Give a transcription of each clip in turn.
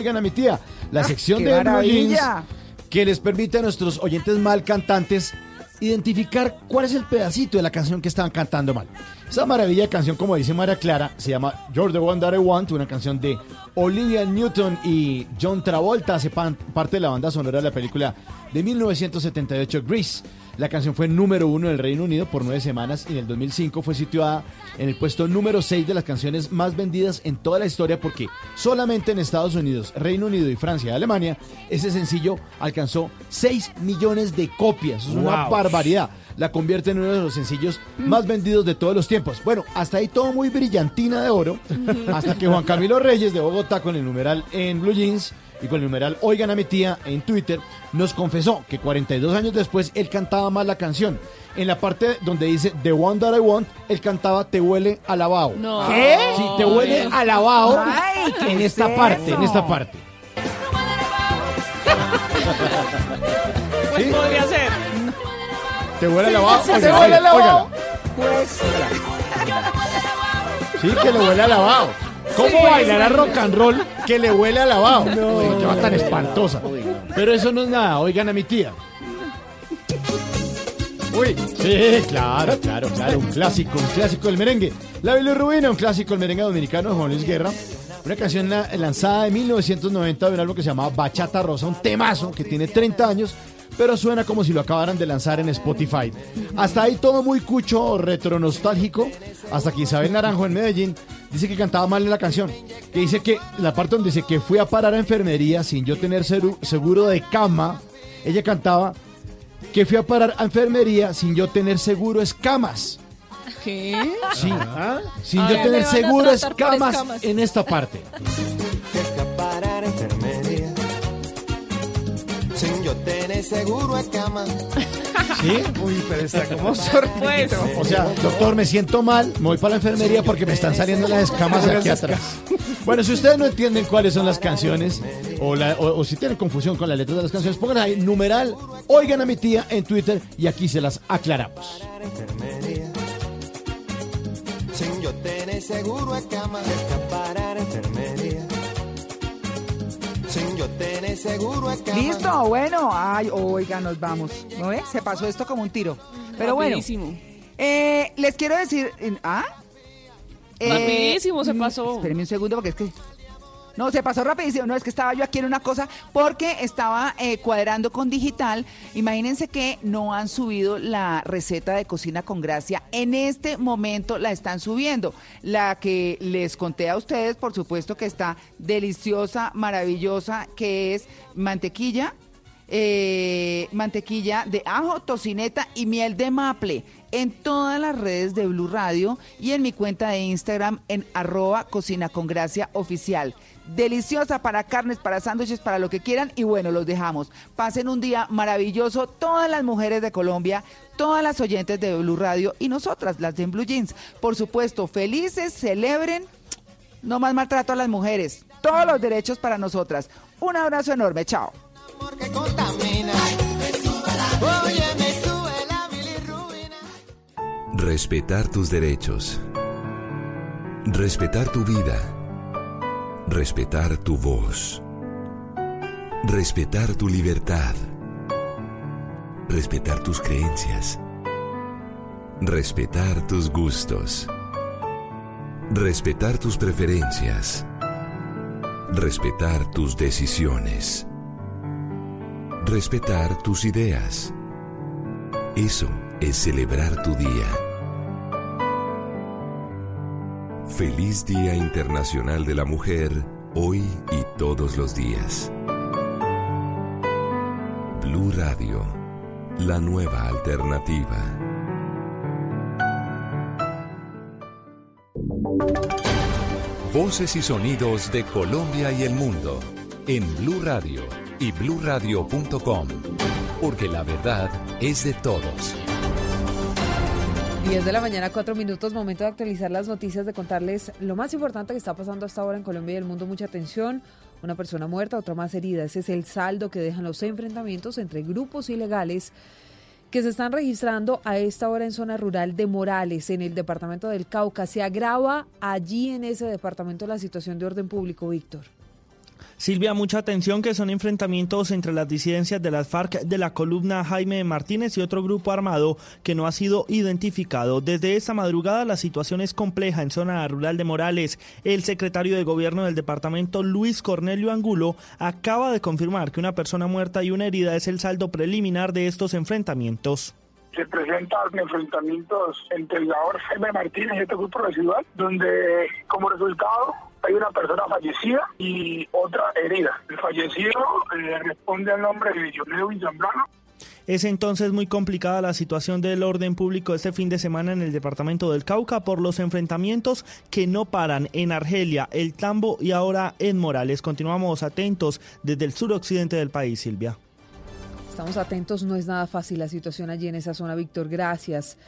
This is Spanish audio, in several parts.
Oigan a mi tía, la Ah, sección de Blue Jeans maravilla. que les permite a nuestros oyentes mal cantantes identificar cuál es el pedacito de la canción que estaban cantando mal. Esa maravilla de canción, como dice María Clara, se llama You're the One That I Want, una canción de Olivia Newton y John Travolta, hace pan- parte de la banda sonora de la película de 1978 Grease. La canción fue número uno en el Reino Unido por nueve semanas y en el 2005 fue situada en el puesto número 6 de las canciones más vendidas en toda la historia porque solamente en Estados Unidos, Reino Unido y Francia y Alemania ese sencillo alcanzó 6 millones de copias. Es una barbaridad. La convierte en uno de los sencillos más vendidos de todos los tiempos. Bueno, hasta ahí todo muy brillantina de oro, hasta que Juan Camilo Reyes de Bogotá con el numeral en Blue Jeans y con el numeral Oigan a mi tía en Twitter nos confesó que 42 años después él cantaba mal la canción. En la parte donde dice The One That I Want, él cantaba Te huele a lavao. No. ¿Qué? Sí, te huele a Ay, ¿qué en es esta parte, en esta parte. Pues ¿Sí? podría ser. Te huele a lavao. ¿Te Óigala, huele a óigala. lavao? Pues, Sí, que le huele a lavado. ¿Cómo bailar a rock and roll que le huele a lavado? No. qué va tan espantosa. Pero eso no es nada, oigan a mi tía. Uy, sí, claro, claro, claro, un clásico, un clásico del merengue. La bilirrubina, un clásico del merengue dominicano de Juan Luis Guerra. Una canción la- lanzada en 1990 de un álbum que se llamaba Bachata Rosa, un temazo que tiene 30 años, pero suena como si lo acabaran de lanzar en Spotify. Hasta ahí todo muy cucho, retro nostálgico, hasta que Isabel Naranjo en Medellín dice que cantaba mal en la canción, que dice que la parte donde dice que fui a parar a enfermería sin yo tener seguro de cama, ella cantaba que fui a parar a enfermería sin yo tener seguro escamas. ¿Qué? Sí, sin A yo tener seguro escamas, escamas. en esta parte. Tener seguro a cama. ¿Sí? uy, pero está como Pues, sorprendido. O sea, doctor, me siento mal, me voy para la enfermería porque me están saliendo las escamas aquí atrás. Bueno, si ustedes no entienden cuáles son las canciones o, la- o- o si tienen confusión con las letras de las canciones, pongan ahí numeral, oigan a mi tía en Twitter y aquí se las aclaramos. enfermería sin yo tener seguro a cama. Parar enfermería sin yo Listo, bueno. Ay, oiga, nos vamos. ¿No ve? Se pasó esto como un tiro. Pero bueno, Rapidísimo. eh, les quiero decir... ¿Ah? Rapidísimo se mm, pasó. Espérenme un segundo porque es que... No, se pasó rapidísimo. No, es que estaba yo aquí en una cosa porque estaba eh, cuadrando con digital. Imagínense que no han subido la receta de cocina con gracia. En este momento la están subiendo. La que les conté a ustedes, por supuesto que está deliciosa, maravillosa, que es mantequilla, eh, mantequilla de ajo, tocineta y miel de maple en todas las redes de Blue Radio y en mi cuenta de Instagram en arroba cocina con gracia oficial. Deliciosa para carnes, para sándwiches, para lo que quieran y bueno, los dejamos. Pasen un día maravilloso todas las mujeres de Colombia, todas las oyentes de Blue Radio y nosotras, las de Blue Jeans. Por supuesto, felices, celebren, no más maltrato a las mujeres, todos los derechos para nosotras. Un abrazo enorme, chao. Respetar tus derechos. Respetar tu vida. Respetar tu voz. Respetar tu libertad. Respetar tus creencias. Respetar tus gustos. Respetar tus preferencias. Respetar tus decisiones. Respetar tus ideas. Eso es celebrar tu día. Feliz Día Internacional de la Mujer, hoy y todos los días. Blue Radio, la nueva alternativa. Voces y sonidos de Colombia y el mundo en Blue Radio y bluradio.com, porque la verdad es de todos. 10 de la mañana, 4 minutos, momento de actualizar las noticias, de contarles lo más importante que está pasando hasta ahora en Colombia y el mundo. Mucha atención, una persona muerta, otra más herida. Ese es el saldo que dejan los enfrentamientos entre grupos ilegales que se están registrando a esta hora en zona rural de Morales, en el departamento del Cauca. Se agrava allí en ese departamento la situación de orden público, Víctor. Silvia, mucha atención que son enfrentamientos entre las disidencias de las FARC de la columna Jaime Martínez y otro grupo armado que no ha sido identificado. Desde esta madrugada la situación es compleja en zona rural de Morales. El secretario de gobierno del departamento, Luis Cornelio Angulo, acaba de confirmar que una persona muerta y una herida es el saldo preliminar de estos enfrentamientos se presentan enfrentamientos entre el Jaime Martínez y este grupo residual, donde como resultado hay una persona fallecida y otra herida. El fallecido eh, responde al nombre de Dionisio Zambrano. Es entonces muy complicada la situación del orden público este fin de semana en el departamento del Cauca por los enfrentamientos que no paran en Argelia, El Tambo y ahora en Morales. Continuamos atentos desde el suroccidente del país, Silvia. Estamos atentos, no es nada fácil la situación allí en esa zona, Víctor. Gracias.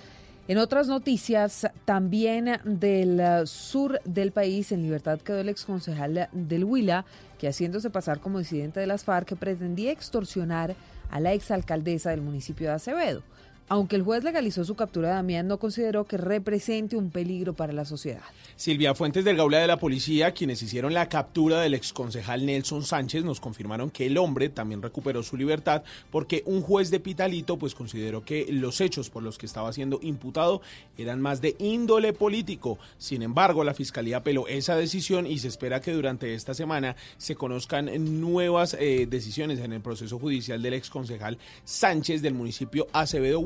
En otras noticias, también del uh, sur del país, en libertad quedó el exconcejal del Huila, que haciéndose pasar como disidente de las FARC, pretendía extorsionar a la exalcaldesa del municipio de Acevedo. Aunque el juez legalizó su captura Damián, no consideró que represente un peligro para la sociedad. Silvia Fuentes del Gaula de la Policía, quienes hicieron la captura del exconcejal Nelson Sánchez, nos confirmaron que el hombre también recuperó su libertad porque un juez de Pitalito pues consideró que los hechos por los que estaba siendo imputado eran más de índole político. Sin embargo, la Fiscalía apeló esa decisión y se espera que durante esta semana se conozcan nuevas eh, decisiones en el proceso judicial del exconcejal Sánchez del municipio Acevedo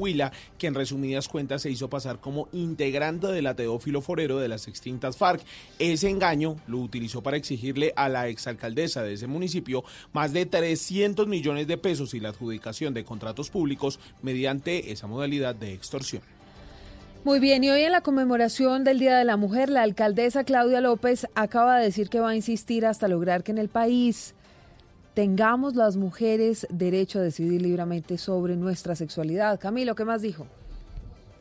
Que en resumidas cuentas se hizo pasar como integrante de la Teófilo Forero de las extintas FARC. Ese engaño lo utilizó para exigirle a la exalcaldesa de ese municipio más de 300 millones de pesos y la adjudicación de contratos públicos mediante esa modalidad de extorsión. Muy bien, y hoy en la conmemoración del Día de la Mujer, la alcaldesa Claudia López acaba de decir que va a insistir hasta lograr que en el país tengamos las mujeres derecho a decidir libremente sobre nuestra sexualidad. Camilo, ¿qué más dijo?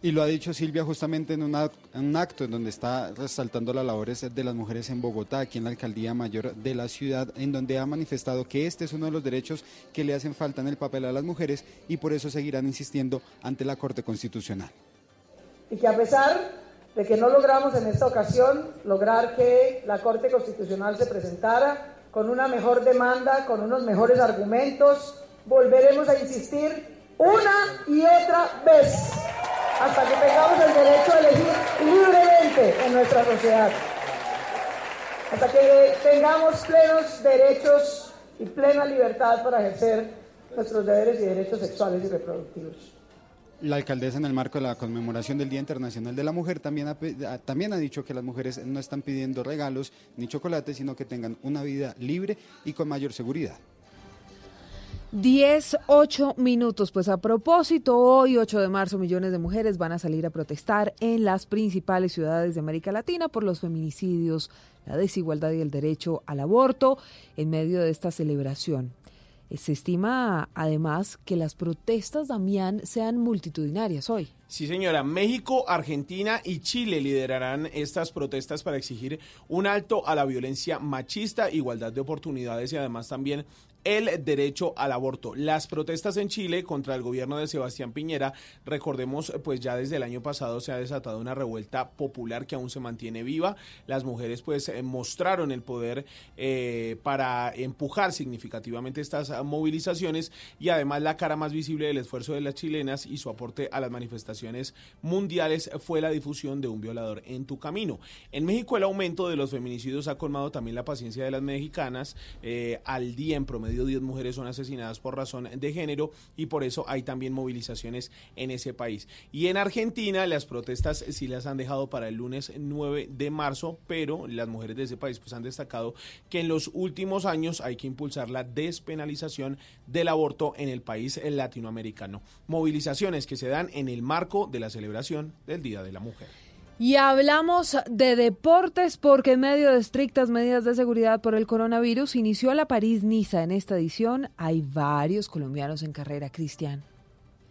Y lo ha dicho Silvia justamente en, un acto en donde está resaltando las labores de las mujeres en Bogotá, aquí en la Alcaldía Mayor de la ciudad, en donde ha manifestado que este es uno de los derechos que le hacen falta en el papel a las mujeres y por eso seguirán insistiendo ante la Corte Constitucional. Y que a pesar de que no logramos en esta ocasión lograr que la Corte Constitucional se presentara con una mejor demanda, con unos mejores argumentos, volveremos a insistir una y otra vez hasta que tengamos el derecho a elegir libremente en nuestra sociedad, hasta que tengamos plenos derechos y plena libertad para ejercer nuestros deberes y derechos sexuales y reproductivos. La alcaldesa en el marco de la conmemoración del Día Internacional de la Mujer también ha, también ha dicho que las mujeres no están pidiendo regalos ni chocolates, sino que tengan una vida libre y con mayor seguridad. 10, 8 minutos. Pues a propósito, hoy 8 de marzo millones de mujeres van a salir a protestar en las principales ciudades de América Latina por los feminicidios, la desigualdad y el derecho al aborto en medio de esta celebración. Se estima además que las protestas, Damián, sean multitudinarias hoy. Sí, señora. México, Argentina y Chile liderarán estas protestas para exigir un alto a la violencia machista, igualdad de oportunidades y además también el derecho al aborto. Las protestas en Chile contra el gobierno de Sebastián Piñera, recordemos, pues ya desde el año pasado se ha desatado una revuelta popular que aún se mantiene viva. Las mujeres pues eh, mostraron el poder eh, para empujar significativamente estas movilizaciones y además la cara más visible del esfuerzo de las chilenas y su aporte a las manifestaciones mundiales fue la difusión de un violador en tu camino. En México el aumento de los feminicidios ha colmado también la paciencia de las mexicanas eh, al día en promedio 10 mujeres son asesinadas por razón de género y por eso hay también movilizaciones en ese país. Y en Argentina las protestas sí las han dejado para el lunes 9 de marzo, pero las mujeres de ese país pues han destacado que en los últimos años hay que impulsar la despenalización del aborto en el país latinoamericano. Movilizaciones que se dan en el marco de la celebración del Día de la Mujer. Y hablamos de deportes porque en medio de estrictas medidas de seguridad por el coronavirus inició la París-Niza. En esta edición hay varios colombianos en carrera, Cristian.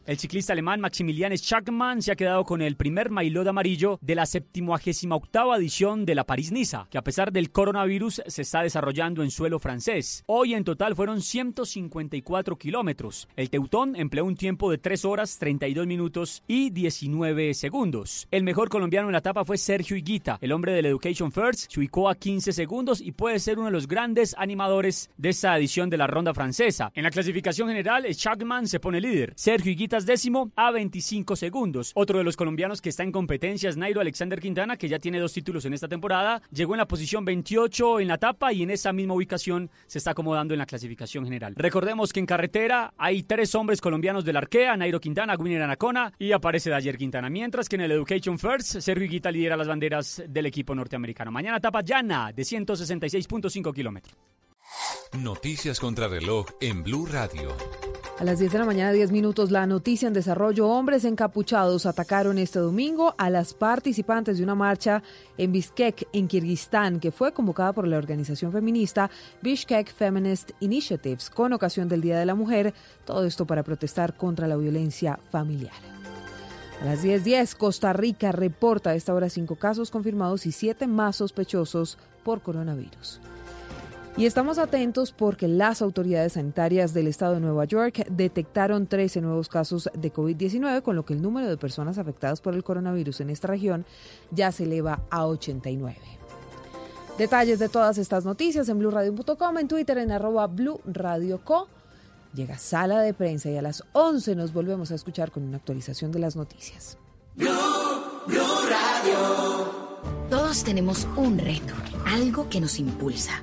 El ciclista alemán Maximilian Schachmann se ha quedado con el primer maillot amarillo de la 78 edición de la París-Niza, que a pesar del coronavirus se está desarrollando en suelo francés. Hoy en total fueron 154 kilómetros. El Teutón empleó un tiempo de 3 horas 32 minutos y 19 segundos. El mejor colombiano en la etapa fue Sergio Higuita, el hombre del Education First, se ubicó a 15 segundos y puede ser uno de los grandes animadores de esta edición de la ronda francesa. En la clasificación general, Schachmann se pone líder. Sergio Higuita es décimo a 25 segundos. Otro de los colombianos que está en competencia es Nairo Alexander Quintana, que ya tiene dos títulos en esta temporada. Llegó en la posición 28 en la etapa y en esa misma ubicación se está acomodando en la clasificación general. Recordemos que en carretera hay tres hombres colombianos del Arkea, Nairo Quintana, Winner Anacona y aparece Dayer Quintana. Mientras que en el Education First, Sergio Higuita lidera las banderas del equipo norteamericano. Mañana etapa llana de 166.5 kilómetros. Noticias contra reloj en Blue Radio. A las 10 de la mañana, 10 minutos, la noticia en desarrollo. Hombres encapuchados atacaron este domingo a las participantes de una marcha en Bishkek, en Kirguistán, que fue convocada por la organización feminista Bishkek Feminist Initiatives con ocasión del Día de la Mujer. Todo esto para protestar contra la violencia familiar. A las 10.10, Costa Rica reporta a esta hora cinco casos confirmados y siete más sospechosos por coronavirus. Y estamos atentos porque las autoridades sanitarias del estado de Nueva York detectaron 13 nuevos casos de COVID-19, con lo que el número de personas afectadas por el coronavirus en esta región ya se eleva a 89. Detalles de todas estas noticias en blurradio.com, en Twitter en arroba blurradioco. Llega sala de prensa y a las 11 nos volvemos a escuchar con una actualización de las noticias. Blue, Radio. Todos tenemos un reto, algo que nos impulsa,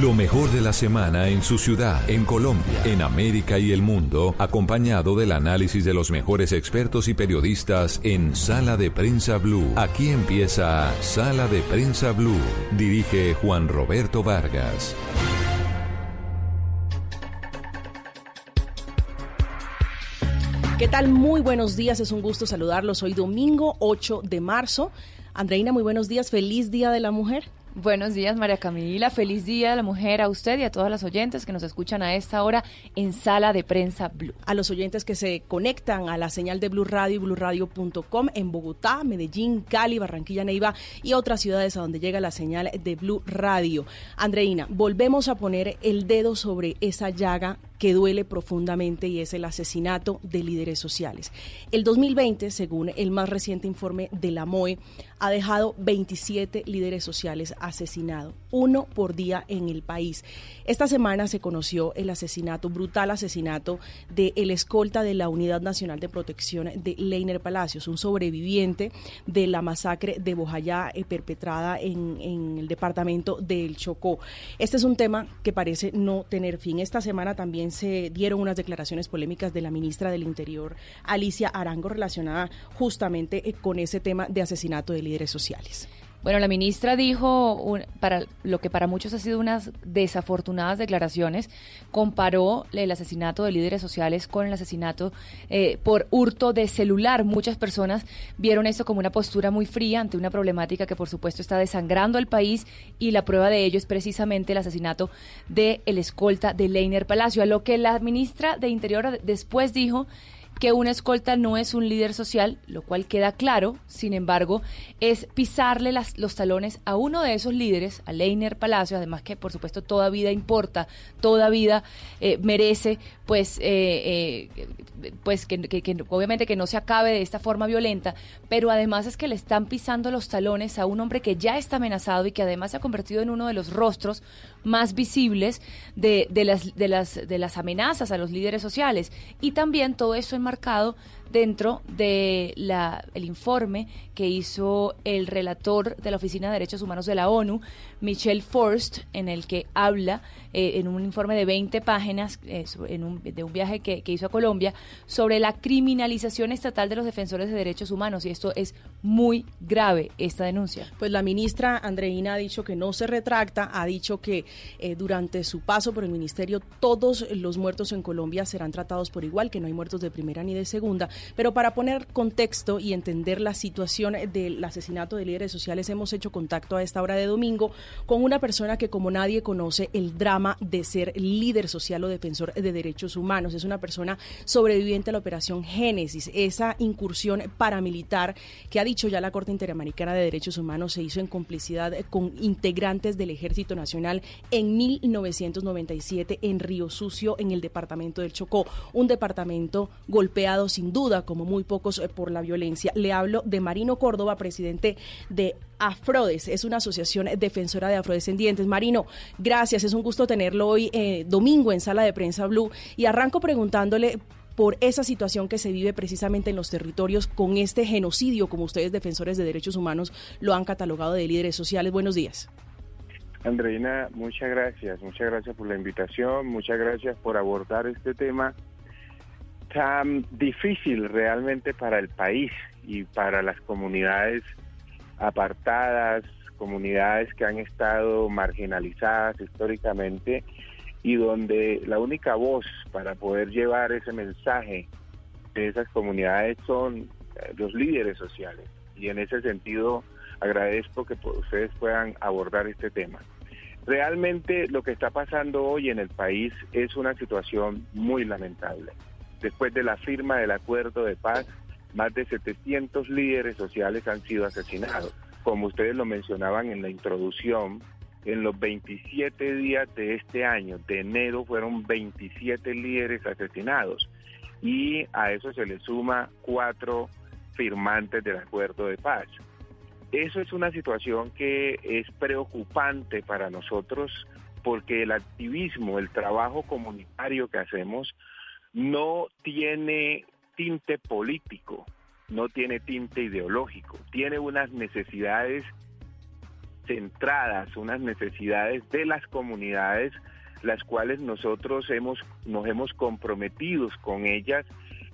Lo mejor de la semana en su ciudad, en Colombia, en América y el mundo, acompañado del análisis de los mejores expertos y periodistas en Sala de Prensa Blue. Aquí empieza Sala de Prensa Blue. Dirige Juan Roberto Vargas. ¿Qué tal? Muy buenos días, es un gusto saludarlos. Hoy domingo 8 de marzo. Andreina, muy buenos días, feliz Día de la Mujer. Buenos días, María Camila. Feliz Día de la Mujer a usted y a todas las oyentes que nos escuchan a esta hora en Sala de Prensa Blue. A los oyentes que se conectan a la señal de Blue Radio y en Bogotá, Medellín, Cali, Barranquilla, Neiva y otras ciudades a donde llega la señal de Blue Radio. Andreina, volvemos a poner el dedo sobre esa llaga que duele profundamente y es el asesinato de líderes sociales. El 2020, según el más reciente informe de la MOE, ha dejado 27 líderes sociales asesinados, uno por día en el país. Esta semana se conoció el asesinato, brutal asesinato de el escolta de la Unidad Nacional de Protección de Leiner Palacios, un sobreviviente de la masacre de Bojayá eh, perpetrada en, en el departamento del Chocó. Este es un tema que parece no tener fin. Esta semana también se dieron unas declaraciones polémicas de la ministra del Interior, Alicia Arango, relacionada justamente eh, con ese tema de asesinato de líderes sociales. Bueno, la ministra dijo un- para lo que para muchos ha sido unas desafortunadas declaraciones, comparó el asesinato de líderes sociales con el asesinato eh, por hurto de celular. Muchas personas vieron esto como una postura muy fría ante una problemática que por supuesto está desangrando al país y la prueba de ello es precisamente el asesinato de el escolta de Leiner Palacio, a lo que la ministra de Interior después dijo que una escolta no es un líder social, lo cual queda claro, sin embargo, es pisarle los talones a uno de esos líderes, a Leiner Palacio, además que por supuesto toda vida importa, toda vida eh, merece, pues, eh, eh, pues que- que obviamente que no se acabe de esta forma violenta, pero además es que le están pisando los talones a un hombre que ya está amenazado y que además se ha convertido en uno de los rostros más visibles de, de, las, de, las, de las amenazas a los líderes sociales. Y también todo eso enmarcado dentro de la, el informe que hizo el relator de la Oficina de Derechos Humanos de la ONU, Michel Forst, en el que habla eh, en un informe de 20 páginas eh, en un, de un viaje que, que hizo a Colombia sobre la criminalización estatal de los defensores de derechos humanos. Y esto es muy grave, esta denuncia. Pues la ministra Andreina ha dicho que no se retracta, ha dicho que eh, durante su paso por el ministerio todos los muertos en Colombia serán tratados por igual, que no hay muertos de primera ni de segunda. Pero para poner contexto y entender la situación del asesinato de líderes sociales, hemos hecho contacto a esta hora de domingo con una persona que como nadie conoce el drama de ser líder social o defensor de derechos humanos. Es una persona sobreviviente a la operación Génesis, esa incursión paramilitar que ha dicho ya la Corte Interamericana de Derechos Humanos se hizo en complicidad con integrantes del Ejército Nacional en 1997 en Río Sucio, en el departamento del Chocó. Un departamento golpeado sin duda, como muy pocos, eh, por la violencia. Le hablo de Marino Córdoba, presidente de Afrodes, es una asociación defensora de afrodescendientes. Marino, gracias, es un gusto tenerlo hoy eh, domingo en Sala de Prensa Blue y arranco preguntándole por esa situación que se vive precisamente en los territorios con este genocidio, como ustedes defensores de derechos humanos lo han catalogado de líderes sociales. Buenos días. Andreina, muchas gracias, muchas gracias por la invitación, muchas gracias por abordar este tema tan difícil realmente para el país y para las comunidades apartadas, comunidades que han estado marginalizadas históricamente y donde la única voz para poder llevar ese mensaje de esas comunidades son eh, los líderes sociales. Y en ese sentido agradezco que ustedes puedan abordar este tema. Realmente lo que está pasando hoy en el país es una situación muy lamentable. Después de la firma del acuerdo de paz, más de 700 líderes sociales han sido asesinados. Como ustedes lo mencionaban en la introducción, en los 27 días de este año, de enero, fueron 27 líderes asesinados y a eso se le suma cuatro firmantes del acuerdo de paz. Eso es una situación que es preocupante para nosotros porque el activismo, el trabajo comunitario que hacemos no tiene tinte político, no tiene tinte ideológico, tiene unas necesidades centradas, unas necesidades de las comunidades, las cuales nosotros hemos, nos hemos comprometido con ellas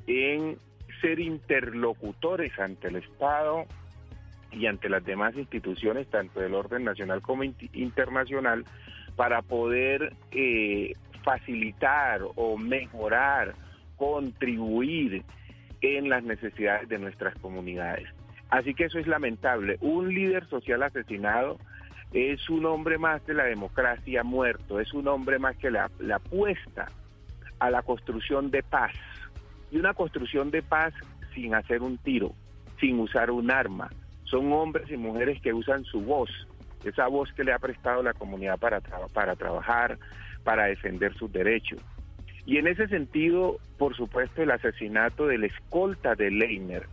en ser interlocutores ante el Estado y ante las demás instituciones, tanto del orden nacional como internacional, para poder eh, facilitar o mejorar, contribuir en las necesidades de nuestras comunidades. Así que eso es lamentable. Un líder social asesinado es un hombre más de la democracia muerto, es un hombre más que la, la apuesta a la construcción de paz. Y una construcción de paz sin hacer un tiro, sin usar un arma. Son hombres y mujeres que usan su voz, esa voz que le ha prestado la comunidad para, para trabajar, para defender sus derechos. Y en ese sentido, por supuesto, el asesinato del escolta de Leiner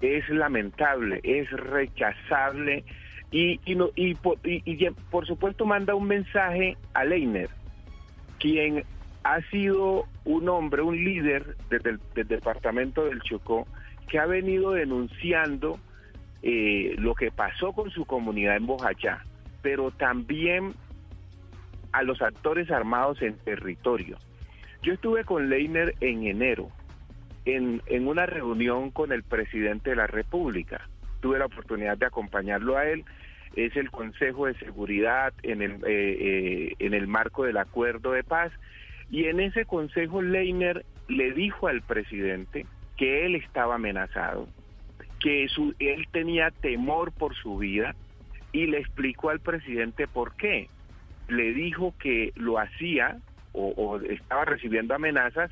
es lamentable, es rechazable y, por, supuesto manda un mensaje a Leiner, quien ha sido un hombre, un líder desde el departamento del Chocó, que ha venido denunciando eh, lo que pasó con su comunidad en Bojachá, pero también a los actores armados en territorio. Yo estuve con Leiner en enero, en, en una reunión con el presidente de la República. Tuve la oportunidad de acompañarlo a él. Es el Consejo de Seguridad en el, eh, eh, en el marco del acuerdo de paz. Y en ese consejo Leiner le dijo al presidente que él estaba amenazado, que su, él tenía temor por su vida y le explicó al presidente por qué. Le dijo que lo hacía o, estaba recibiendo amenazas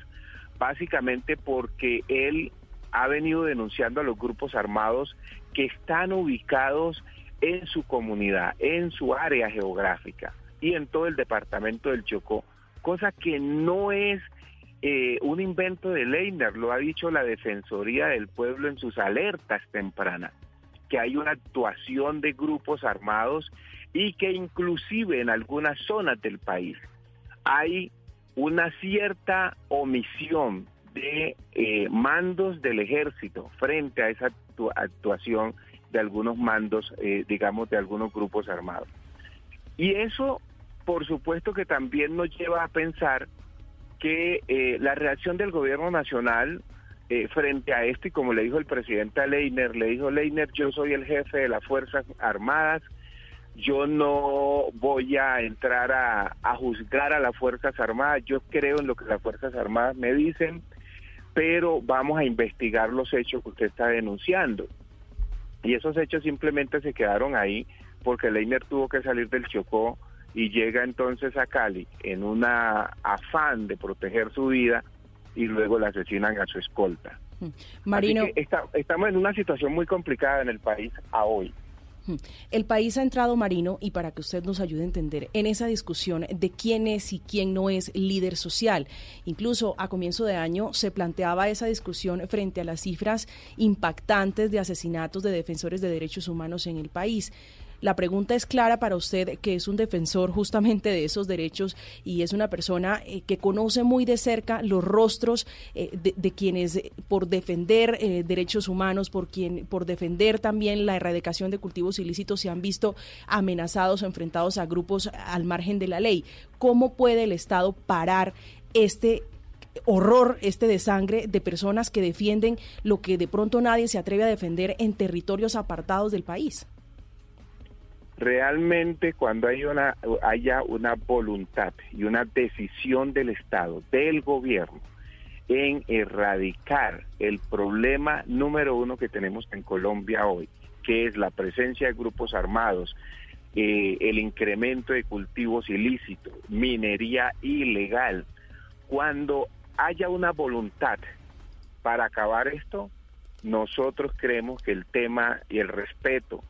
básicamente porque él ha venido denunciando a los grupos armados que están ubicados en su comunidad, en su área geográfica y en todo el departamento del Chocó, cosa que no es eh, un invento de Leiner, lo ha dicho la Defensoría del Pueblo en sus alertas tempranas, que hay una actuación de grupos armados y que inclusive en algunas zonas del país hay una cierta omisión de eh, mandos del ejército frente a esa actu- actuación de algunos mandos, eh, digamos, de algunos grupos armados. Y eso, por supuesto que también nos lleva a pensar que eh, la reacción del gobierno nacional eh, frente a esto, y como le dijo el presidente Leiner, le dijo Leiner, yo soy el jefe de las Fuerzas Armadas, yo no voy a entrar a, a juzgar a las Fuerzas Armadas, yo creo en lo que las Fuerzas Armadas me dicen, pero vamos a investigar los hechos que usted está denunciando. Y esos hechos simplemente se quedaron ahí porque Leiner tuvo que salir del Chocó y llega entonces a Cali en una afán de proteger su vida y luego le asesinan a su escolta. Marino. Así que está- estamos en una situación muy complicada en el país a hoy. El país ha entrado, Marino, y para que usted nos ayude a entender, en esa discusión de quién es y quién no es líder social. Incluso a comienzo de año se planteaba esa discusión frente a las cifras impactantes de asesinatos de defensores de derechos humanos en el país. La pregunta es clara para usted, que es un defensor justamente de esos derechos y es una persona eh, que conoce muy de cerca los rostros eh, de, de quienes eh, por defender derechos humanos, por quien, por defender también la erradicación de cultivos ilícitos se han visto amenazados o enfrentados a grupos al margen de la ley. ¿Cómo puede el Estado parar este horror, este de sangre de personas que defienden lo que de pronto nadie se atreve a defender en territorios apartados del país? Realmente cuando hay una, haya una voluntad y una decisión del Estado, del gobierno, en erradicar el problema número uno que tenemos en Colombia hoy, que es la presencia de grupos armados, eh, el incremento de cultivos ilícitos, minería ilegal, cuando haya una voluntad para acabar esto, nosotros creemos que el tema y el respeto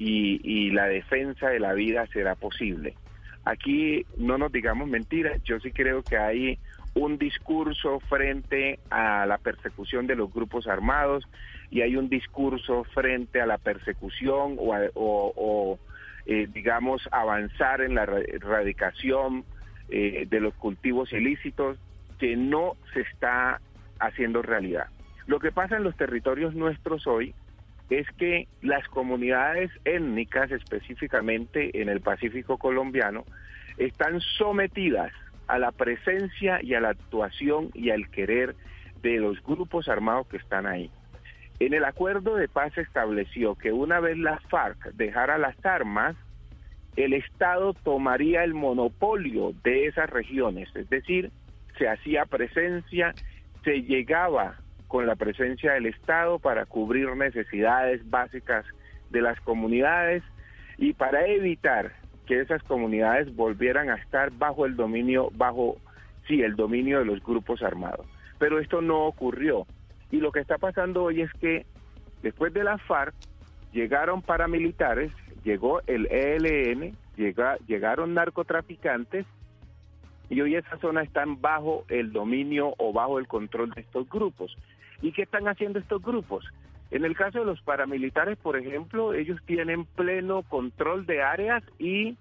y, y la defensa de la vida será posible. Aquí no nos digamos mentiras, yo sí creo que hay un discurso frente a la persecución de los grupos armados y hay un discurso frente a la persecución o, a- o- eh, digamos, avanzar en la ra- erradicación eh, de los cultivos ilícitos que no se está haciendo realidad. Lo que pasa en los territorios nuestros hoy es que las comunidades étnicas, específicamente en el Pacífico colombiano, están sometidas a la presencia y a la actuación y al querer de los grupos armados que están ahí. En el acuerdo de paz se estableció que una vez la FARC dejara las armas, el Estado tomaría el monopolio de esas regiones, es decir, se hacía presencia, se llegaba con la presencia del Estado para cubrir necesidades básicas de las comunidades y para evitar que esas comunidades volvieran a estar bajo el dominio, bajo, sí, el dominio de los grupos armados. Pero esto no ocurrió. Y lo que está pasando hoy es que después de la FARC llegaron paramilitares, llegó el ELN, llega- llegaron narcotraficantes y hoy esas zonas están bajo el dominio o bajo el control de estos grupos. ¿Y qué están haciendo estos grupos? En el caso de los paramilitares, por ejemplo, ellos tienen pleno control de áreas y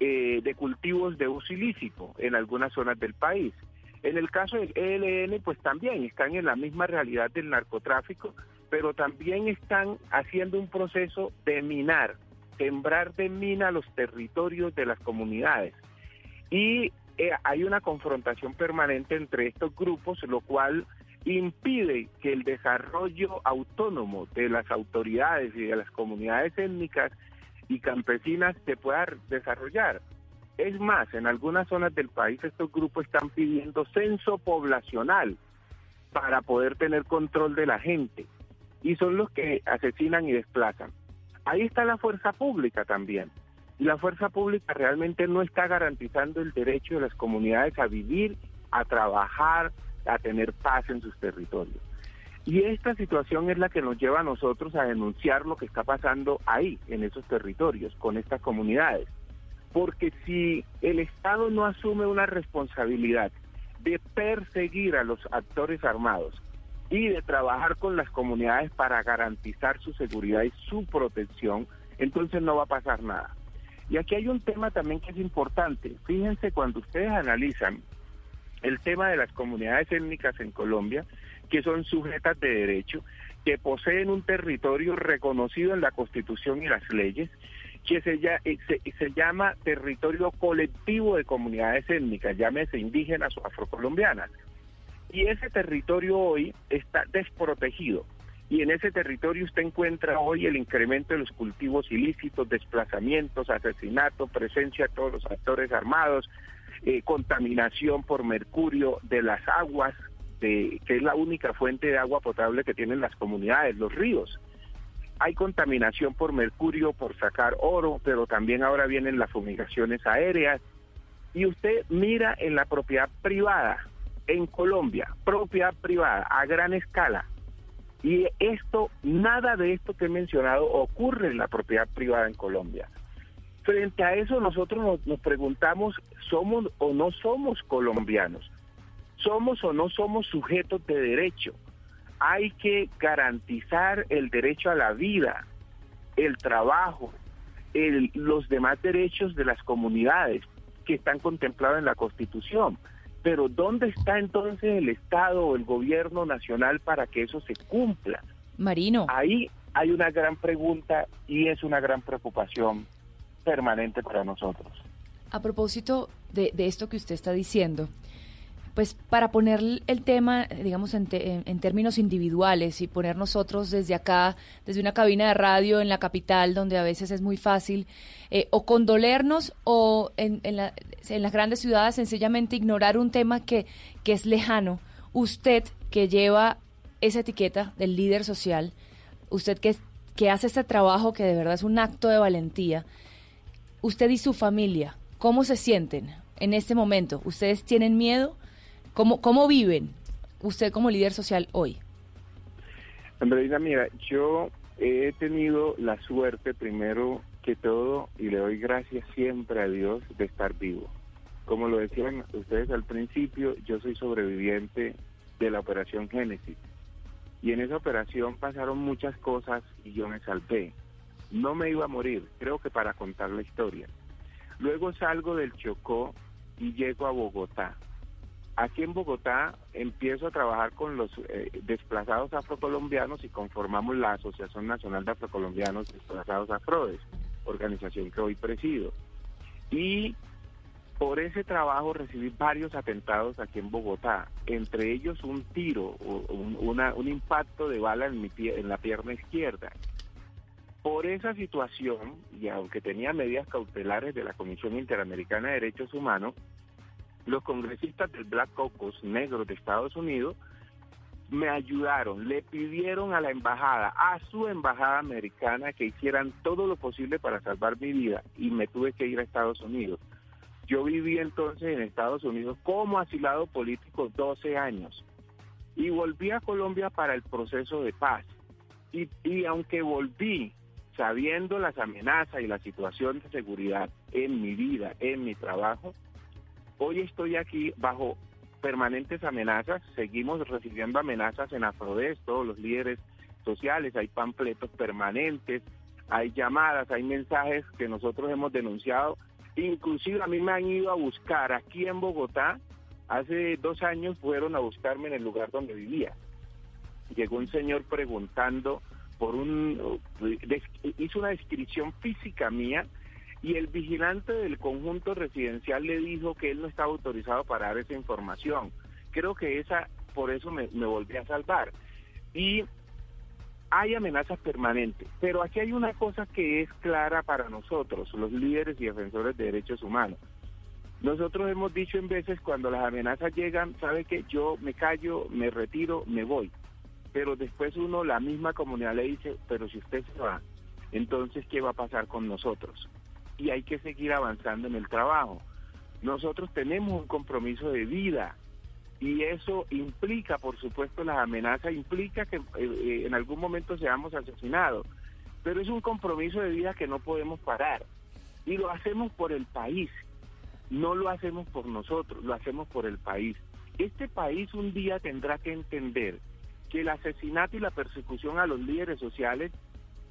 eh, de cultivos de uso ilícito en algunas zonas del país. En el caso del ELN, pues también están en la misma realidad del narcotráfico, pero también están haciendo un proceso de minar, sembrar de mina los territorios de las comunidades. Y eh, hay una confrontación permanente entre estos grupos, lo cual impide que el desarrollo autónomo de las autoridades y de las comunidades étnicas y campesinas se pueda desarrollar. Es más, en algunas zonas del país estos grupos están pidiendo censo poblacional para poder tener control de la gente y son los que asesinan y desplazan. Ahí está la fuerza pública también. Y la fuerza pública realmente no está garantizando el derecho de las comunidades a vivir, a trabajar, a tener paz en sus territorios. Y esta situación es la que nos lleva a nosotros a denunciar lo que está pasando ahí, en esos territorios, con estas comunidades. Porque si el Estado no asume una responsabilidad de perseguir a los actores armados y de trabajar con las comunidades para garantizar su seguridad y su protección, entonces no va a pasar nada. Y aquí hay un tema también que es importante. Fíjense cuando ustedes analizan el tema de las comunidades étnicas en Colombia, que son sujetas de derecho, que poseen un territorio reconocido en la Constitución y las leyes, que se, eh, se, llama territorio colectivo de comunidades étnicas, llámese indígenas o afrocolombianas. Y ese territorio hoy está desprotegido. Y en ese territorio usted encuentra hoy el incremento de los cultivos ilícitos, desplazamientos, asesinatos, presencia de todos los actores armados, eh, contaminación por mercurio de las aguas, de, que es la única fuente de agua potable que tienen las comunidades, los ríos. Hay contaminación por mercurio, por sacar oro, pero también ahora vienen las fumigaciones aéreas. Y usted mira en la propiedad privada, en Colombia, propiedad privada a gran escala. Y esto, nada de esto que he mencionado ocurre en la propiedad privada en Colombia. Frente a eso nosotros nos, nos preguntamos, ¿somos o no somos colombianos? ¿Somos o no somos sujetos de derecho? Hay que garantizar el derecho a la vida, el trabajo, el, los demás derechos de las comunidades que están contemplados en la Constitución. Pero ¿dónde está entonces el Estado o el gobierno nacional para que eso se cumpla? Marino. Ahí hay una gran pregunta y es una gran preocupación permanente para nosotros. A propósito de, esto que usted está diciendo, pues para poner el tema, digamos, en, te, en, términos individuales y poner nosotros desde acá, desde una cabina de radio en la capital, donde a veces es muy fácil eh, o condolernos o en, en, la, en, las grandes ciudades sencillamente ignorar un tema que, que es lejano. Usted que lleva esa etiqueta del líder social, usted que, que hace este trabajo que de verdad es un acto de valentía, usted y su familia, ¿cómo se sienten en este momento? ¿Ustedes tienen miedo? ¿Cómo, cómo viven usted como líder social hoy? Andreina, mira, yo he tenido la suerte primero que todo y le doy gracias siempre a Dios de estar vivo. Como lo decían ustedes al principio, yo soy sobreviviente de la operación Génesis. Y en esa operación pasaron muchas cosas y yo me salvé. No me iba a morir, creo que para contar la historia. Luego salgo del Chocó y llego a Bogotá. Aquí en Bogotá empiezo a trabajar con los eh, desplazados afrocolombianos y conformamos la Asociación Nacional de Afrocolombianos Desplazados Afrodes, organización que hoy presido. Y por ese trabajo recibí varios atentados aquí en Bogotá, entre ellos un tiro, un, un impacto de bala en, mi pie, en la pierna izquierda. Por esa situación, y aunque tenía medidas cautelares de la Comisión Interamericana de Derechos Humanos, los congresistas del Black Caucus negros de Estados Unidos me ayudaron, le pidieron a la embajada, a su embajada americana, que hicieran todo lo posible para salvar mi vida y me tuve que ir a Estados Unidos. Yo viví entonces en Estados Unidos como asilado político 12 años y volví a Colombia para el proceso de paz. Y, y aunque volví sabiendo las amenazas y la situación de seguridad en mi vida, en mi trabajo, Hoy estoy aquí bajo permanentes amenazas, seguimos recibiendo amenazas en Afrodés, todos los líderes sociales, hay panfletos permanentes, hay llamadas, hay mensajes que nosotros hemos denunciado, inclusive a mí me han ido a buscar aquí en Bogotá, hace dos años fueron a buscarme en el lugar donde vivía. Llegó un señor preguntando por un, hizo una descripción física mía y el vigilante del conjunto residencial le dijo que él no estaba autorizado para dar esa información. Creo que esa, por eso me, volví a salvar. Y hay amenazas permanentes, pero aquí hay una cosa que es clara para nosotros, los líderes y defensores de derechos humanos. Nosotros hemos dicho en veces cuando las amenazas llegan, sabe que yo me callo, me retiro, me voy. Pero después uno, la misma comunidad le dice, pero si usted se va, entonces ¿qué va a pasar con nosotros? y hay que seguir avanzando en el trabajo. Nosotros tenemos un compromiso de vida y eso implica, por supuesto, las amenazas, implica que eh, en algún momento seamos asesinados, pero es un compromiso de vida que no podemos parar y lo hacemos por el país, no lo hacemos por nosotros, lo hacemos por el país. Este país un día tendrá que entender que el asesinato y la persecución a los líderes sociales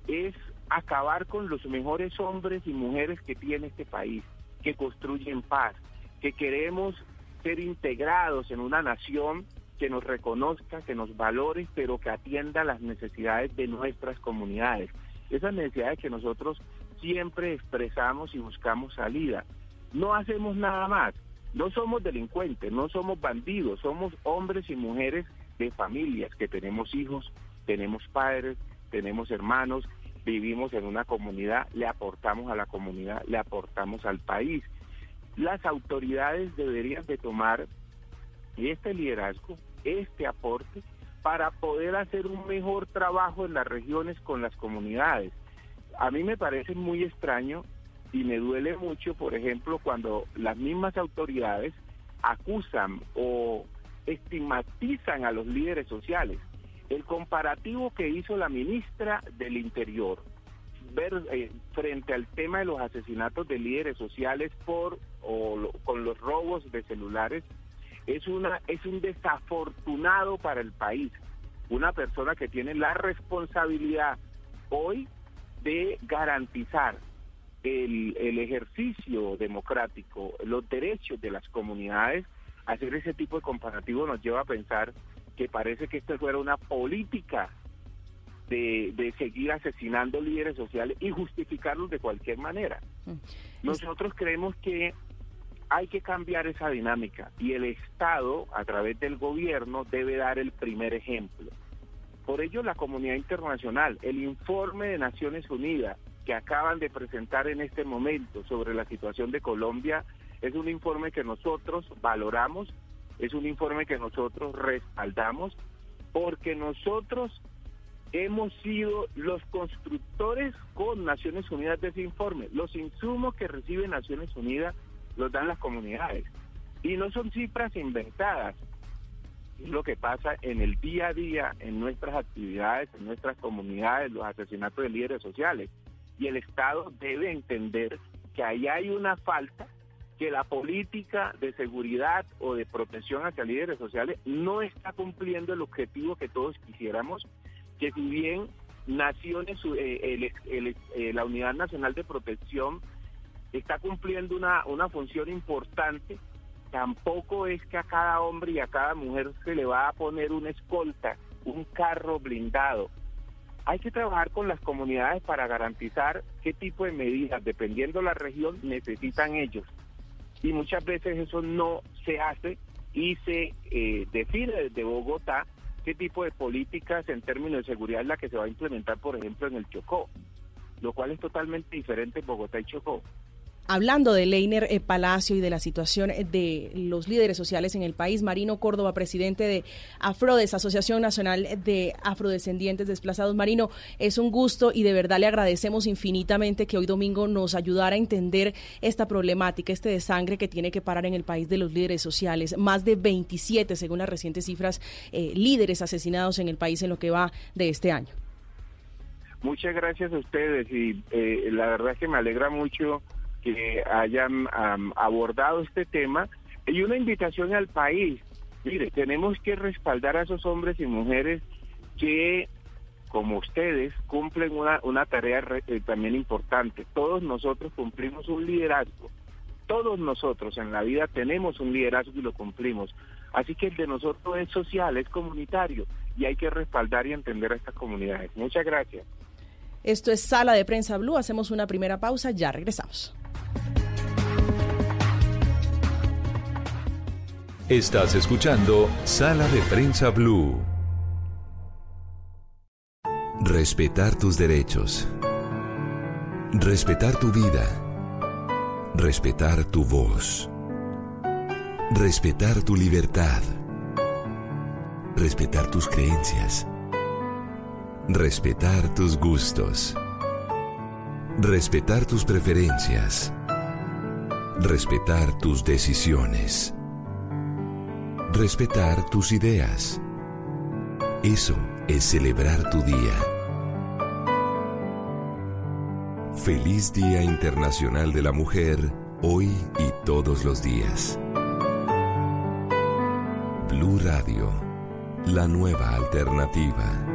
es acabar con los mejores hombres y mujeres que tiene este país, que construyen paz, que queremos ser integrados en una nación que nos reconozca, que nos valore, pero que atienda las necesidades de nuestras comunidades. Esas necesidades que nosotros siempre expresamos y buscamos salida. No hacemos nada más. No somos delincuentes, no somos bandidos, somos hombres y mujeres de familias que tenemos hijos, tenemos padres, tenemos hermanos, vivimos en una comunidad, le aportamos a la comunidad, le aportamos al país. Las autoridades deberían de tomar este liderazgo, este aporte, para poder hacer un mejor trabajo en las regiones con las comunidades. A mí me parece muy extraño y me duele mucho, por ejemplo, cuando las mismas autoridades acusan o estigmatizan a los líderes sociales. El comparativo que hizo la ministra del Interior ver, eh, frente al tema de los asesinatos de líderes sociales por o con los robos de celulares es una es un desafortunado para el país. Una persona que tiene la responsabilidad hoy de garantizar el, el ejercicio democrático, los derechos de las comunidades, hacer ese tipo de comparativo nos lleva a pensar que parece que esto fuera una política de, de, seguir asesinando líderes sociales y justificarlos de cualquier manera. Mm. Nosotros creemos que hay que cambiar esa dinámica y el Estado, a través del gobierno, debe dar el primer ejemplo. Por ello, la comunidad internacional, el informe de Naciones Unidas que acaban de presentar en este momento sobre la situación de Colombia, es un informe que nosotros valoramos, es un informe que nosotros respaldamos, porque nosotros hemos sido los constructores con Naciones Unidas de ese informe. Los insumos que recibe Naciones Unidas los dan las comunidades. Y no son cifras inventadas. Es lo que pasa en el día a día, en nuestras actividades, en nuestras comunidades, los asesinatos de líderes sociales. Y el Estado debe entender que ahí hay una falta que la política de seguridad o de protección hacia líderes sociales no está cumpliendo el objetivo que todos quisiéramos, que si bien Naciones, eh, eh, la Unidad Nacional de Protección está cumpliendo una, una función importante, tampoco es que a cada hombre y a cada mujer se le va a poner una escolta, un carro blindado. Hay que trabajar con las comunidades para garantizar qué tipo de medidas, dependiendo la región, necesitan ellos y muchas veces eso no se hace y se eh, define desde Bogotá qué tipo de políticas en términos de seguridad es la que se va a implementar, por ejemplo, en el Chocó, lo cual es totalmente diferente en Bogotá y Chocó hablando de Leiner eh, Palacio y de la situación eh, de los líderes sociales en el país, Marino Córdoba, presidente de Afrodes, Asociación Nacional de Afrodescendientes Desplazados. Marino, es un gusto y de verdad le agradecemos infinitamente que hoy domingo nos ayudara a entender esta problemática, este desangre que tiene que parar en el país de los líderes sociales. Más de 27, según las recientes cifras, eh, líderes asesinados en el país en lo que va de este año. Muchas gracias a ustedes y la verdad es que me alegra mucho que hayan abordado este tema y una invitación al país. Mire, tenemos que respaldar a esos hombres y mujeres que, como ustedes, cumplen una, una tarea eh, también importante. Todos nosotros cumplimos un liderazgo. Todos nosotros en la vida tenemos un liderazgo y lo cumplimos. Así que el de nosotros es social, es comunitario y hay que respaldar y entender a estas comunidades. Muchas gracias. Esto es Sala de Prensa Blue. Hacemos una primera pausa, ya regresamos. Estás escuchando Sala de Prensa Blue. Respetar tus derechos. Respetar tu vida. Respetar tu voz. Respetar tu libertad. Respetar tus creencias. Respetar tus gustos. Respetar tus preferencias. Respetar tus decisiones. Respetar tus ideas. Eso es celebrar tu día. Feliz Día Internacional de la Mujer, hoy y todos los días. Blue Radio, la nueva alternativa.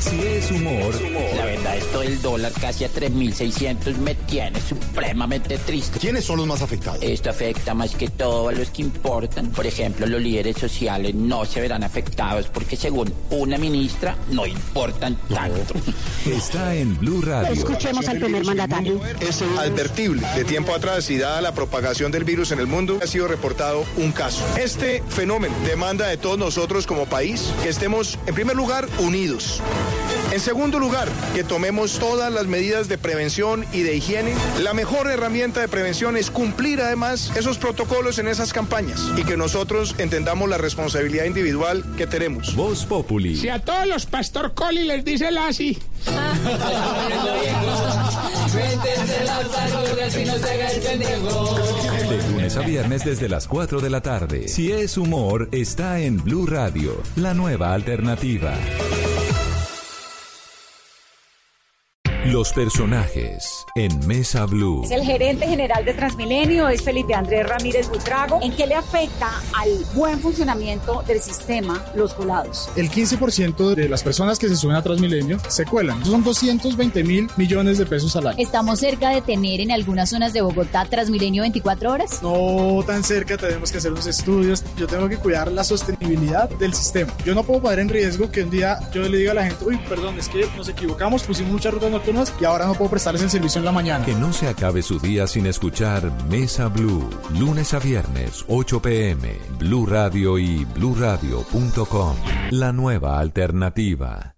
Si es humor, La verdad, esto del dólar casi a 3.600 me tiene supremamente triste. ¿Quiénes son los más afectados? Esto afecta más que todo a los que importan. Por ejemplo, los líderes sociales no se verán afectados porque según una ministra no importan tanto. está en Blue Radio. Escuchemos al primer mandatario. Es advertible. De tiempo atrás y dada la propagación del virus en el mundo, ha sido reportado un caso. Este fenómeno demanda de todos nosotros como país que estemos, en primer lugar, unidos. En segundo lugar, que tomemos todas las medidas de prevención y de higiene. La mejor herramienta de prevención es cumplir además esos protocolos en esas campañas y que nosotros entendamos la responsabilidad individual que tenemos. Voz Populi. Si a todos los pastor Coli les dice la así. De lunes a viernes desde las 4 de la tarde. Si es humor, está en Blue Radio, la nueva alternativa. Los personajes en Mesa Blue. El gerente general de Transmilenio es Felipe Andrés Ramírez Butrago. ¿En qué le afecta al buen funcionamiento del sistema los colados? El 15% de las personas que se suben a Transmilenio se cuelan. Son 220 mil millones de pesos al año. ¿Estamos cerca de tener en algunas zonas de Bogotá Transmilenio 24 horas? No tan cerca, tenemos que hacer unos estudios. Yo tengo que cuidar la sostenibilidad del sistema. Yo no puedo poner en riesgo que un día yo le diga a la gente, uy, perdón, es que nos equivocamos, pusimos muchas rutas nocturnas y ahora no puedo prestarles el servicio en la mañana. Que no se acabe su día sin escuchar Mesa Blue, lunes a viernes, 8 pm, Blue Radio y bluradio.com. La nueva alternativa.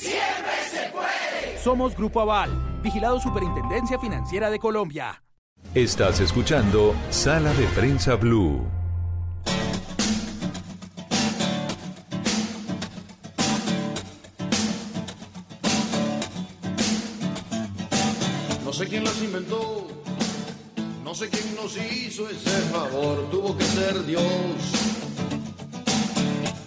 Siempre se puede. Somos Grupo Aval, vigilado Superintendencia Financiera de Colombia. Estás escuchando Sala de Prensa Blue. No sé quién las inventó, no sé quién nos hizo ese favor, tuvo que ser Dios.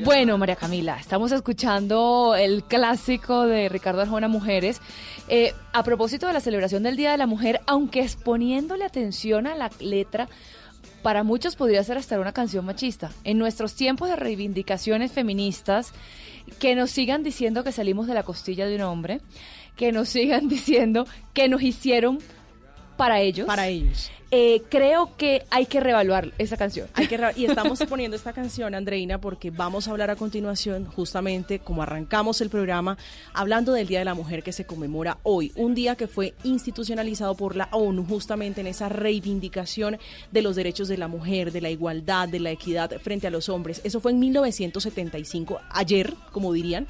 Bueno, María Camila, estamos escuchando el clásico de Ricardo Arjona Mujeres. Eh, a propósito de la celebración del Día de la Mujer, aunque exponiéndole atención a la letra, para muchos podría ser hasta una canción machista. En nuestros tiempos de reivindicaciones feministas, que nos sigan diciendo que salimos de la costilla de un hombre, que nos sigan diciendo que nos hicieron para ellos. Para ellos. Eh, creo que hay que reevaluar esa canción. Hay que y estamos poniendo esta canción, Andreina, porque vamos a hablar a continuación, justamente como arrancamos el programa, hablando del Día de la Mujer que se conmemora hoy, un día que fue institucionalizado por la ONU justamente en esa reivindicación de los derechos de la mujer, de la igualdad, de la equidad frente a los hombres. Eso fue en 1975, ayer, como dirían,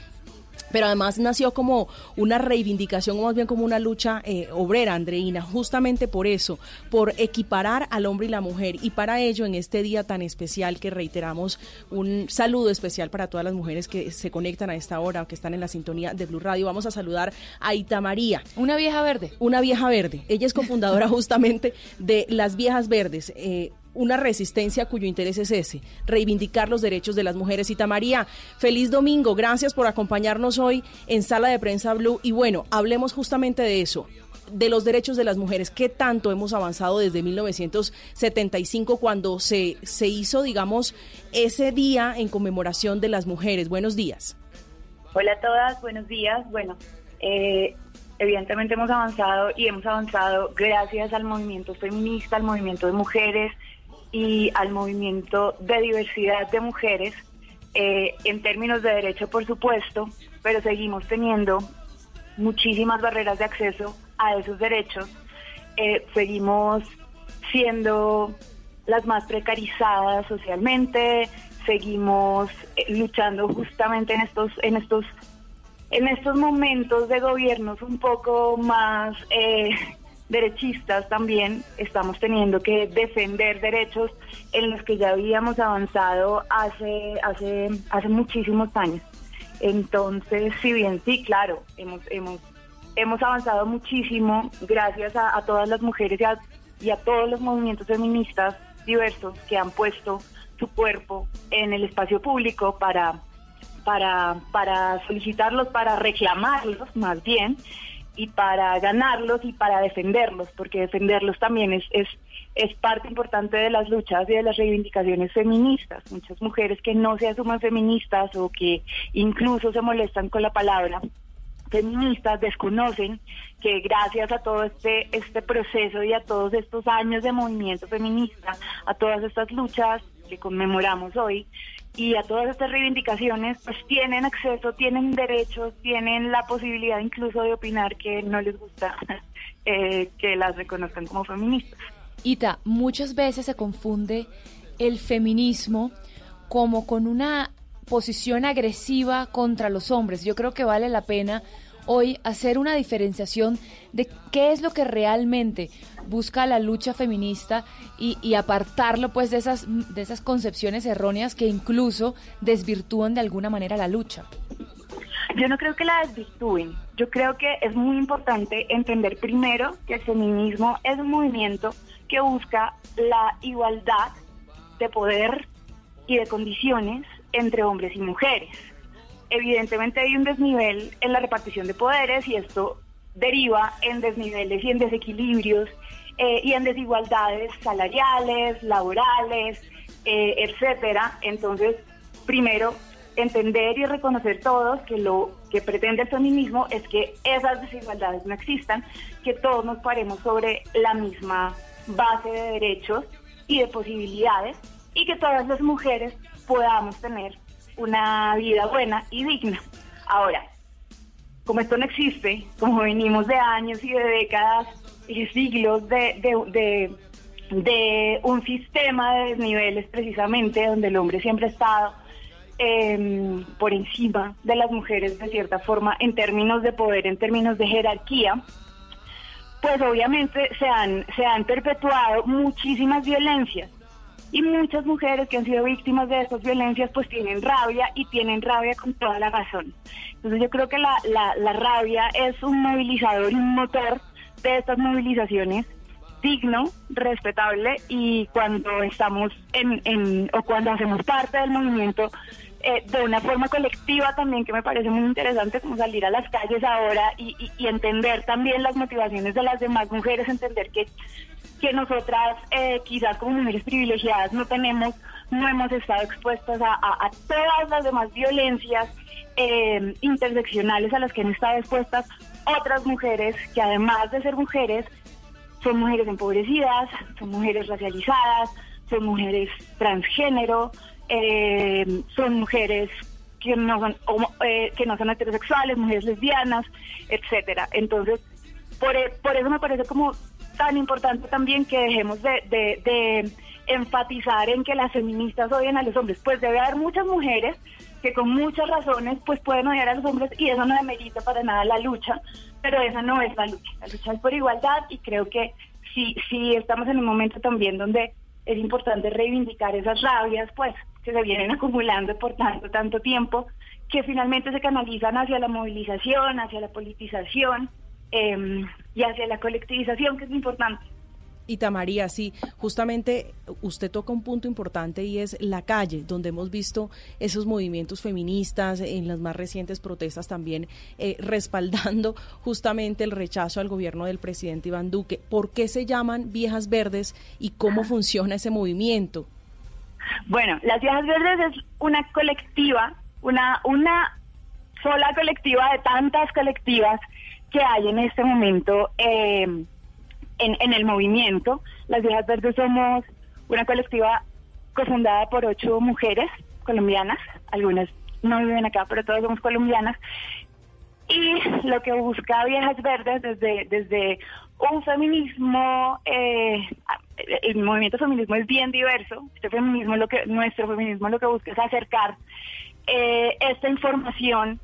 pero además nació como una reivindicación, o más bien como una lucha eh, obrera, Andreina, justamente por eso, por equiparar al hombre y la mujer. Y para ello, en este día tan especial que reiteramos, un saludo especial para todas las mujeres que se conectan a esta hora, que están en la sintonía de Blue Radio. Vamos a saludar a Ita María. Una vieja verde. Una vieja verde. Ella es cofundadora justamente de Las Viejas Verdes. eh, una resistencia cuyo interés es ese, reivindicar los derechos de las mujeres. Ita María, feliz domingo, gracias por acompañarnos hoy en Sala de Prensa Blue. Y bueno, hablemos justamente de eso. de los derechos de las mujeres. ¿Qué tanto hemos avanzado desde 1975 cuando se, se hizo, digamos, ese día en conmemoración de las mujeres? Buenos días. Hola a todas, buenos días. Bueno, eh, evidentemente hemos avanzado y hemos avanzado gracias al movimiento feminista, al movimiento de mujeres y al movimiento de diversidad de mujeres, eh, en términos de derecho, por supuesto, pero seguimos teniendo muchísimas barreras de acceso a esos derechos. Eh, seguimos siendo las más precarizadas socialmente, seguimos eh, luchando justamente en estos, en estos, en estos momentos de gobiernos un poco más derechistas también estamos teniendo que defender derechos en los que ya habíamos avanzado hace, hace, hace muchísimos años. Entonces, si bien sí, claro, hemos, hemos, hemos avanzado muchísimo gracias a, todas las mujeres y a, y a todos los movimientos feministas diversos que han puesto su cuerpo en el espacio público para, para, para solicitarlos, para reclamarlos más bien, y para ganarlos y para defenderlos, porque defenderlos también es, es, es parte importante de las luchas y de las reivindicaciones feministas. Muchas mujeres que no se asumen feministas o que incluso se molestan con la palabra feministas desconocen que gracias a todo este este proceso y a todos estos años de movimiento feminista, a todas estas luchas que conmemoramos hoy, y a todas estas reivindicaciones pues tienen acceso, tienen derechos, tienen la posibilidad incluso de opinar que no les gusta eh, que las reconozcan como feministas. Ita, muchas veces se confunde el feminismo como con una posición agresiva contra los hombres. Yo creo que vale la pena hoy hacer una diferenciación de qué es lo que realmente busca la lucha feminista y, apartarlo pues de esas, de esas concepciones erróneas que incluso desvirtúan de alguna manera la lucha. Yo no creo que la desvirtúen. Yo creo que es muy importante entender primero que el feminismo es un movimiento que busca la igualdad de poder y de condiciones entre hombres y mujeres evidentemente hay un desnivel en la repartición de poderes y esto deriva en desniveles y en desequilibrios eh, y en desigualdades salariales, laborales, eh, etcétera. Entonces, primero, entender y reconocer todos que lo que pretende el feminismo es que esas desigualdades no existan, que todos nos paremos sobre la misma base de derechos y de posibilidades y que todas las mujeres podamos tener una vida buena y digna. Ahora, como esto no existe, como venimos de años y de décadas y siglos de, de, de, un sistema de desniveles precisamente donde el hombre siempre ha estado em, por encima de las mujeres de cierta forma en términos de poder, en términos de jerarquía, pues obviamente se han, se han perpetuado muchísimas violencias y muchas mujeres que han sido víctimas de estas violencias pues tienen rabia y tienen rabia con toda la razón. Entonces yo creo que la, la, rabia es un movilizador y un motor de estas movilizaciones digno, respetable y cuando estamos en, en o cuando hacemos parte del movimiento eh, de una forma colectiva también que me parece muy interesante como salir a las calles ahora y, entender también las motivaciones de las demás mujeres, entender que que nosotras eh, quizás como mujeres privilegiadas no tenemos, no hemos estado expuestas a, todas las demás violencias eh, interseccionales a las que han estado expuestas otras mujeres que además de ser mujeres, son mujeres empobrecidas, son mujeres racializadas, son mujeres transgénero, eh, son mujeres que no son que no son heterosexuales, mujeres lesbianas, etcétera. Entonces, por, por eso me parece como tan importante también que dejemos de, enfatizar en que las feministas odian a los hombres. Pues debe haber muchas mujeres que con muchas razones pues pueden odiar a los hombres y eso no demerita para nada la lucha, pero esa no es la lucha. La lucha es por igualdad y creo que sí, sí estamos en un momento también donde es importante reivindicar esas rabias pues que se vienen acumulando por tanto, tanto tiempo, que finalmente se canalizan hacia la movilización, hacia la politización, eh, y hacia la colectivización, que es importante. Y Tamaría, sí, justamente usted toca un punto importante y es la calle, donde hemos visto esos movimientos feministas en las más recientes protestas también eh, respaldando justamente el rechazo al gobierno del presidente Iván Duque. ¿Por qué se llaman Viejas Verdes y cómo funciona ese movimiento? Bueno, las Viejas Verdes es una colectiva, una, una sola colectiva de tantas colectivas que hay en este momento. Eh, en, el movimiento. Las Viejas Verdes somos una colectiva cofundada por ocho mujeres colombianas, algunas no viven acá, pero todas somos colombianas. Y lo que busca Viejas Verdes desde, desde un feminismo, eh, el movimiento feminismo es bien diverso, este feminismo lo que, nuestro feminismo lo que busca es acercar eh, esta información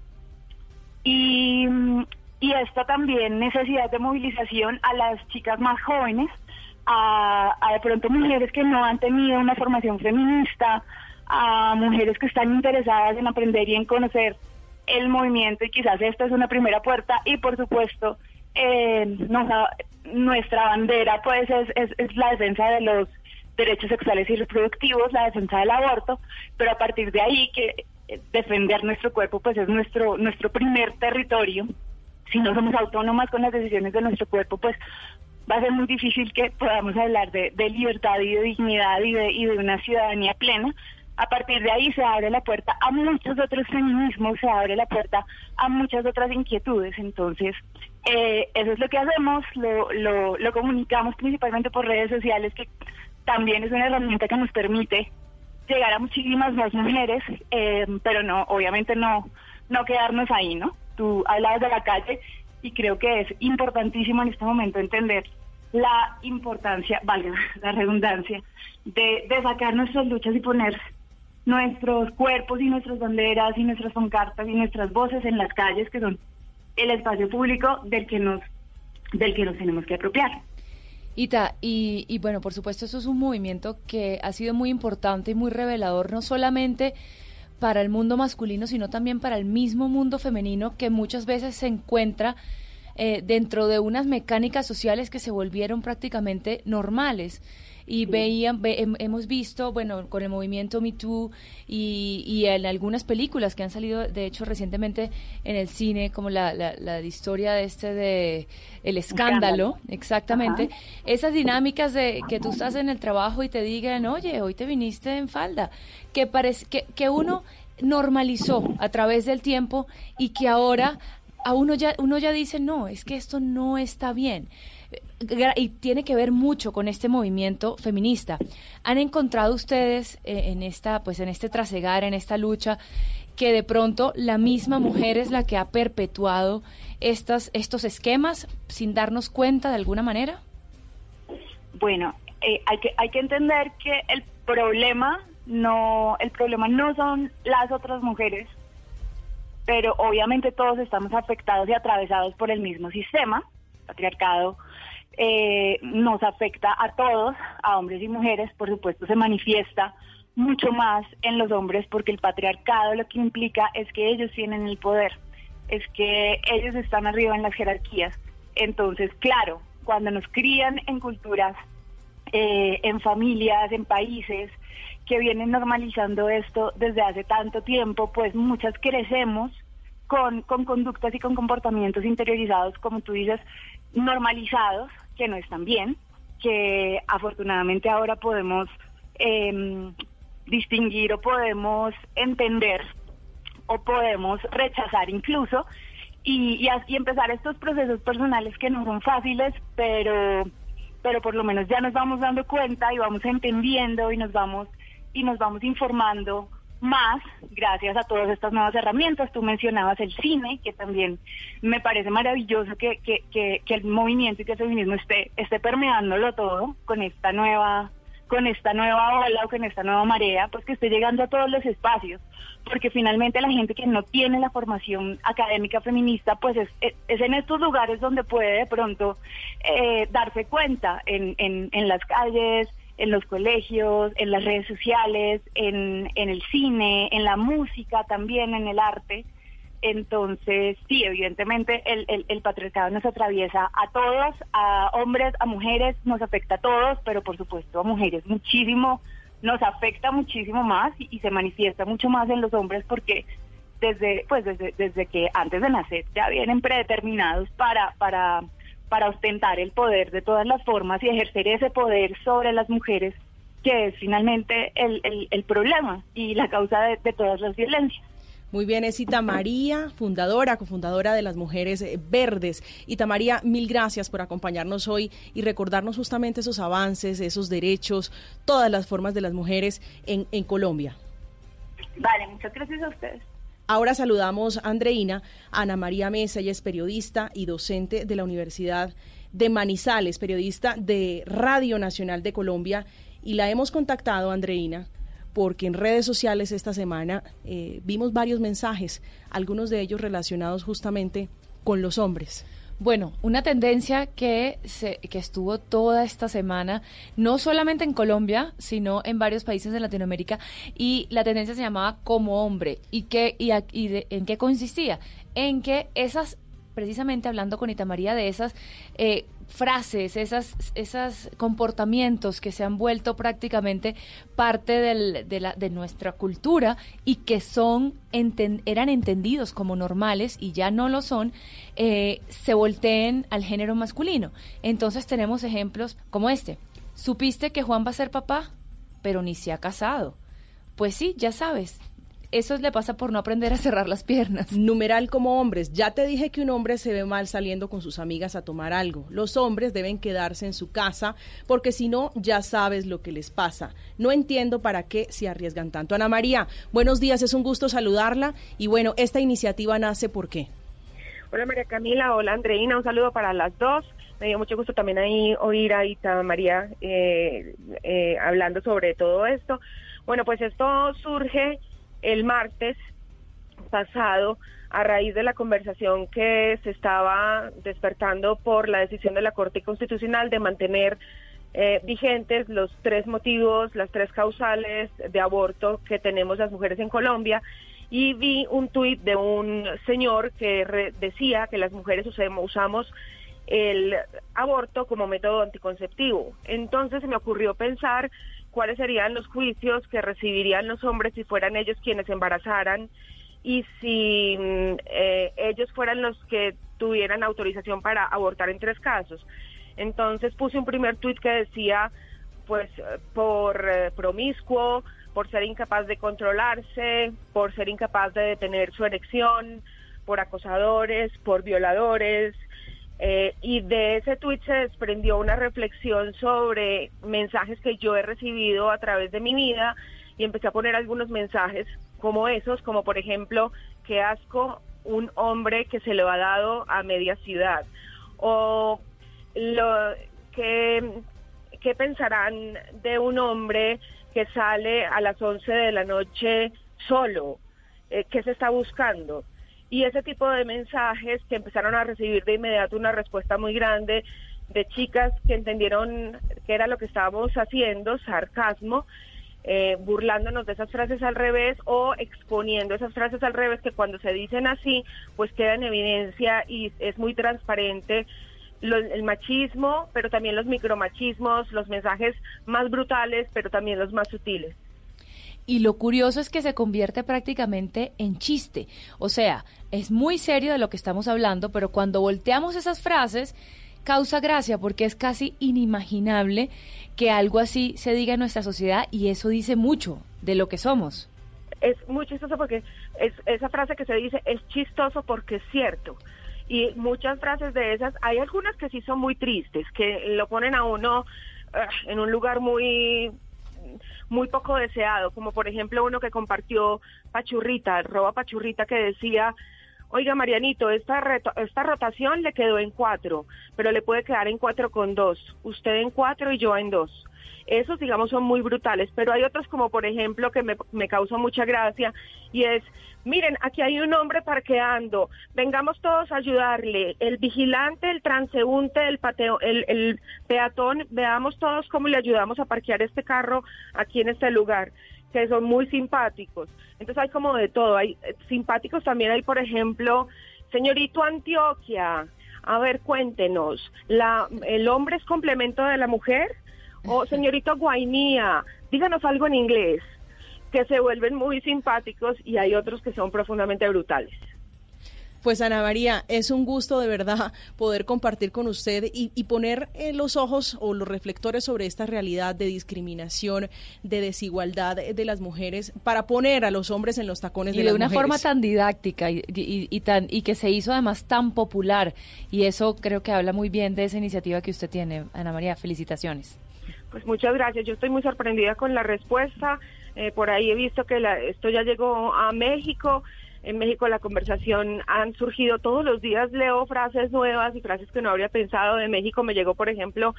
y, y esta también necesidad de movilización a las chicas más jóvenes, a, de pronto mujeres que no han tenido una formación feminista, a mujeres que están interesadas en aprender y en conocer el movimiento y quizás esta es una primera puerta y por supuesto eh, nuestra bandera pues es, es, la defensa de los derechos sexuales y reproductivos, la defensa del aborto, pero a partir de ahí que eh, defender nuestro cuerpo pues es nuestro nuestro primer territorio si no somos autónomas con las decisiones de nuestro cuerpo, pues va a ser muy difícil que podamos hablar de, libertad y de dignidad y de, y de una ciudadanía plena. A partir de ahí se abre la puerta a muchos otros feminismos, se abre la puerta a muchas otras inquietudes. Entonces, eh, eso es lo que hacemos, lo, lo, comunicamos principalmente por redes sociales, que también es una herramienta que nos permite llegar a muchísimas más mujeres, eh, pero no, obviamente no, no quedarnos ahí, ¿no? tú hablabas de la calle y creo que es importantísimo en este momento entender la importancia, valga la redundancia, de, sacar nuestras luchas y poner nuestros cuerpos y nuestras banderas y nuestras pancartas y nuestras voces en las calles que son el espacio público del que nos del que nos tenemos que apropiar. Ita, y, y bueno, por supuesto, eso es un movimiento que ha sido muy importante y muy revelador, no solamente para el mundo masculino, sino también para el mismo mundo femenino que muchas veces se encuentra eh, dentro de unas mecánicas sociales que se volvieron prácticamente normales. Y veían, hemos visto, bueno, con el movimiento Me Too y, y, en algunas películas que han salido, de hecho, recientemente en el cine, como la, la, historia de este de El Escándalo, exactamente, esas dinámicas de que tú estás en el trabajo y te digan, oye, hoy te viniste en falda, que, parece, que, que uno normalizó a través del tiempo y que ahora a uno ya uno ya dice no es que esto no está bien y tiene que ver mucho con este movimiento feminista han encontrado ustedes eh, en esta pues en este trasegar en esta lucha que de pronto la misma mujer es la que ha perpetuado estas estos esquemas sin darnos cuenta de alguna manera bueno eh, hay que hay que entender que el problema no, el problema no son las otras mujeres, pero obviamente todos estamos afectados y atravesados por el mismo sistema. Patriarcado eh, nos afecta a todos, a hombres y mujeres, por supuesto se manifiesta mucho más en los hombres porque el patriarcado lo que implica es que ellos tienen el poder, es que ellos están arriba en las jerarquías. Entonces, claro, cuando nos crían en culturas, eh, en familias, en países que vienen normalizando esto desde hace tanto tiempo, pues muchas crecemos con, con conductas y con comportamientos interiorizados, como tú dices, normalizados, que no están bien, que afortunadamente ahora podemos em, distinguir o podemos entender o podemos rechazar incluso y, y, empezar estos procesos personales que no son fáciles, pero, pero por lo menos ya nos vamos dando cuenta y vamos entendiendo y nos vamos y nos vamos informando más gracias a todas estas nuevas herramientas. Tú mencionabas el cine, que también me parece maravilloso que, que, que, que el movimiento y que el feminismo esté, esté permeándolo todo con esta nueva con esta nueva ola o con esta nueva marea, pues que esté llegando a todos los espacios, porque finalmente la gente que no tiene la formación académica feminista, pues es, es, en estos lugares donde puede de pronto eh, darse cuenta, en, en, en las calles, en los colegios, en las redes sociales, en, en el cine, en la música también, en el arte, Entonces, sí, evidentemente el, el, el patriarcado nos atraviesa a todos, a hombres, a mujeres, nos afecta a todos, pero por supuesto a mujeres muchísimo, nos afecta muchísimo más y, y se manifiesta mucho más en los hombres porque desde, pues desde, desde que antes de nacer ya vienen predeterminados para, para, para ostentar el poder de todas las formas y ejercer ese poder sobre las mujeres, que es finalmente el, el, el problema y la causa de, de todas las violencias. Muy bien, es Itamaría, fundadora, cofundadora de las Mujeres eh, Verdes. Itamaría, mil gracias por acompañarnos hoy y recordarnos justamente esos avances, esos derechos, todas las formas de las mujeres en, en Colombia. Vale, muchas gracias a ustedes. Ahora saludamos a Andreina, Ana María Mesa, ella es periodista y docente de la Universidad de Manizales, periodista de Radio Nacional de Colombia, y la hemos contactado, Andreina, porque en redes sociales esta semana eh, vimos varios mensajes, algunos de ellos relacionados justamente con los hombres. Bueno, una tendencia que, se, que estuvo toda esta semana, no solamente en Colombia, sino en varios países de Latinoamérica, y la tendencia se llamaba como hombre. ¿Y, qué, y, y de, en qué consistía? En que esas, precisamente hablando con Itamaría de esas eh, frases, esas, esos comportamientos que se han vuelto prácticamente parte de, nuestra cultura y que son eran entendidos como normales y ya no lo son, eh, se volteen al género masculino. Entonces tenemos ejemplos como este. ¿Supiste que Juan va a ser papá? Pero ni se ha casado. Pues sí, ya sabes, eso le pasa por no aprender a cerrar las piernas. Numeral como hombres. Ya te dije que un hombre se ve mal saliendo con sus amigas a tomar algo. Los hombres deben quedarse en su casa porque si no, ya sabes lo que les pasa. No entiendo para qué se arriesgan tanto. Ana María, buenos días, es un gusto saludarla. Y bueno, esta iniciativa nace por qué. Hola María Camila, hola Andreina, un saludo para las dos. Me dio mucho gusto también ahí oír a Ita María eh, eh, hablando sobre todo esto. Bueno, pues esto surge el martes pasado a raíz de la conversación que se estaba despertando por la decisión de la Corte Constitucional de mantener eh, vigentes los tres motivos, las tres causales de aborto que tenemos las mujeres en Colombia y vi un tuit de un señor que decía que las mujeres usamos el aborto como método anticonceptivo. Entonces se me ocurrió pensar cuáles serían los juicios que recibirían los hombres si fueran ellos quienes embarazaran y si mm, eh, ellos fueran los que tuvieran autorización para abortar en tres casos. Entonces puse un primer tuit que decía, pues por eh, promiscuo, por ser incapaz de controlarse, por ser incapaz de detener su erección, por acosadores, por violadores, eh, y de ese tweet se desprendió una reflexión sobre mensajes que yo he recibido a través de mi vida y empecé a poner algunos mensajes como esos, como por ejemplo, qué asco un hombre que se lo ha dado a media ciudad. O lo que, qué pensarán de un hombre que sale a las 11 de la noche solo, eh, qué se está buscando y ese tipo de mensajes que empezaron a recibir de inmediato una respuesta muy grande de chicas que entendieron que era lo que estábamos haciendo, sarcasmo, eh, burlándonos de esas frases al revés o exponiendo esas frases al revés que cuando se dicen así, pues queda en evidencia y es muy transparente el machismo, pero también los micromachismos, los mensajes más brutales, pero también los más sutiles. Y lo curioso es que se convierte prácticamente en chiste. O sea, es muy serio de lo que estamos hablando, pero cuando volteamos esas frases, causa gracia porque es casi inimaginable que algo así se diga en nuestra sociedad y eso dice mucho de lo que somos. Es muy chistoso porque es, esa frase que se dice es chistoso porque es cierto. Y muchas frases de esas, hay algunas que sí son muy tristes, que lo ponen a uno uh, en un lugar muy muy poco deseado, como por ejemplo uno que compartió Pachurrita, roba Pachurrita, que decía, oiga Marianito, esta, esta rotación le quedó en cuatro, pero le puede quedar en cuatro con dos, usted en cuatro y yo en dos. Esos, digamos, son muy brutales, pero hay otros como, por ejemplo, que me, me causan mucha gracia y es, miren, aquí hay un hombre parqueando, vengamos todos a ayudarle, el vigilante, el transeúnte, el, pateo, el peatón, veamos todos cómo le ayudamos a parquear este carro aquí en este lugar. Que son muy simpáticos. Entonces hay como de todo. Hay eh, simpáticos también hay, por ejemplo, señorito Antioquia. A ver, cuéntenos, la, ¿el hombre es complemento de la mujer? O señorito Guainía, díganos algo en inglés, que se vuelven muy simpáticos y hay otros que son profundamente brutales. Pues Ana María, es un gusto de verdad poder compartir con usted y, poner eh, los ojos o los reflectores sobre esta realidad de discriminación, de desigualdad de las mujeres, para poner a los hombres en los tacones y de, de una forma tan didáctica y, y, tan y que se hizo además tan popular y eso creo que habla muy bien de esa iniciativa que usted tiene, Ana María. Felicitaciones. Pues muchas gracias. Yo estoy muy sorprendida con la respuesta. Eh, por ahí he visto que esto ya llegó a México en México la conversación han surgido todos los días, leo frases nuevas y frases que no habría pensado. De México. Me llegó, por ejemplo,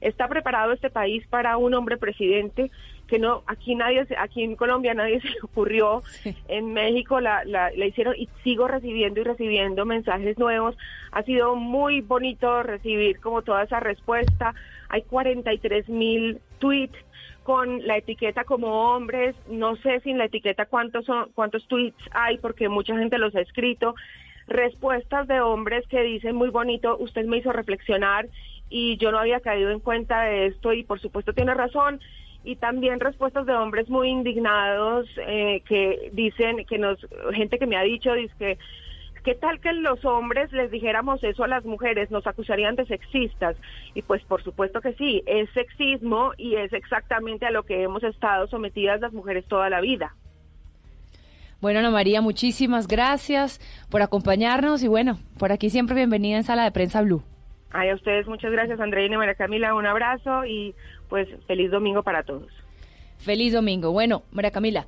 está preparado este país para un hombre presidente que no aquí nadie aquí en Colombia nadie se le ocurrió. En México la, la, la, hicieron y sigo recibiendo y recibiendo mensajes nuevos. Ha sido muy bonito recibir como toda esa respuesta. Hay 43 mil tweets con la etiqueta como hombres, no sé sin la etiqueta cuántos son, cuántos tweets hay porque mucha gente los ha escrito, respuestas de hombres que dicen muy bonito, usted me hizo reflexionar y yo no había caído en cuenta de esto y por supuesto tiene razón. Y también respuestas de hombres muy indignados eh, que dicen que nos gente que me ha dicho dice que ¿Qué tal que los hombres les dijéramos eso a las mujeres? Nos acusarían de sexistas. Y pues por supuesto que sí, es sexismo y es exactamente a lo que hemos estado sometidas las mujeres toda la vida. Bueno, Ana María, muchísimas gracias por acompañarnos y bueno, por aquí siempre bienvenida en Sala de Prensa Blue. Ay, a ustedes muchas gracias, Andreina y María Camila, un abrazo y pues feliz domingo para todos. Feliz domingo. Bueno, María Camila,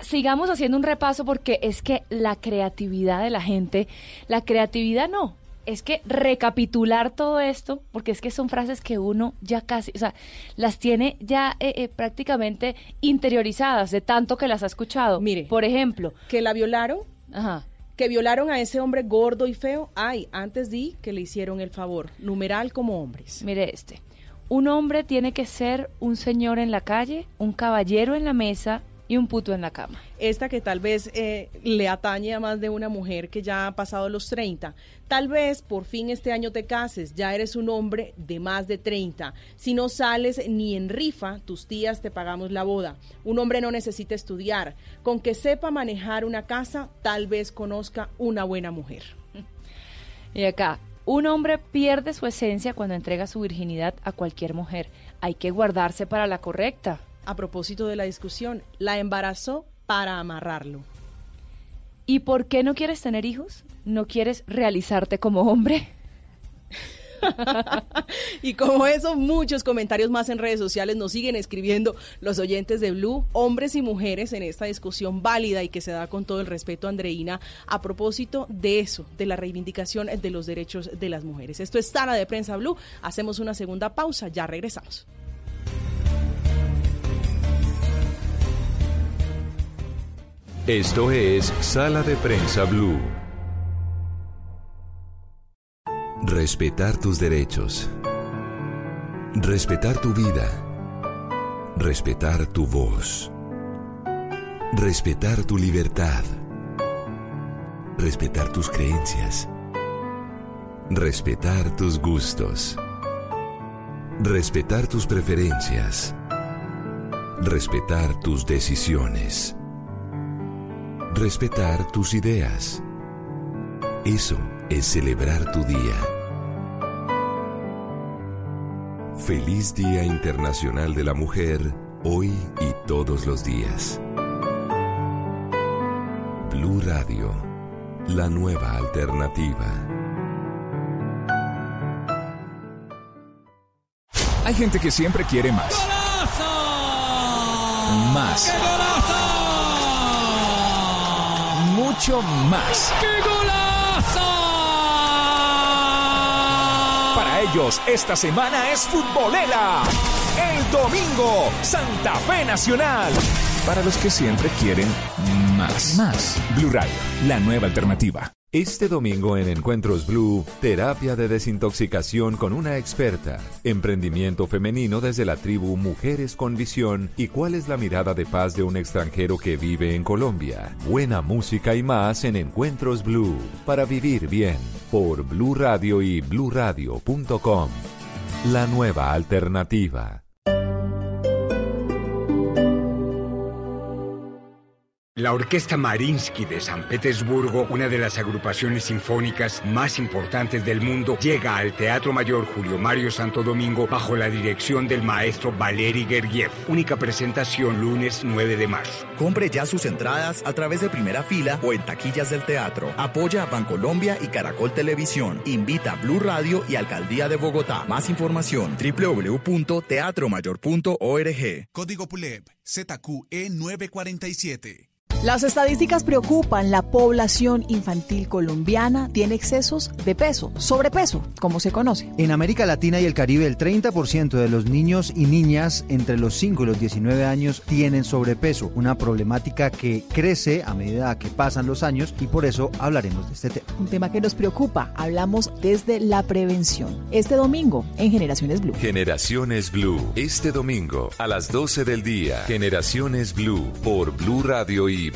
sigamos haciendo un repaso porque es que la creatividad de la gente, la creatividad no, es que recapitular todo esto, porque es que son frases que uno ya casi, o sea, las tiene ya eh, eh, prácticamente interiorizadas de tanto que las ha escuchado. Mire, por ejemplo, que la violaron, Ajá. que violaron a ese hombre gordo y feo, ay, antes di que le hicieron el favor, numeral como hombres. Mire este, un hombre tiene que ser un señor en la calle, un caballero en la mesa, y un puto en la cama. Esta que tal vez eh, le atañe a más de una mujer que ya ha pasado los 30. Tal vez por fin este año te cases, ya eres un hombre de más de 30. Si no sales ni en rifa, tus tías te pagamos la boda. Un hombre no necesita estudiar. Con que sepa manejar una casa, tal vez conozca una buena mujer. Y acá, un hombre pierde su esencia cuando entrega su virginidad a cualquier mujer. Hay que guardarse para la correcta a propósito de la discusión, la embarazó para amarrarlo. ¿Y por qué no quieres tener hijos? ¿No quieres realizarte como hombre? y como eso, muchos comentarios más en redes sociales nos siguen escribiendo los oyentes de Blue, hombres y mujeres, en esta discusión válida y que se da con todo el respeto, Andreina, a propósito de eso, de la reivindicación de los derechos de las mujeres. Esto es Sala de Prensa Blue. Hacemos una segunda pausa, ya regresamos. Esto es Sala de Prensa Blue. Respetar tus derechos. Respetar tu vida. Respetar tu voz. Respetar tu libertad. Respetar tus creencias. Respetar tus gustos. Respetar tus preferencias. Respetar tus decisiones respetar tus ideas. Eso es celebrar tu día. Feliz Día Internacional de la Mujer, hoy y todos los días. Blue Radio, la nueva alternativa. Hay gente que siempre quiere más. Más mucho más. ¡Qué golazo! Para ellos, esta semana es futbolera. El domingo, Santa Fe Nacional. Para los que siempre quieren más. Más. Blue Radio, la nueva alternativa. Este domingo en Encuentros Blue, terapia de desintoxicación con una experta, emprendimiento femenino desde la tribu Mujeres con Visión y cuál es la mirada de paz de un extranjero que vive en Colombia. Buena música y más en Encuentros Blue, para vivir bien, por Blue Radio y bluradio.com. La nueva alternativa. La Orquesta Marinsky de San Petersburgo, una de las agrupaciones sinfónicas más importantes del mundo, llega al Teatro Mayor Julio Mario Santo Domingo bajo la dirección del maestro Valery Gergiev. Única presentación lunes 9 de marzo. Compre ya sus entradas a través de primera fila o en taquillas del teatro. Apoya a Bancolombia y Caracol Televisión. Invita a Blue Radio y Alcaldía de Bogotá. Más información www.teatromayor.org. Código PULEP ZQE 947. Las estadísticas preocupan. La población infantil colombiana tiene excesos de peso, sobrepeso, como se conoce. En América Latina y el Caribe, el 30% de los niños y niñas entre los 5 y los 19 años tienen sobrepeso, una problemática que crece a medida que pasan los años y por eso hablaremos de este tema. Un tema que nos preocupa. Hablamos desde la prevención. Este domingo en Generaciones Blue. Generaciones Blue, este domingo a las 12 del día. Generaciones Blue por Blue Radio y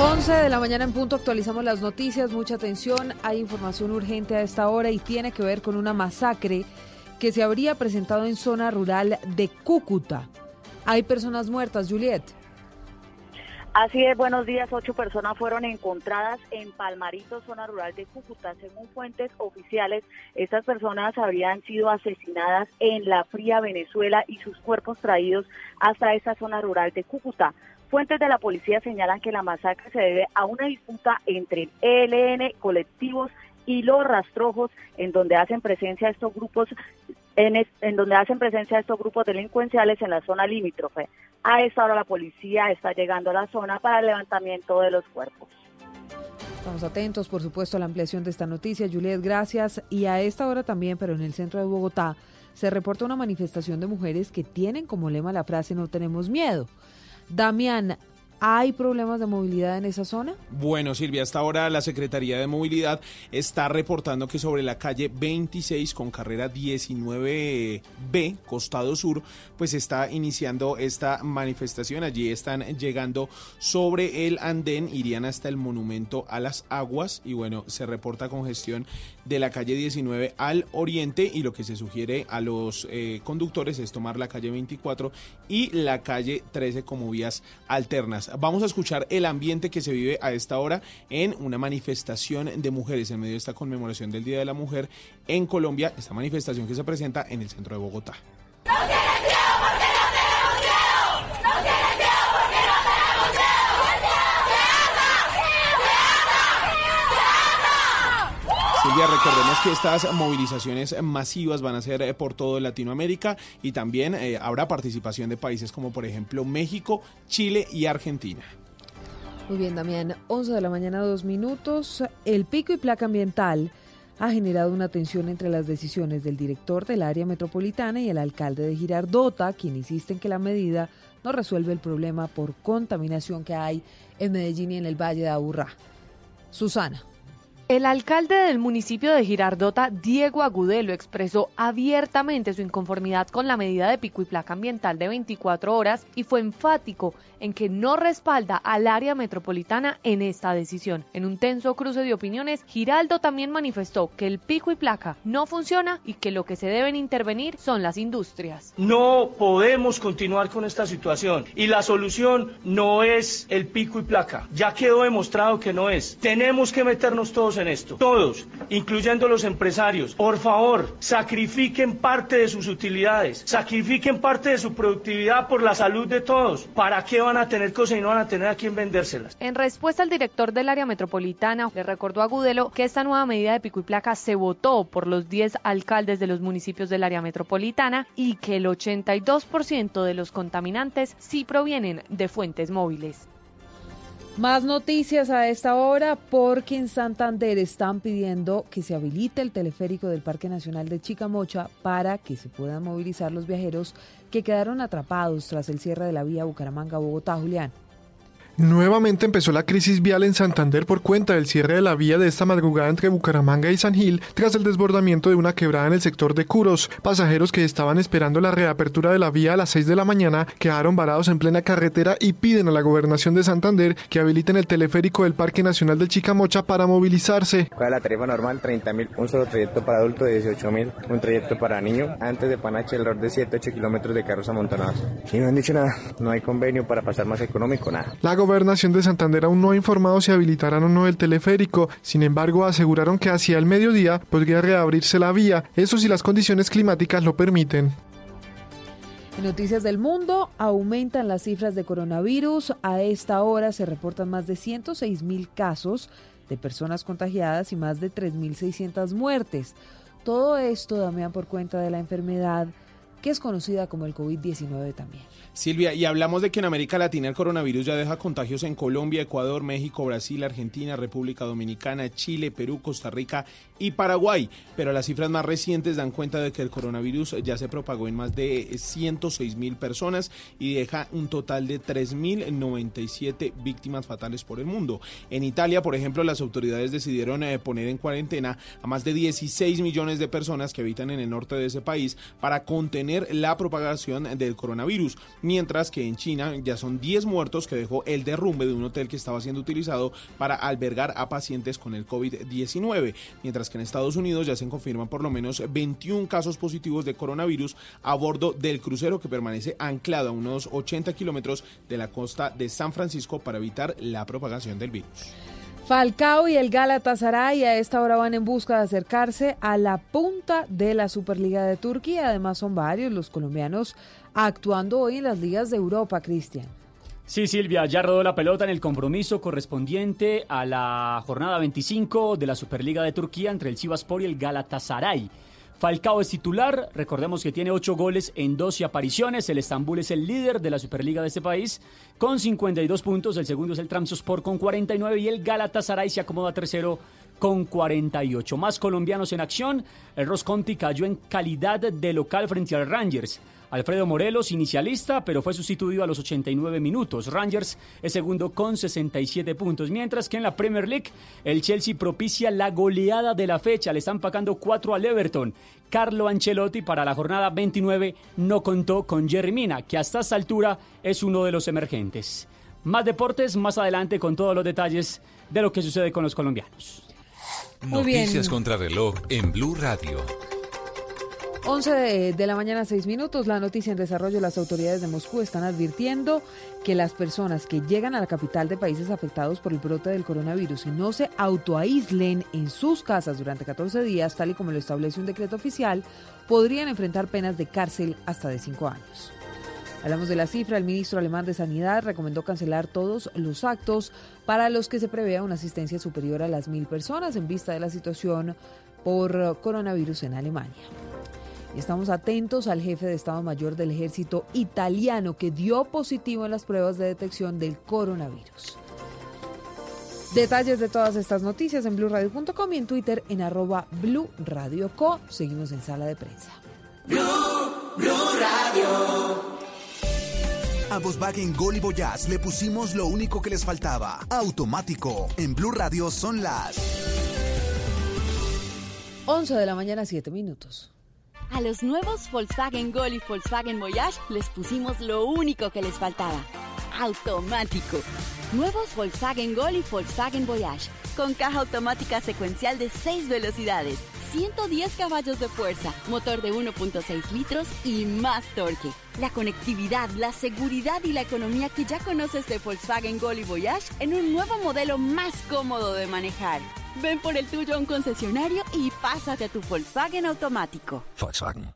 11 de la mañana en punto actualizamos las noticias, mucha atención, hay información urgente a esta hora y tiene que ver con una masacre que se habría presentado en zona rural de Cúcuta. Hay personas muertas, Juliet. Así es, buenos días. Ocho personas fueron encontradas en Palmarito, zona rural de Cúcuta. Según fuentes oficiales, estas personas habrían sido asesinadas en la fría Venezuela y sus cuerpos traídos hasta esta zona rural de Cúcuta. Fuentes de la policía señalan que la masacre se debe a una disputa entre el ELN, colectivos y los rastrojos, en donde hacen presencia estos grupos, en, en donde hacen presencia estos grupos delincuenciales en la zona limítrofe. A esta hora la policía está llegando a la zona para el levantamiento de los cuerpos. Estamos atentos, por supuesto, a la ampliación de esta noticia. Juliet, gracias. Y a esta hora también, pero en el centro de Bogotá, se reporta una manifestación de mujeres que tienen como lema la frase no tenemos miedo. Damián, ¿hay problemas de movilidad en esa zona? Bueno, Silvia, hasta ahora la Secretaría de Movilidad está reportando que sobre la calle 26 con carrera 19B, costado sur, pues está iniciando esta manifestación. Allí están llegando sobre el andén, irían hasta el monumento a las aguas y bueno, se reporta congestión de la calle 19 al oriente y lo que se sugiere a los eh, conductores es tomar la calle 24 y la calle 13 como vías alternas. Vamos a escuchar el ambiente que se vive a esta hora en una manifestación de mujeres en medio de esta conmemoración del Día de la Mujer en Colombia, esta manifestación que se presenta en el centro de Bogotá. Recordemos que estas movilizaciones masivas van a ser eh, por todo Latinoamérica y también eh, habrá participación de países como por ejemplo México, Chile y Argentina. Muy bien, Damián. 11 de la mañana, dos minutos. El pico y placa ambiental ha generado una tensión entre las decisiones del director del área metropolitana y el alcalde de Girardota, quien insiste en que la medida no resuelve el problema por contaminación que hay en Medellín y en el Valle de Aburrá. Susana. El alcalde del municipio de Girardota, Diego Agudelo, expresó abiertamente su inconformidad con la medida de pico y placa ambiental de 24 horas y fue enfático en que no respalda al área metropolitana en esta decisión. En un tenso cruce de opiniones, Giraldo también manifestó que el pico y placa no funciona y que lo que se deben intervenir son las industrias. No podemos continuar con esta situación y la solución no es el pico y placa. Ya quedó demostrado que no es. Tenemos que meternos todos en esto, todos, incluyendo los empresarios. Por favor, sacrifiquen parte de sus utilidades, sacrifiquen parte de su productividad por la salud de todos. ¿Para qué van a tener cosas y no van a tener a quién vendérselas? En respuesta, el director del área metropolitana le recordó a Gudelo que esta nueva medida de pico y placa se votó por los 10 alcaldes de los municipios del área metropolitana y que el 82% de los contaminantes sí provienen de fuentes móviles. Más noticias a esta hora porque en Santander están pidiendo que se habilite el teleférico del Parque Nacional de Chicamocha para que se puedan movilizar los viajeros que quedaron atrapados tras el cierre de la vía Bucaramanga-Bogotá, Julián. Nuevamente empezó la crisis vial en Santander por cuenta del cierre de la vía de esta madrugada entre Bucaramanga y San Gil tras el desbordamiento de una quebrada en el sector de Curos. Pasajeros que estaban esperando la reapertura de la vía a las 6 de la mañana quedaron varados en plena carretera y piden a la gobernación de Santander que habiliten el teleférico del Parque Nacional del Chicamocha para movilizarse. ¿Cuál es la tarifa normal? 30 mil, un solo trayecto para adulto de 18 mil, un trayecto para niño. Antes de Panache, el error de 7-8 kilómetros de carros amontonados. Y no han dicho nada, no hay convenio para pasar más económico, nada. La gobernación de Santander aún no ha informado si habilitarán o no el teleférico. Sin embargo, aseguraron que hacia el mediodía podría reabrirse la vía, eso si las condiciones climáticas lo permiten. En Noticias del Mundo, aumentan las cifras de coronavirus. A esta hora se reportan más de 106 mil casos de personas contagiadas y más de 3.600 muertes. Todo esto, Damián, por cuenta de la enfermedad que es conocida como el COVID-19 también. Silvia, y hablamos de que en América Latina el coronavirus ya deja contagios en Colombia, Ecuador, México, Brasil, Argentina, República Dominicana, Chile, Perú, Costa Rica y Paraguay. Pero las cifras más recientes dan cuenta de que el coronavirus ya se propagó en más de 106 mil personas y deja un total de 3.097 víctimas fatales por el mundo. En Italia, por ejemplo, las autoridades decidieron eh, poner en cuarentena a más de 16 millones de personas que habitan en el norte de ese país para contener la propagación del coronavirus mientras que en China ya son 10 muertos que dejó el derrumbe de un hotel que estaba siendo utilizado para albergar a pacientes con el COVID-19, mientras que en Estados Unidos ya se confirman por lo menos 21 casos positivos de coronavirus a bordo del crucero que permanece anclado a unos 80 kilómetros de la costa de San Francisco para evitar la propagación del virus. Falcao y el Galatasaray a esta hora van en busca de acercarse a la punta de la Superliga de Turquía. Además son varios los colombianos actuando hoy en las ligas de Europa, Cristian. Sí, Silvia, ya rodó la pelota en el compromiso correspondiente a la jornada 25 de la Superliga de Turquía entre el Sivaspor y el Galatasaray. Falcao es titular, recordemos que tiene 8 goles en 12 apariciones, el Estambul es el líder de la Superliga de este país con 52 puntos, el segundo es el Trabzonspor con 49 y el Galatasaray se acomoda tercero con 48. Más colombianos en acción, el Rosconti cayó en calidad de local frente al Rangers. Alfredo Morelos, inicialista, pero fue sustituido a los 89 minutos. Rangers es segundo con 67 puntos, mientras que en la Premier League el Chelsea propicia la goleada de la fecha. Le están pagando 4 al Everton. Carlo Ancelotti para la jornada 29 no contó con Jerry Mina, que hasta esta altura es uno de los emergentes. Más deportes más adelante con todos los detalles de lo que sucede con los colombianos. Noticias contra reloj en Blue Radio. 11 de, la mañana, 6 minutos. La noticia en desarrollo. Las autoridades de Moscú están advirtiendo que las personas que llegan a la capital de países afectados por el brote del coronavirus y no se autoaíslen en sus casas durante 14 días, tal y como lo establece un decreto oficial, podrían enfrentar penas de cárcel hasta de 5 años. Hablamos de la cifra. El ministro alemán de Sanidad recomendó cancelar todos los actos para los que se prevea una asistencia superior a las mil personas en vista de la situación por coronavirus en Alemania. Estamos atentos al jefe de Estado Mayor del Ejército italiano que dio positivo en las pruebas de detección del coronavirus. Detalles de todas estas noticias en blurradio.com y en Twitter en arroba blurradioco. Seguimos en sala de prensa. Blue, Blue Radio. A Volkswagen Gol y Voyage le pusimos lo único que les faltaba. Automático. En Blue Radio son las 11 de la mañana, 7 minutos. A los nuevos Volkswagen Gol y Volkswagen Voyage les pusimos lo único que les faltaba. Automático. Nuevos Volkswagen Gol y Volkswagen Voyage. Con caja automática secuencial de 6 velocidades, 110 caballos de fuerza, motor de 1.6 litros y más torque. La conectividad, la seguridad y la economía que ya conoces de Volkswagen Gol y Voyage en un nuevo modelo más cómodo de manejar. Ven por el tuyo a un concesionario y pásate a tu Volkswagen automático. Volkswagen.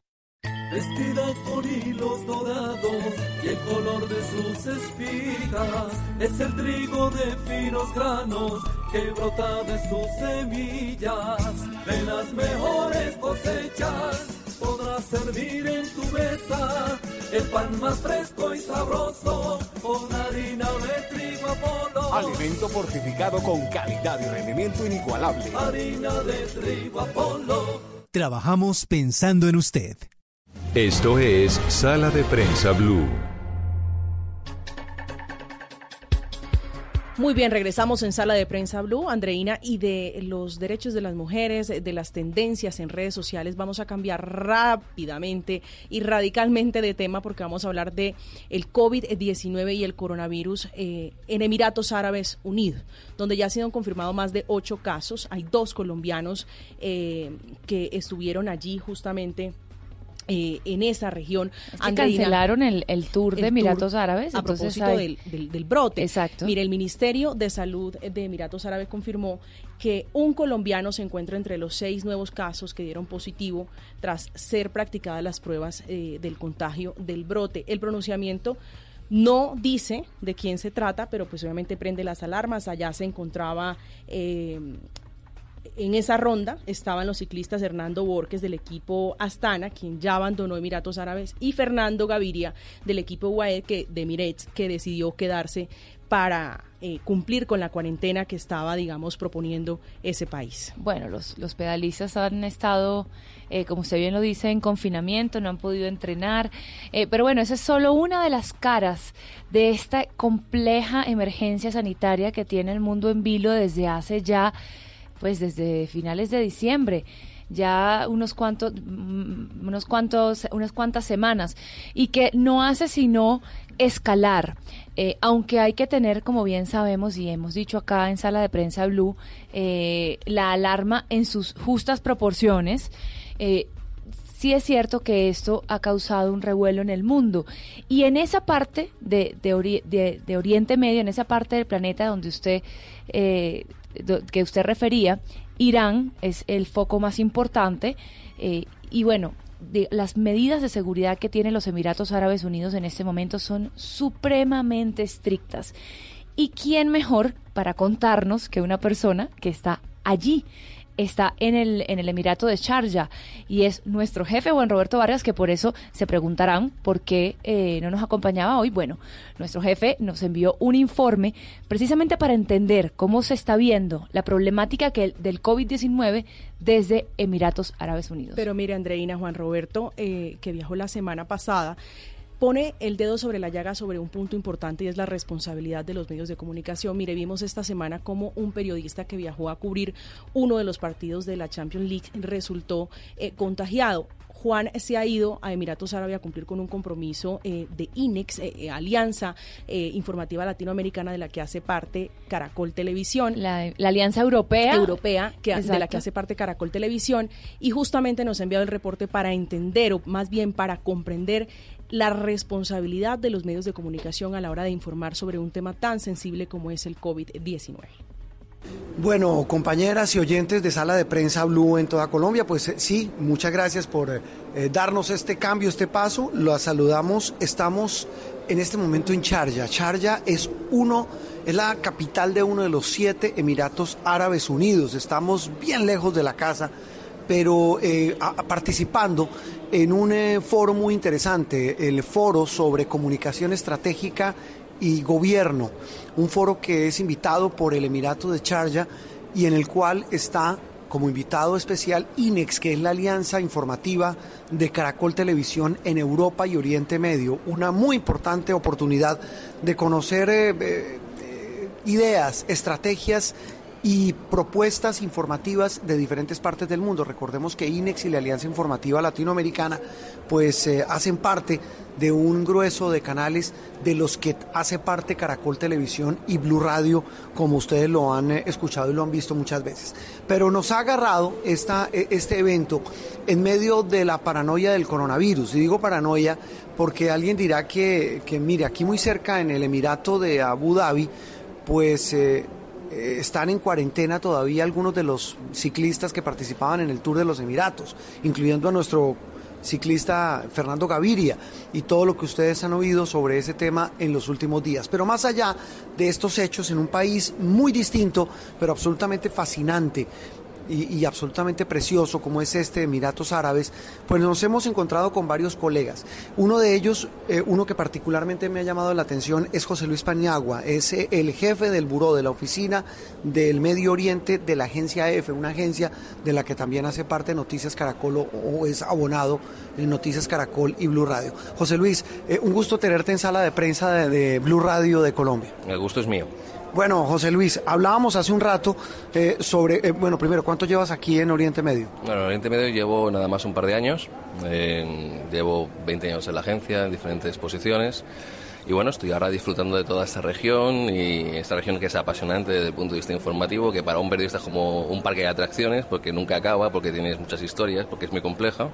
Vestida con hilos dorados y el color de sus espigas es el trigo de finos granos que brota de sus semillas. De las mejores cosechas podrás servir en tu mesa el pan más fresco y sabroso con harina de trigo Apolo. Alimento fortificado con calidad y rendimiento inigualable. Harina de trigo Apolo. Trabajamos pensando en usted. Esto es Sala de Prensa Blue. Muy bien, regresamos en Sala de Prensa Blue, Andreina, y de los derechos de las mujeres, de las tendencias en redes sociales, vamos a cambiar rápidamente y radicalmente de tema porque vamos a hablar de el COVID-19 y el coronavirus eh, en Emiratos Árabes Unidos, donde ya han sido confirmados más de ocho casos. Hay dos colombianos eh, que estuvieron allí justamente eh, en esa región. Es que cancelaron el, el tour de Emiratos Árabes. A propósito del, del, del, brote. Exacto. Mire, el Ministerio de Salud de Emiratos Árabes confirmó que un colombiano se encuentra entre los seis nuevos casos que dieron positivo tras ser practicadas las pruebas eh, del contagio del brote. El pronunciamiento no dice de quién se trata, pero pues obviamente prende las alarmas. Allá se encontraba eh, en esa ronda estaban los ciclistas Hernando Borges del equipo Astana, quien ya abandonó Emiratos Árabes, y Fernando Gaviria del equipo UAE que, de Emirates, que decidió quedarse para eh, cumplir con la cuarentena que estaba, digamos, proponiendo ese país. Bueno, los, los pedalistas han estado, eh, como usted bien lo dice, en confinamiento, no han podido entrenar, eh, pero bueno, esa es solo una de las caras de esta compleja emergencia sanitaria que tiene el mundo en vilo desde hace ya pues desde finales de diciembre. Ya unos cuantos mm, unos cuantos unas cuantas semanas. Y que no hace sino escalar. Eh, aunque hay que tener como bien sabemos y hemos dicho acá en sala de prensa blue eh, la alarma en sus justas proporciones eh, sí es cierto que esto ha causado un revuelo en el mundo. Y en esa parte de, de, Oriente Medio, en esa parte del planeta donde usted que usted refería, Irán es el foco más importante eh, y bueno, las medidas de seguridad que tienen los Emiratos Árabes Unidos en este momento son supremamente estrictas. ¿Y quién mejor para contarnos que una persona que está allí? Está en el, en el Emirato de Sharjah y es nuestro jefe Juan Roberto Vargas que por eso se preguntarán por qué eh, no nos acompañaba hoy. Bueno, nuestro jefe nos envió un informe precisamente para entender cómo se está viendo la problemática que, del COVID-19 desde Emiratos Árabes Unidos. Pero mire, Andreina, Juan Roberto, eh, que viajó la semana pasada, pone el dedo sobre la llaga sobre un punto importante y es la responsabilidad de los medios de comunicación. Mire, vimos esta semana como un periodista que viajó a cubrir uno de los partidos de la Champions League resultó eh, contagiado. Juan se ha ido a Emiratos Árabes a cumplir con un compromiso eh, de INEX, eh, Alianza Informativa Latinoamericana de la que hace parte Caracol Televisión. La, Alianza Europea. Europea, que, de la que hace parte Caracol Televisión. Y justamente nos ha enviado el reporte para entender, o más bien para comprender la responsabilidad de los medios de comunicación a la hora de informar sobre un tema tan sensible como es el COVID-19. Bueno, compañeras y oyentes de Sala de Prensa Blue en toda Colombia, pues eh, sí, muchas gracias por eh, darnos este cambio, este paso. Lo saludamos. Estamos en este momento en Charja. Charja es uno, es la capital de uno de los siete Emiratos Árabes Unidos. Estamos bien lejos de la casa pero eh, participando en un eh, foro muy interesante, el foro sobre comunicación estratégica y gobierno, un foro que es invitado por el Emirato de Charja y en el cual está como invitado especial INEX, que es la alianza informativa de Caracol Televisión en Europa y Oriente Medio, una muy importante oportunidad de conocer eh, ideas, estrategias y propuestas informativas de diferentes partes del mundo. Recordemos que INEX y la Alianza Informativa Latinoamericana pues eh, hacen parte de un grueso de canales de los que hace parte Caracol Televisión y Blue Radio, como ustedes lo han eh, escuchado y lo han visto muchas veces. Pero nos ha agarrado esta, e, este evento en medio de la paranoia del coronavirus. Y digo paranoia porque alguien dirá que, que mire, aquí muy cerca en el Emirato de Abu Dhabi, pues... Eh, eh, están en cuarentena todavía algunos de los ciclistas que participaban en el Tour de los Emiratos, incluyendo a nuestro ciclista Fernando Gaviria y todo lo que ustedes han oído sobre ese tema en los últimos días. Pero más allá de estos hechos en un país muy distinto, pero absolutamente fascinante, y, absolutamente precioso como es este Emiratos Árabes, pues nos hemos encontrado con varios colegas. Uno de ellos, eh, uno que particularmente me ha llamado la atención, es José Luis Paniagua, es eh, el jefe del buró de la oficina del Medio Oriente de la agencia EFE, una agencia de la que también hace parte Noticias Caracol o, es abonado en Noticias Caracol y Blue Radio. José Luis, eh, un gusto tenerte en sala de prensa de, de Blue Radio de Colombia. El gusto es mío. Bueno, José Luis, hablábamos hace un rato eh, sobre, eh, bueno, primero, ¿cuánto llevas aquí en Oriente Medio? Bueno, en Oriente Medio llevo nada más un par de años, llevo 20 años en la agencia, en diferentes posiciones, y bueno, estoy ahora disfrutando de toda esta región, y esta región que es apasionante desde el punto de vista informativo, que para un periodista es como un parque de atracciones, porque nunca acaba, porque tienes muchas historias, porque es muy compleja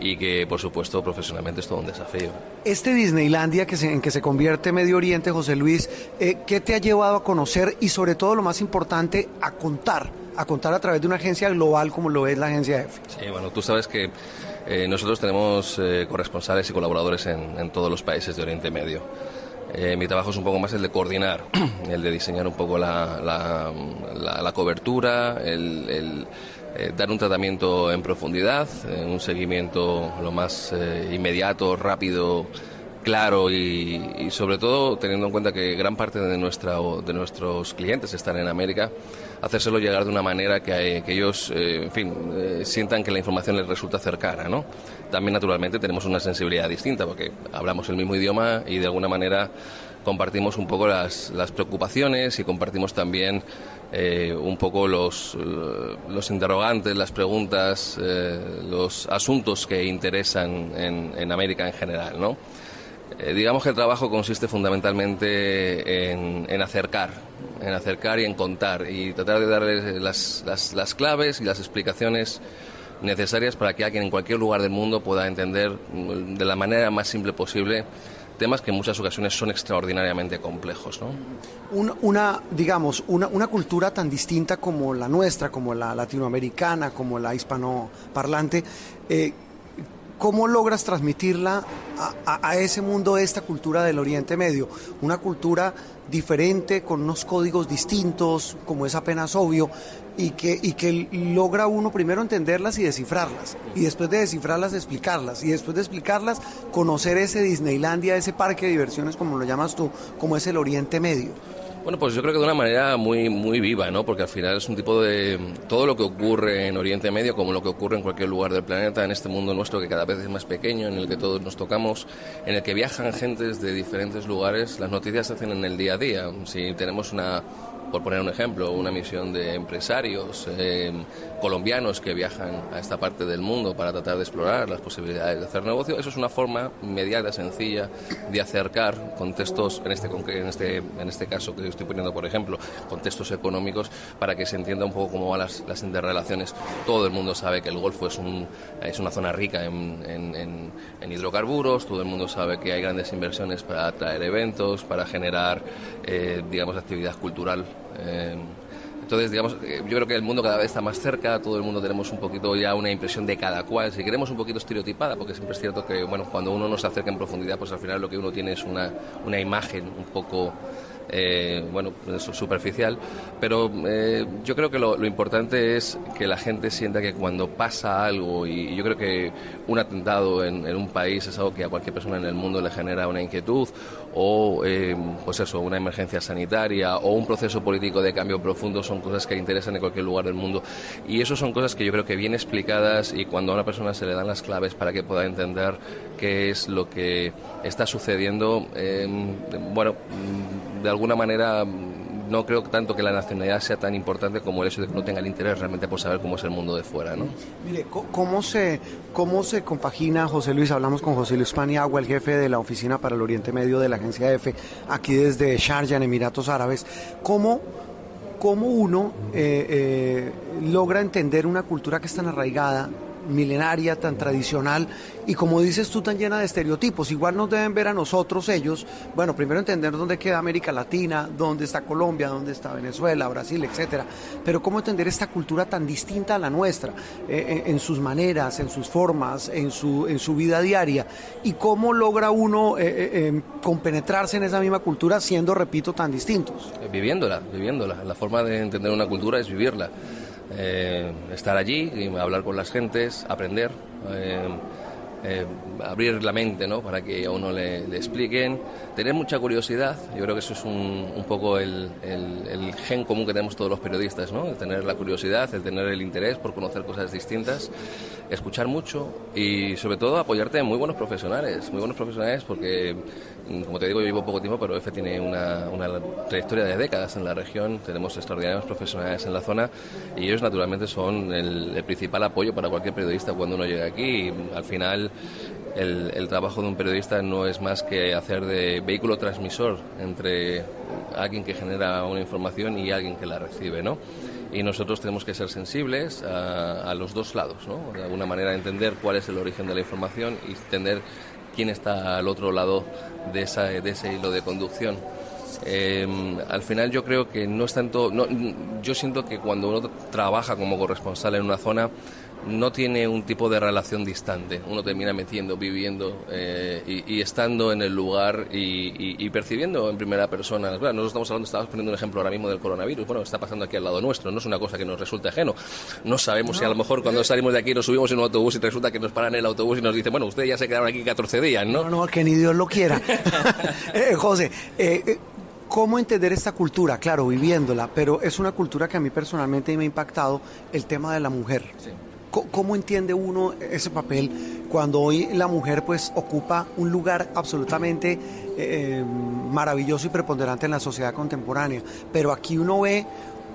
y que por supuesto profesionalmente es todo un desafío. Este Disneylandia que en que se convierte Medio Oriente, José Luis, eh, ¿qué te ha llevado a conocer y sobre todo lo más importante, a contar? A contar a través de una agencia global como lo es la agencia EFE. Sí, bueno, tú sabes que eh, nosotros tenemos eh, corresponsales y colaboradores en, todos los países de Oriente Medio. mi trabajo es un poco más el de coordinar, el de diseñar un poco la, la, cobertura, el eh, dar un tratamiento en profundidad, un seguimiento lo más eh, inmediato, rápido, claro y, sobre todo teniendo en cuenta que gran parte de, nuestra, de nuestros clientes están en América, hacérselo llegar de una manera que, ellos, eh, en fin, sientan que la información les resulta cercana, ¿no? También naturalmente tenemos una sensibilidad distinta porque hablamos el mismo idioma y de alguna manera compartimos un poco las, las preocupaciones y compartimos también eh, un poco los, los interrogantes, las preguntas, eh, los asuntos que interesan en, América en general, ¿no? Eh, digamos que el trabajo consiste fundamentalmente en, acercar, en acercar y en contar y tratar de darles las, las, las claves y las explicaciones necesarias para que alguien en cualquier lugar del mundo pueda entender de la manera más simple posible temas que en muchas ocasiones son extraordinariamente complejos. ¿no? Una, digamos, una, una, cultura tan distinta como la nuestra, como la latinoamericana, como la hispanoparlante, eh, ¿cómo logras transmitirla a, ese mundo, esta cultura del Oriente Medio? Una cultura diferente, con unos códigos distintos, como es apenas obvio, y que, y que logra uno primero entenderlas y descifrarlas, y después de descifrarlas explicarlas, y después de explicarlas conocer ese Disneylandia, ese parque de diversiones como lo llamas tú, como es el Oriente Medio. Bueno, pues yo creo que de una manera muy, muy viva, ¿no? Porque al final es un tipo de... Todo lo que ocurre en Oriente Medio, como lo que ocurre en cualquier lugar del planeta, en este mundo nuestro que cada vez es más pequeño, en el que todos nos tocamos, en el que viajan gentes de diferentes lugares, las noticias se hacen en el día a día. Si tenemos una por poner un ejemplo, una misión de empresarios eh, colombianos que viajan a esta parte del mundo para tratar de explorar las posibilidades de hacer negocio. Eso es una forma inmediata, sencilla, de acercar contextos, en este, en este, en este caso que estoy poniendo, por ejemplo, contextos económicos, para que se entienda un poco cómo van las, las interrelaciones. Todo el mundo sabe que el Golfo es, un, es una zona rica en, hidrocarburos, todo el mundo sabe que hay grandes inversiones para atraer eventos, para generar, eh, digamos, actividad cultural eh, entonces, digamos, eh, yo creo que el mundo cada vez está más cerca, todo el mundo tenemos un poquito ya una impresión de cada cual, si queremos un poquito estereotipada, porque siempre es cierto que, bueno, cuando uno no se acerca en profundidad, pues al final lo que uno tiene es una, una imagen un poco eh, bueno, superficial, pero eh, yo creo que lo, importante es que la gente sienta que cuando pasa algo, y, yo creo que un atentado en, un país es algo que a cualquier persona en el mundo le genera una inquietud, o eh, pues eso, una emergencia sanitaria, o un proceso político de cambio profundo, son cosas que interesan en cualquier lugar del mundo. Y eso son cosas que yo creo que bien explicadas y cuando a una persona se le dan las claves para que pueda entender qué es lo que está sucediendo, bueno, de alguna manera no creo tanto que la nacionalidad sea tan importante como el hecho de que uno tenga el interés realmente por saber cómo es el mundo de fuera, ¿no? Mire, ¿cómo se, cómo se compagina, José Luis? Hablamos con José Luis Paniagua, el jefe de la Oficina para el Oriente Medio de la agencia EFE, aquí desde Sharjah, Emiratos Árabes. ¿Cómo, cómo uno eh, eh, logra entender una cultura que es tan arraigada milenaria, tan tradicional y como dices tú tan llena de estereotipos. Igual nos deben ver a nosotros ellos, bueno, primero entender dónde queda América Latina, dónde está Colombia, dónde está Venezuela, Brasil, etcétera, pero cómo entender esta cultura tan distinta a la nuestra, eh, en, sus maneras, en sus formas, en su, en su vida diaria y cómo logra uno eh, eh, compenetrarse en esa misma cultura siendo, repito, tan distintos. Viviéndola, viviéndola. La forma de entender una cultura es vivirla. Estar allí, hablar con las gentes, aprender eh, abrir la mente ¿no? para que a uno le, expliquen, tener mucha curiosidad, yo creo que eso es un, un poco el, el, gen común que tenemos todos los periodistas, ¿no? el tener la curiosidad, el tener el interés por conocer cosas distintas, escuchar mucho y sobre todo apoyarte en muy buenos profesionales, muy buenos profesionales porque como te digo, yo vivo poco tiempo, pero EFE tiene una, una, trayectoria de décadas en la región, tenemos extraordinarios profesionales en la zona y ellos naturalmente son el, principal apoyo para cualquier periodista cuando uno llega aquí. Y, al final, el, el, trabajo de un periodista no es más que hacer de vehículo transmisor entre alguien que genera una información y alguien que la recibe, ¿no? y nosotros tenemos que ser sensibles a, a, los dos lados, ¿no? De alguna manera entender cuál es el origen de la información y entender quién está al otro lado de, esa, de ese hilo de conducción. Eh, al final yo creo que no es tanto, no, yo siento que cuando uno trabaja como corresponsal en una zona, no tiene un tipo de relación distante. Uno termina metiendo, viviendo eh, y, estando en el lugar y, percibiendo en primera persona. nosotros estamos hablando, estamos poniendo un ejemplo ahora mismo del coronavirus. Bueno, está pasando aquí al lado nuestro, no es una cosa que nos resulte ajeno. No sabemos si a lo mejor cuando salimos de aquí nos subimos en un autobús y resulta que nos paran en el autobús y nos dicen, bueno, ustedes ya se quedaron aquí 14 días, ¿no? No, no, que ni Dios lo quiera. Eh, José, eh, ¿Cómo entender esta cultura? Claro, viviéndola, pero es una cultura que a mí personalmente me ha impactado el tema de la mujer. Sí. ¿Cómo entiende uno ese papel cuando hoy la mujer pues ocupa un lugar absolutamente eh, maravilloso y preponderante en la sociedad contemporánea? Pero aquí uno ve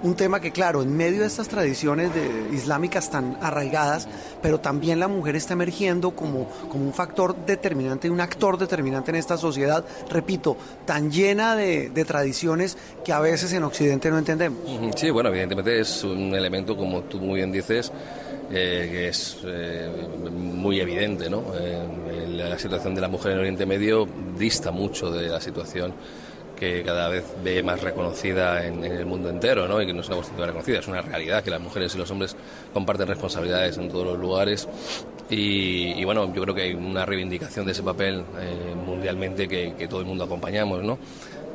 un tema que, claro, en medio de estas tradiciones islámicas tan arraigadas, pero también la mujer está emergiendo como, como un factor determinante, un actor determinante en esta sociedad, repito, tan llena de, de tradiciones que a veces en Occidente no entendemos. Sí, bueno, evidentemente es un elemento, como tú muy bien dices, eh, que es eh, muy evidente. ¿no? Eh, la situación de la mujer en Oriente Medio dista mucho de la situación que cada vez ve más reconocida en, el mundo entero, ¿no? y que no es una cuestión reconocida, es una realidad que las mujeres y los hombres comparten responsabilidades en todos los lugares. Y, bueno, yo creo que hay una reivindicación de ese papel mundialmente que, que, todo el mundo acompañamos. ¿no?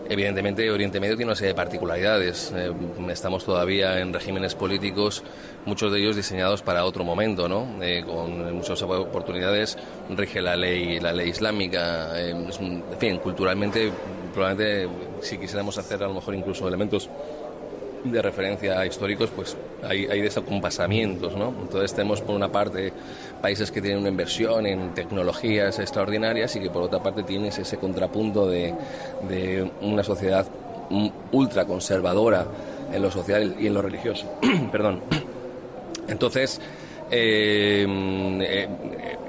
Evidentemente, Oriente Medio tiene una serie de particularidades. Eh, estamos todavía en regímenes políticos, muchos de ellos diseñados para otro momento, ¿no? Eh, con muchas oportunidades rige la ley, la ley islámica. Eh, en fin, culturalmente, probablemente, si quisiéramos hacer a lo mejor incluso elementos de referencia históricos, pues hay, hay desacompasamientos, ¿no? Entonces tenemos por una parte países que tienen una inversión en tecnologías extraordinarias y que por otra parte tienes ese contrapunto de, de una sociedad ultra conservadora en lo social y en lo religioso. Perdón. Entonces, eh, eh,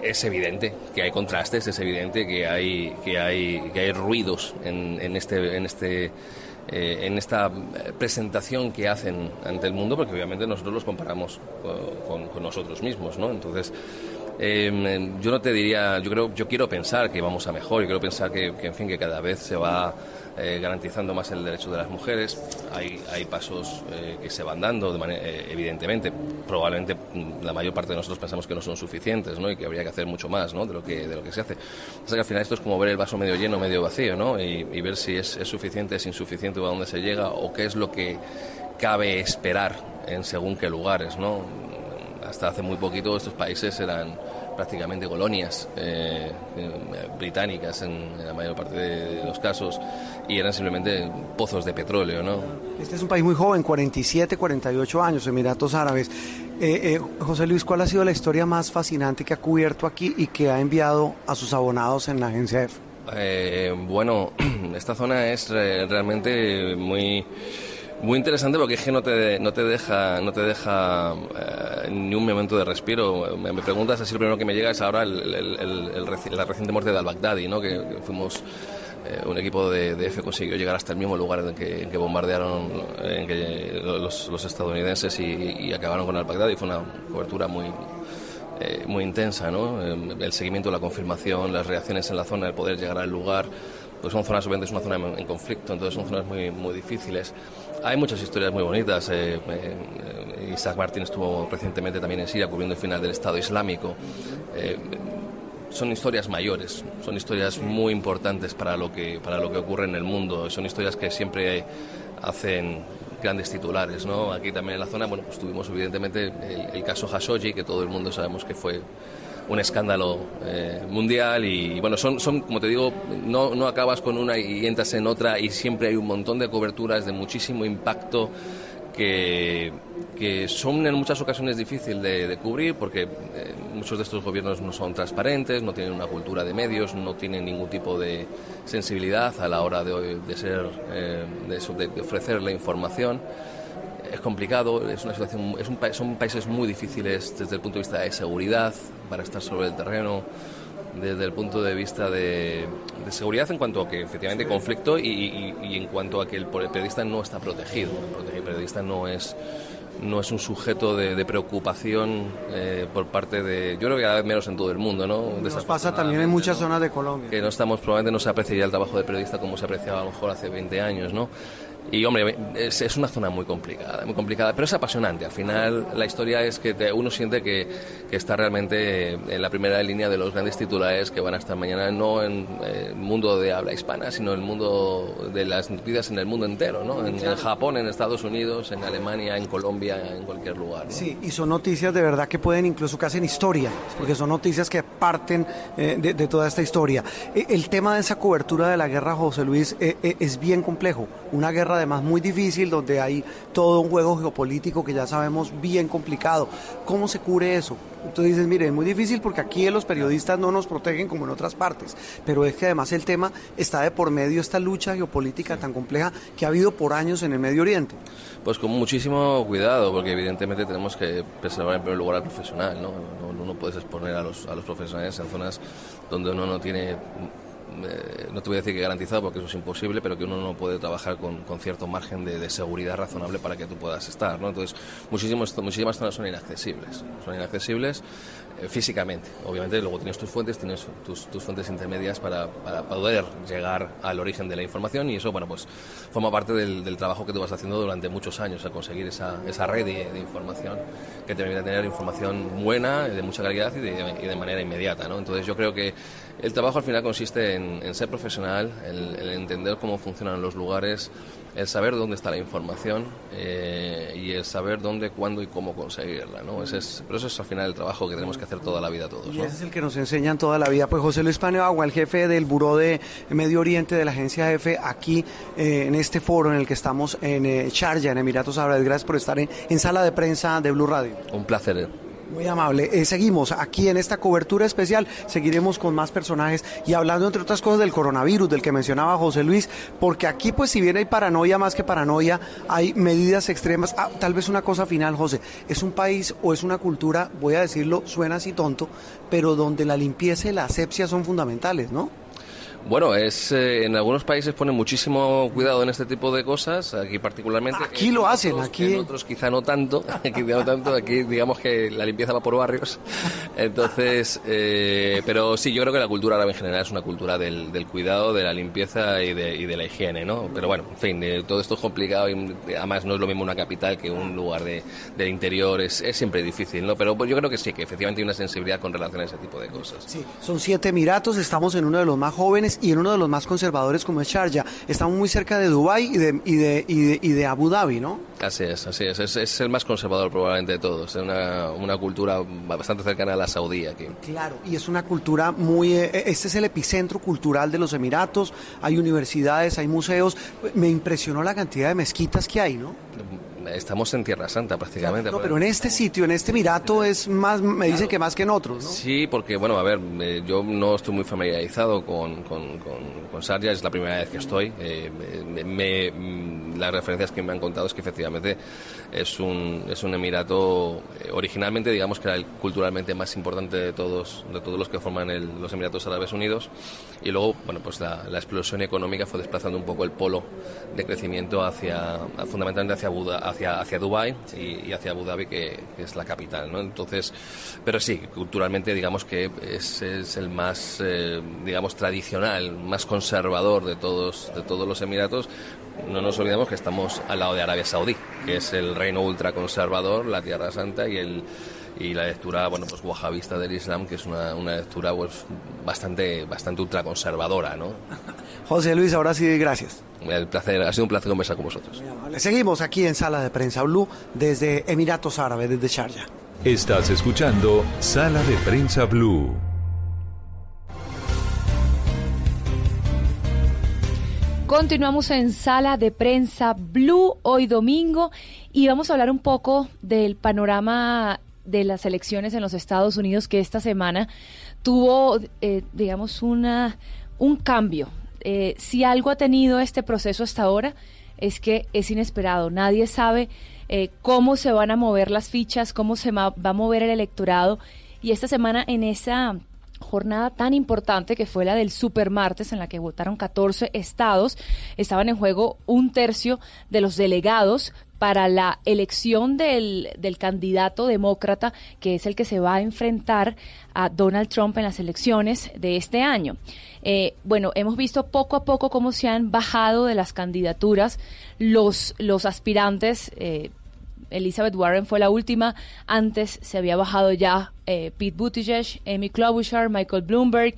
es evidente que hay contrastes, es evidente que hay, que hay, que hay ruidos en, en este, en este eh, en esta eh, presentación que hacen ante el mundo, porque obviamente nosotros los comparamos con, nosotros mismos, ¿no? Entonces, em, yo no te diría, yo creo, yo quiero pensar que vamos a mejor, yo quiero pensar que, que en fin, que cada vez se va eh, garantizando más el derecho de las mujeres. Hay, hay pasos eh, que se van dando, de manera, eh, evidentemente. Probablemente mm, la mayor parte de nosotros pensamos que no son suficientes ¿no? y que habría que hacer mucho más ¿no? de, lo que, de lo que se hace. O sea que al final esto es como ver el vaso medio lleno, medio vacío ¿no? y, ver si es, es suficiente, es insuficiente o a dónde se llega o qué es lo que cabe esperar en según qué lugares. ¿no? Hasta hace muy poquito estos países eran prácticamente colonias eh, eh, británicas en, la mayor parte de los casos y eran simplemente pozos de petróleo, ¿no? Este es un país muy joven, 47, 48 años, Emiratos Árabes. Eh, José Luis, ¿cuál ha sido la historia más fascinante que ha cubierto aquí y que ha enviado a sus abonados en la agencia F? bueno, esta zona es realmente muy muy interesante porque es que no te, no te deja, no te deja ni un momento de respiro. Me, preguntas así, lo primero que me llega es ahora la reciente muerte de al-Baghdadi, ¿no? que, fuimos eh, un equipo de, de, consiguió llegar hasta el mismo lugar en que, bombardearon en que los, estadounidenses y, acabaron con al-Baghdadi. Fue una cobertura muy eh, muy intensa, ¿no? Eh, el seguimiento, la confirmación, las reacciones en la zona, el poder llegar al lugar, pues son zonas, obviamente es una zona en, conflicto, entonces son zonas muy, muy difíciles. Hay muchas historias muy bonitas. eh, eh, Isaac Martín estuvo recientemente también en Siria cubriendo el final del Estado Islámico. Eh, son historias mayores, son historias muy importantes para lo que para lo que ocurre en el mundo, son historias que siempre hacen grandes titulares, ¿no? Aquí también en la zona, bueno, pues tuvimos evidentemente el, el caso Khashoggi, que todo el mundo sabemos que fue un escándalo eh, mundial y bueno, son, son, como te digo, no, no acabas con una y entras en otra y siempre hay un montón de coberturas de muchísimo impacto que, que son en muchas ocasiones difíciles de, de cubrir porque eh, muchos de estos gobiernos no son transparentes, no tienen una cultura de medios, no tienen ningún tipo de sensibilidad a la hora de, de ser, eh, de ofrecer la información. Es complicado, es una situación, es un, son países muy difíciles desde el punto de vista de seguridad para estar sobre el terreno, desde el punto de vista de, de seguridad en cuanto a que efectivamente hay conflicto y, y- y en cuanto a que el periodista no está protegido. El periodista no es no es un sujeto de, de preocupación eh, por parte de, yo creo que cada vez menos en todo el mundo, ¿no? Nos pasa también en muchas zonas de Colombia. que no estamos, probablemente no se aprecia ya el trabajo de periodista como se apreciaba a lo mejor hace 20 años, ¿no? Y hombre, es, es una zona muy complicada, muy complicada, pero es apasionante. Al final la historia es que te- uno siente que, que está realmente en la primera línea de los grandes titulares que van a estar mañana, no en eh, el mundo de habla hispana, sino en el mundo de las noticias en el mundo entero, ¿no? En, en Japón, en Estados Unidos, en Alemania, en Colombia, en cualquier lugar. ¿no? Sí, y son noticias de verdad que pueden incluso que hacen historia, porque son noticias que parten eh, de, de toda esta historia. Eh, el tema de esa cobertura de la guerra, José Luis, eh, eh, es bien complejo. Una guerra además muy difícil, donde hay todo un juego geopolítico que ya sabemos bien complicado. ¿Cómo se cubre eso? Entonces dices, mire, es muy difícil porque aquí los periodistas no nos protegen como en otras partes, pero es que además el tema está de por medio esta lucha geopolítica tan compleja que ha habido por años en el Medio Oriente. Pues con muchísimo cuidado, porque evidentemente tenemos que preservar en primer lugar al profesional. No, no, no puedes exponer a los, a los profesionales en zonas donde uno no tiene, eh, no te voy a decir que garantizado, porque eso es imposible, pero que uno no puede trabajar con, con cierto margen de, seguridad razonable para que tú puedas estar, ¿no? Entonces, muchísimos, muchísimas zonas son inaccesibles, son inaccesibles eh, físicamente. Obviamente luego tienes tus fuentes, tienes tus, tus fuentes intermedias para, para poder llegar al origen de la información y eso, bueno, pues forma parte del, trabajo que tú vas haciendo durante muchos años a conseguir esa, esa red de, de información que te permite tener información buena, de mucha calidad y de, y de manera inmediata, ¿no? Entonces yo creo que el trabajo al final consiste en, en ser profesional, el, el entender cómo funcionan los lugares, el saber dónde está la información eh, y el saber dónde, cuándo y cómo conseguirla, ¿no? Ese es, pero eso es al final el trabajo que tenemos que hacer toda la vida todos, ese es el que nos enseñan toda la vida. Pues José Luis Paneagua, el jefe del Buró de Medio Oriente de la agencia EFE, aquí eh, en este foro en el que estamos en eh, Sharjah, en Emiratos Árabes. Gracias por estar en, en sala de prensa de Blue Radio. Un placer. Muy amable. Eh, seguimos aquí en esta cobertura especial. Seguiremos con más personajes y hablando, entre otras cosas, del coronavirus, del que mencionaba José Luis, porque aquí, pues, si bien hay paranoia más que paranoia, hay medidas extremas. Ah, tal vez una cosa final, José. Es un país o es una cultura, voy a decirlo, suena así tonto, pero donde la limpieza y la asepsia son fundamentales, ¿no? Bueno, es eh, en algunos países ponen muchísimo cuidado en este tipo de cosas, aquí particularmente. Aquí lo hacen, otros- aquí- En otros quizá no tanto, aquí no tanto, aquí digamos que la limpieza va por barrios. Entonces, eh, pero sí, yo creo que la cultura árabe en general es una cultura del, del cuidado, de la limpieza y de, y de la higiene, ¿no? Pero bueno, en fin, eh, todo esto es complicado y además no es lo mismo una capital que un lugar de, del interior, es, es siempre difícil, ¿no? Pero pues, yo creo que sí, que efectivamente hay una sensibilidad con relación a ese tipo de cosas. Sí, son siete Emiratos, estamos en uno de los más jóvenes y en uno de los más conservadores como es Sharjah. Estamos muy cerca de Dubái y de, y de, y de, y de Abu Dhabi, ¿no? Así es, así es. Es, es el más conservador probablemente de todos. Es una, una cultura bastante cercana a la saudí aquí. Claro, y es una cultura muy... eh, este es el epicentro cultural de los Emiratos, hay universidades, hay museos. Me impresionó la cantidad de mezquitas que hay, ¿no? Estamos en Tierra Santa prácticamente. No, pero en este sitio, en este Emirato es más, me dicen que más que en otros, ¿no? Sí, porque, bueno, a ver, eh, yo no estoy muy familiarizado con, con, con, con es la primera vez que estoy. Eh, me, me- las referencias que me han contado es que efectivamente es un, es un emirato eh, originalmente digamos que era el culturalmente más importante de todos, de todos los que forman los Emiratos Árabes Unidos y luego bueno pues la, explosión económica fue desplazando un poco el polo de crecimiento hacia fundamentalmente hacia hacia, hacia Dubái y, hacia Abu Dhabi que, es la capital ¿no? entonces pero sí culturalmente digamos que es, es el más eh, digamos tradicional más conservador de todos de todos los Emiratos no nos olvidemos que estamos al lado de Arabia Saudí, que es el reino ultraconservador, la Tierra Santa y el y la lectura bueno pues wahabista del Islam que es una, una lectura pues bastante bastante ultraconservadora no José Luis ahora sí gracias. El placer ha sido un placer conversar con vosotros. Seguimos aquí en sala de prensa Blue desde Emiratos Árabes desde Sharjah. Estás escuchando sala de prensa Blue. Continuamos en sala de prensa Blue hoy domingo y vamos a hablar un poco del panorama de las elecciones en los Estados Unidos que esta semana tuvo, eh, digamos, una, un cambio. Eh, si algo ha tenido este proceso hasta ahora es que es inesperado. Nadie sabe eh, cómo se van a mover las fichas, cómo se va a mover el electorado. Y esta semana en esa jornada tan importante que fue la del supermartes en la que votaron 14 estados. Estaban en juego un tercio de los delegados para la elección del, del, candidato demócrata, que es el que se va a enfrentar a Donald Trump en las elecciones de este año. Eh, bueno, hemos visto poco a poco cómo se han bajado de las candidaturas los, los aspirantes. Eh, Elizabeth Warren fue la última. Antes se había bajado ya eh, Pete Buttigieg, Amy Klobuchar, Michael Bloomberg.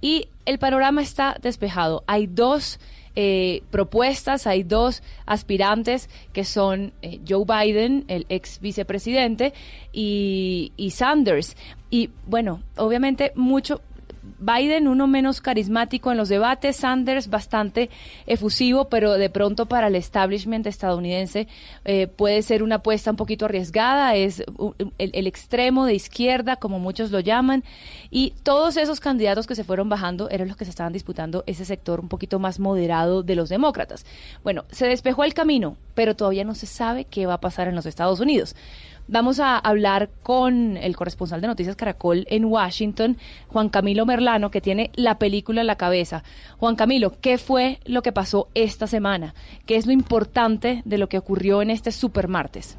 Y el panorama está despejado. Hay dos eh, propuestas, hay dos aspirantes que son eh, Joe Biden, el ex vicepresidente, y, y Sanders. Y bueno, obviamente mucho Biden uno menos carismático en los debates, Sanders bastante efusivo, pero de pronto para el establishment estadounidense eh, puede ser una apuesta un poquito arriesgada, es el, extremo de izquierda, como muchos lo llaman, y todos esos candidatos que se fueron bajando eran los que se estaban disputando ese sector un poquito más moderado de los demócratas. Bueno, se despejó el camino, pero todavía no se sabe qué va a pasar en los Estados Unidos. Vamos a hablar con el corresponsal de Noticias Caracol en Washington, Juan Camilo Merlano, que tiene la película en la cabeza. Juan Camilo, ¿qué fue lo que pasó esta semana? ¿Qué es lo importante de lo que ocurrió en este supermartes?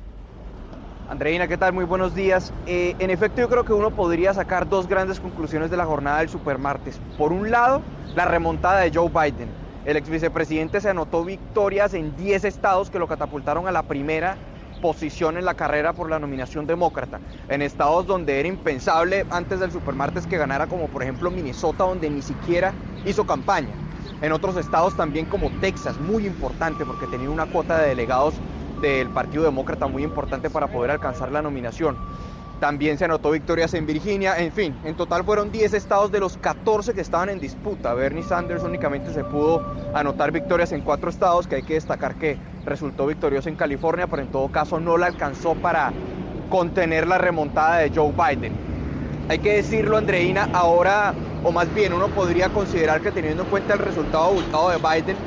Andreina, ¿qué tal? Muy buenos días. Eh, en efecto, yo creo que uno podría sacar dos grandes conclusiones de la jornada del supermartes. Por un lado, la remontada de Joe Biden. El ex vicepresidente se anotó victorias en 10 estados que lo catapultaron a la primera posición en la carrera por la nominación demócrata, en estados donde era impensable antes del supermartes que ganara, como por ejemplo Minnesota, donde ni siquiera hizo campaña. En otros estados también como Texas, muy importante porque tenía una cuota de delegados del Partido Demócrata muy importante para poder alcanzar la nominación. También se anotó victorias en Virginia, en fin, en total fueron 10 estados de los 14 que estaban en disputa. Bernie Sanders únicamente se pudo anotar victorias en cuatro estados, que hay que destacar que resultó victorioso en California, pero en todo caso no la alcanzó para contener la remontada de Joe Biden. Hay que decirlo, Andreina, ahora, o más bien uno podría considerar que teniendo en cuenta el resultado abultado de Biden,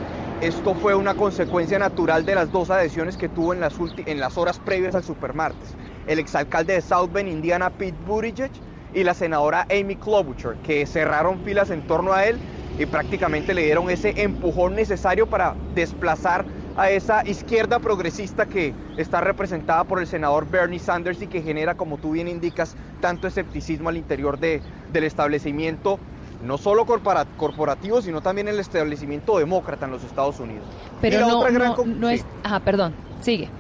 esto fue una consecuencia natural de las dos adhesiones que tuvo en las, en las horas previas al supermartes el exalcalde de South Bend, Indiana, Pete Buttigieg, y la senadora Amy Klobuchar, que cerraron filas en torno a él y prácticamente le dieron ese empujón necesario para desplazar a esa izquierda progresista que está representada por el senador Bernie Sanders y que genera, como tú bien indicas, tanto escepticismo al interior de, del establecimiento no solo corporativo, sino también el establecimiento demócrata en los Estados Unidos. Pero no, no, no es... Ajá, perdón, sigue.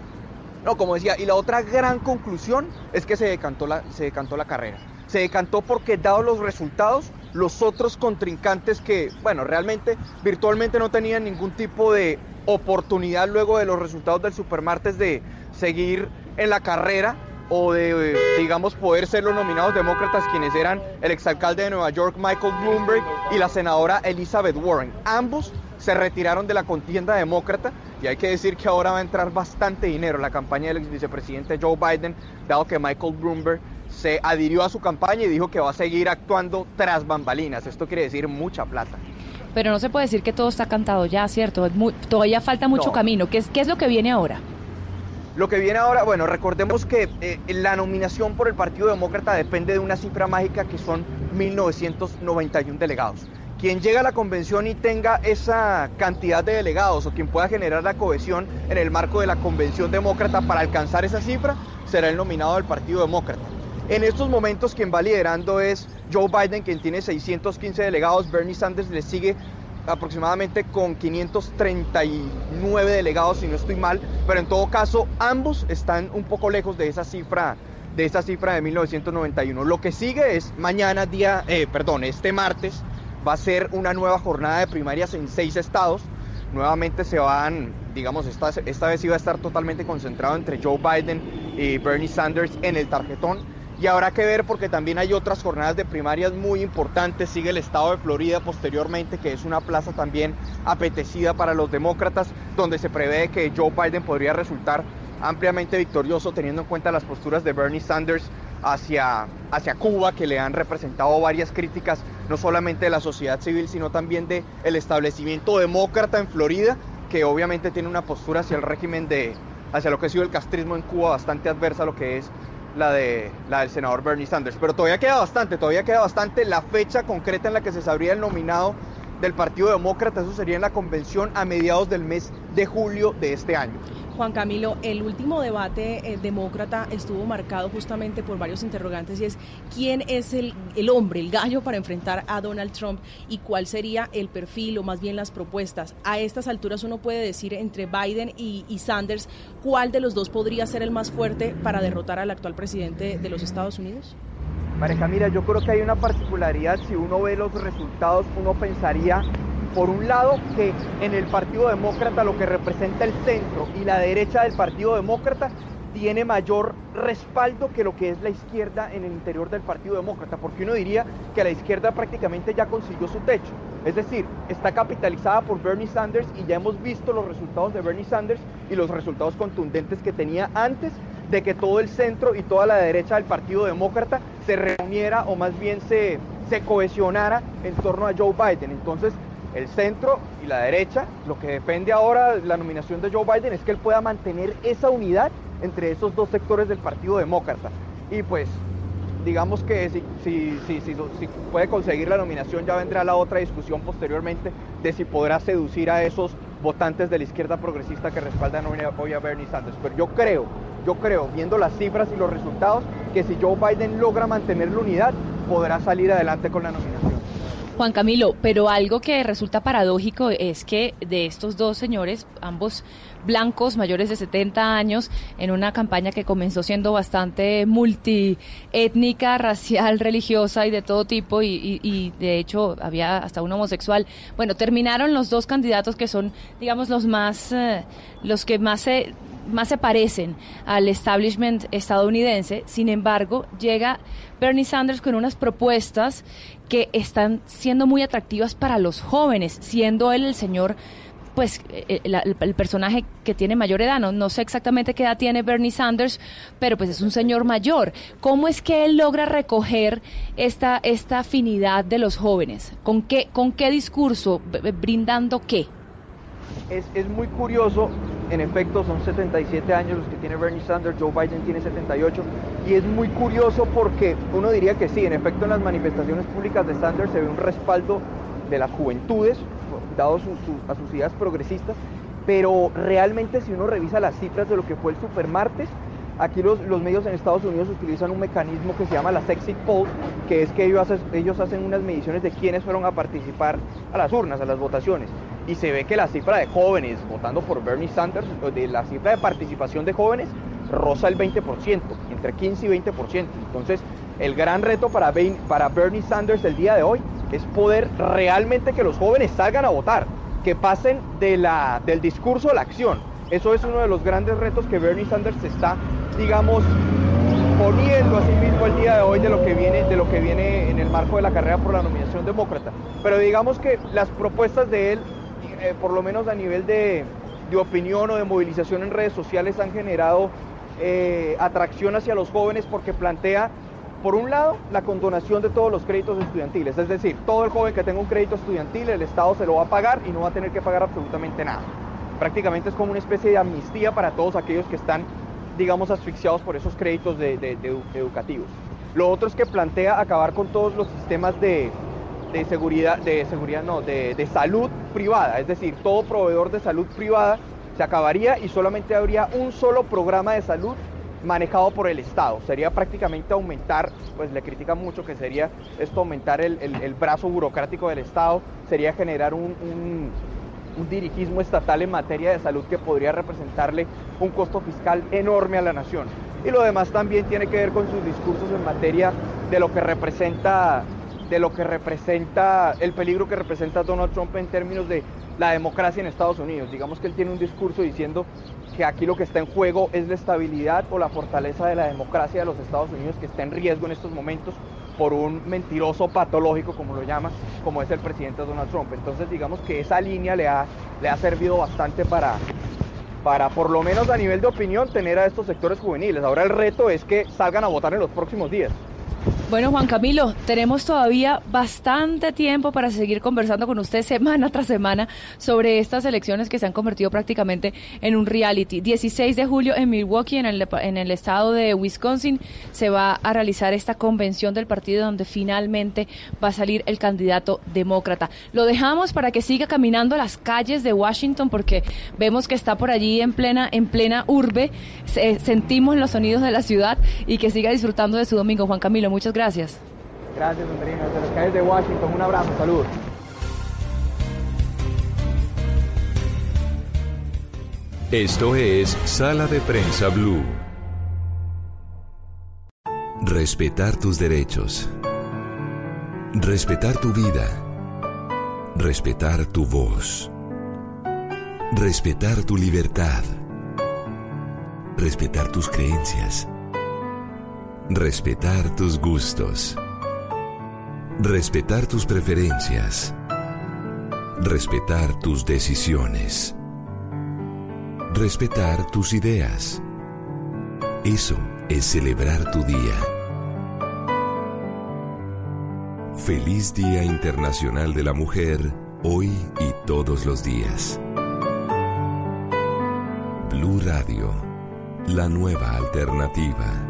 No, como decía, y la otra gran conclusión es que se decantó la, se decantó la carrera. Se decantó porque, dados los resultados, los otros contrincantes que, bueno, realmente virtualmente no tenían ningún tipo de oportunidad luego de los resultados del Supermartes de seguir en la carrera o de, digamos, poder ser los nominados demócratas quienes eran el exalcalde de Nueva York, Michael Bloomberg, y la senadora Elizabeth Warren. Ambos se retiraron de la contienda demócrata y hay que decir que ahora va a entrar bastante dinero en la campaña del ex vicepresidente Joe Biden, dado que Michael Bloomberg se adhirió a su campaña y dijo que va a seguir actuando tras bambalinas. Esto quiere decir mucha plata. Pero no se puede decir que todo está cantado ya, ¿cierto? todavía falta mucho camino. ¿Qué es, ¿Qué es lo que viene ahora? Lo que viene ahora, bueno, recordemos que eh, la nominación por el Partido Demócrata depende de una cifra mágica que son 1991 delegados. Quien llega a la convención y tenga esa cantidad de delegados o quien pueda generar la cohesión en el marco de la convención demócrata para alcanzar esa cifra será el nominado del Partido Demócrata. En estos momentos quien va liderando es Joe Biden, quien tiene 615 delegados, Bernie Sanders le sigue aproximadamente con 539 delegados, si no estoy mal, pero en todo caso ambos están un poco lejos de esa cifra de esa cifra de 1991. Lo que sigue es mañana día, eh, perdón, este martes va a ser una nueva jornada de primarias en seis estados. Nuevamente se van, digamos, esta, esta vez iba a estar totalmente concentrado entre Joe Biden y Bernie Sanders en el tarjetón y habrá que ver porque también hay otras jornadas de primarias muy importantes. Sigue el estado de Florida posteriormente, que es una plaza también apetecida para los demócratas, donde se prevé que Joe Biden podría resultar ampliamente victorioso teniendo en cuenta las posturas de Bernie Sanders hacia, hacia Cuba, que le han representado varias críticas, no solamente de la sociedad civil, sino también del el establecimiento demócrata en Florida, que obviamente tiene una postura hacia el régimen de, hacia lo que ha sido el castrismo en Cuba bastante adversa a lo que es la, de, la del senador Bernie Sanders. Pero todavía queda bastante, todavía queda bastante la fecha concreta en la que se sabría el nominado del Partido Demócrata, eso sería en la convención a mediados del mes de julio de este año. Juan Camilo, el último debate eh, demócrata estuvo marcado justamente por varios interrogantes y es quién es el, el, hombre, el gallo para enfrentar a Donald Trump y cuál sería el perfil o más bien las propuestas. A estas alturas uno puede decir entre Biden y, y Sanders cuál de los dos podría ser el más fuerte para derrotar al actual presidente de los Estados Unidos. María mira, yo creo que hay una particularidad, si uno ve los resultados, uno pensaría por un lado, que en el Partido Demócrata lo que representa el centro y la derecha del Partido Demócrata tiene mayor respaldo que lo que es la izquierda en el interior del Partido Demócrata, porque uno diría que la izquierda prácticamente ya consiguió su techo. Es decir, está capitalizada por Bernie Sanders y ya hemos visto los resultados de Bernie Sanders y los resultados contundentes que tenía antes de que todo el centro y toda la derecha del Partido Demócrata se reuniera o más bien se, se cohesionara en torno a Joe Biden. Entonces, el centro y la derecha, lo que depende ahora de la nominación de Joe Biden es que él pueda mantener esa unidad entre esos dos sectores del Partido Demócrata. Y pues digamos que si, si, si, si, puede conseguir la nominación ya vendrá la otra discusión posteriormente de si podrá seducir a esos votantes de la izquierda progresista que respaldan hoy a Bernie Sanders. Pero yo creo, yo creo, viendo las cifras y los resultados, que si Joe Biden logra mantener la unidad, podrá salir adelante con la nominación. Juan Camilo, pero algo que resulta paradójico es que de estos dos señores, ambos blancos mayores de 70 años, en una campaña que comenzó siendo bastante multiétnica, racial, religiosa y de todo tipo, y, de hecho había hasta un homosexual. Bueno, terminaron los dos candidatos que son, digamos, los más, eh, los que más se más se parecen al establishment estadounidense. Sin embargo, llega Bernie Sanders con unas propuestas que están siendo muy atractivas para los jóvenes, siendo él el señor pues eh, el, personaje que tiene mayor edad, no, no sé exactamente qué edad tiene Bernie Sanders, pero pues es un señor mayor. ¿Cómo es que él logra recoger esta, esta afinidad de los jóvenes? ¿Con qué, con qué discurso? ¿Brindando qué? Es, es muy curioso en efecto son 77 años los que tiene Bernie Sanders, Joe Biden tiene 78 y es muy curioso porque uno diría que sí, en efecto en las manifestaciones públicas de Sanders se ve un respaldo de las juventudes, dado a sus ideas progresistas, pero realmente si uno revisa las cifras de lo que fue el supermartes, aquí los, los, medios en Estados Unidos utilizan un mecanismo que se llama la Sexy Poll, que es que ellos, ellos hacen unas mediciones de quiénes fueron a participar a las urnas, a las votaciones. Y se ve que la cifra de jóvenes votando por Bernie Sanders, de la cifra de participación de jóvenes, roza el 20%, entre 15 y 20%. Entonces, el gran reto para, Bernie Sanders el día de hoy es poder realmente que los jóvenes salgan a votar, que pasen de la, del discurso a la acción. Eso es uno de los grandes retos que Bernie Sanders está, digamos, poniendo a sí mismo el día de hoy de lo que viene, de lo que viene en el marco de la carrera por la nominación demócrata. Pero digamos que las propuestas de él eh, por lo menos a nivel de, opinión o de movilización en redes sociales, han generado eh, atracción hacia los jóvenes porque plantea Por un lado, la condonación de todos los créditos estudiantiles, es decir, todo el joven que tenga un crédito estudiantil, el Estado se lo va a pagar y no va a tener que pagar absolutamente nada. Prácticamente es como una especie de amnistía para todos aquellos que están, digamos, asfixiados por esos créditos de, educativos. Lo otro es que plantea acabar con todos los sistemas de, seguridad, de seguridad no, de, de salud privada, es decir, todo proveedor de salud privada se acabaría y solamente habría un solo programa de salud manejado por el Estado. Sería prácticamente aumentar, pues le critican mucho que sería esto aumentar el, brazo burocrático del Estado, sería generar un, un, dirigismo estatal en materia de salud que podría representarle un costo fiscal enorme a la nación. Y lo demás también tiene que ver con sus discursos en materia de lo que representa de lo que representa el peligro que representa Donald Trump en términos de la democracia en Estados Unidos. Digamos que él tiene un discurso diciendo que aquí lo que está en juego es la estabilidad o la fortaleza de la democracia de los Estados Unidos que está en riesgo en estos momentos por un mentiroso patológico, como lo llama, como es el presidente Donald Trump. Entonces digamos que esa línea le ha, le ha servido bastante para, para, por lo menos a nivel de opinión, tener a estos sectores juveniles. Ahora el reto es que salgan a votar en los próximos días. Bueno, Juan Camilo, tenemos todavía bastante tiempo para seguir conversando con usted semana tras semana sobre estas elecciones que se han convertido prácticamente en un reality. 16 de julio en Milwaukee, en el, estado de Wisconsin, se va a realizar esta convención del partido donde finalmente va a salir el candidato demócrata. Lo dejamos para que siga caminando las calles de Washington porque vemos que está por allí en plena, en plena urbe, sentimos los sonidos de la ciudad y que siga disfrutando de su domingo. Juan Camilo, muchas gracias. Gracias. Gracias, Andrina. Desde las calles de Washington, un abrazo, saludos. Esto es Sala de Prensa Blue. Respetar tus derechos. Respetar tu vida. Respetar tu voz. Respetar tu libertad. Respetar tus creencias Respetar tus gustos. Respetar tus preferencias. Respetar tus decisiones. Respetar tus ideas. Eso es celebrar tu día. Feliz Día Internacional de la Mujer, hoy y todos los días. Blue Radio, la nueva alternativa.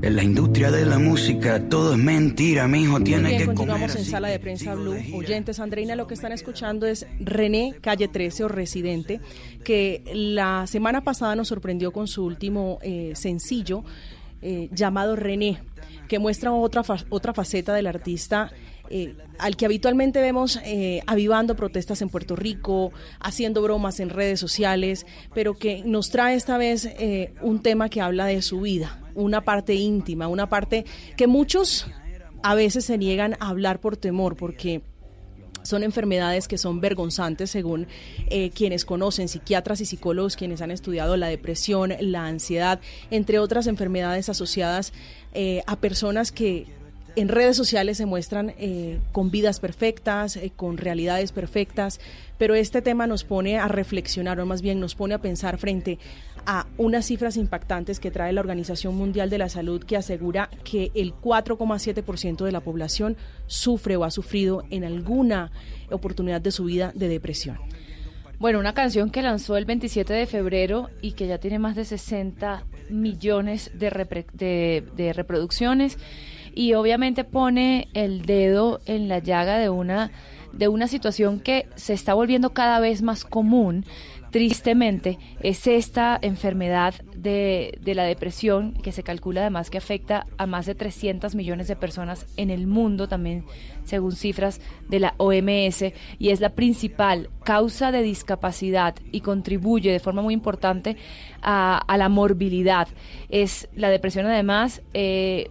En la industria de la música todo es mentira, mi hijo tiene bien, que continuamos en sala de prensa Blue. Oyentes, Andreina, lo que están escuchando es René Calle 13 o Residente, que la semana pasada nos sorprendió con su último eh, sencillo eh, llamado René, que muestra otra, otra faceta del artista. Eh, al que habitualmente vemos avivando protestas en Puerto Rico, haciendo bromas en redes sociales, pero que nos trae esta vez un tema que habla de su vida, una parte íntima, una parte que muchos a veces se niegan a hablar por temor, porque son enfermedades que son vergonzantes según eh, quienes conocen, psiquiatras y psicólogos, quienes han estudiado la depresión, la ansiedad, entre otras enfermedades asociadas eh, a personas que en redes sociales se muestran eh, con vidas perfectas, con realidades perfectas, pero este tema nos pone a reflexionar, o más bien nos pone a pensar frente a unas cifras impactantes que trae la Organización Mundial de la Salud que asegura que el 4,7% de la población sufre o ha sufrido en alguna oportunidad de su vida de depresión. Bueno, una canción que lanzó el 27 de febrero y que ya tiene más de 60 millones de, de, de reproducciones y obviamente pone el dedo en la llaga de una de una situación que se está volviendo cada vez más común, tristemente, es esta enfermedad de, de, la depresión, que se calcula además que afecta a más de 300 millones de personas en el mundo, también según cifras de la OMS, y es la principal causa de discapacidad y contribuye de forma muy importante a, la morbilidad. Es la depresión además... Eh,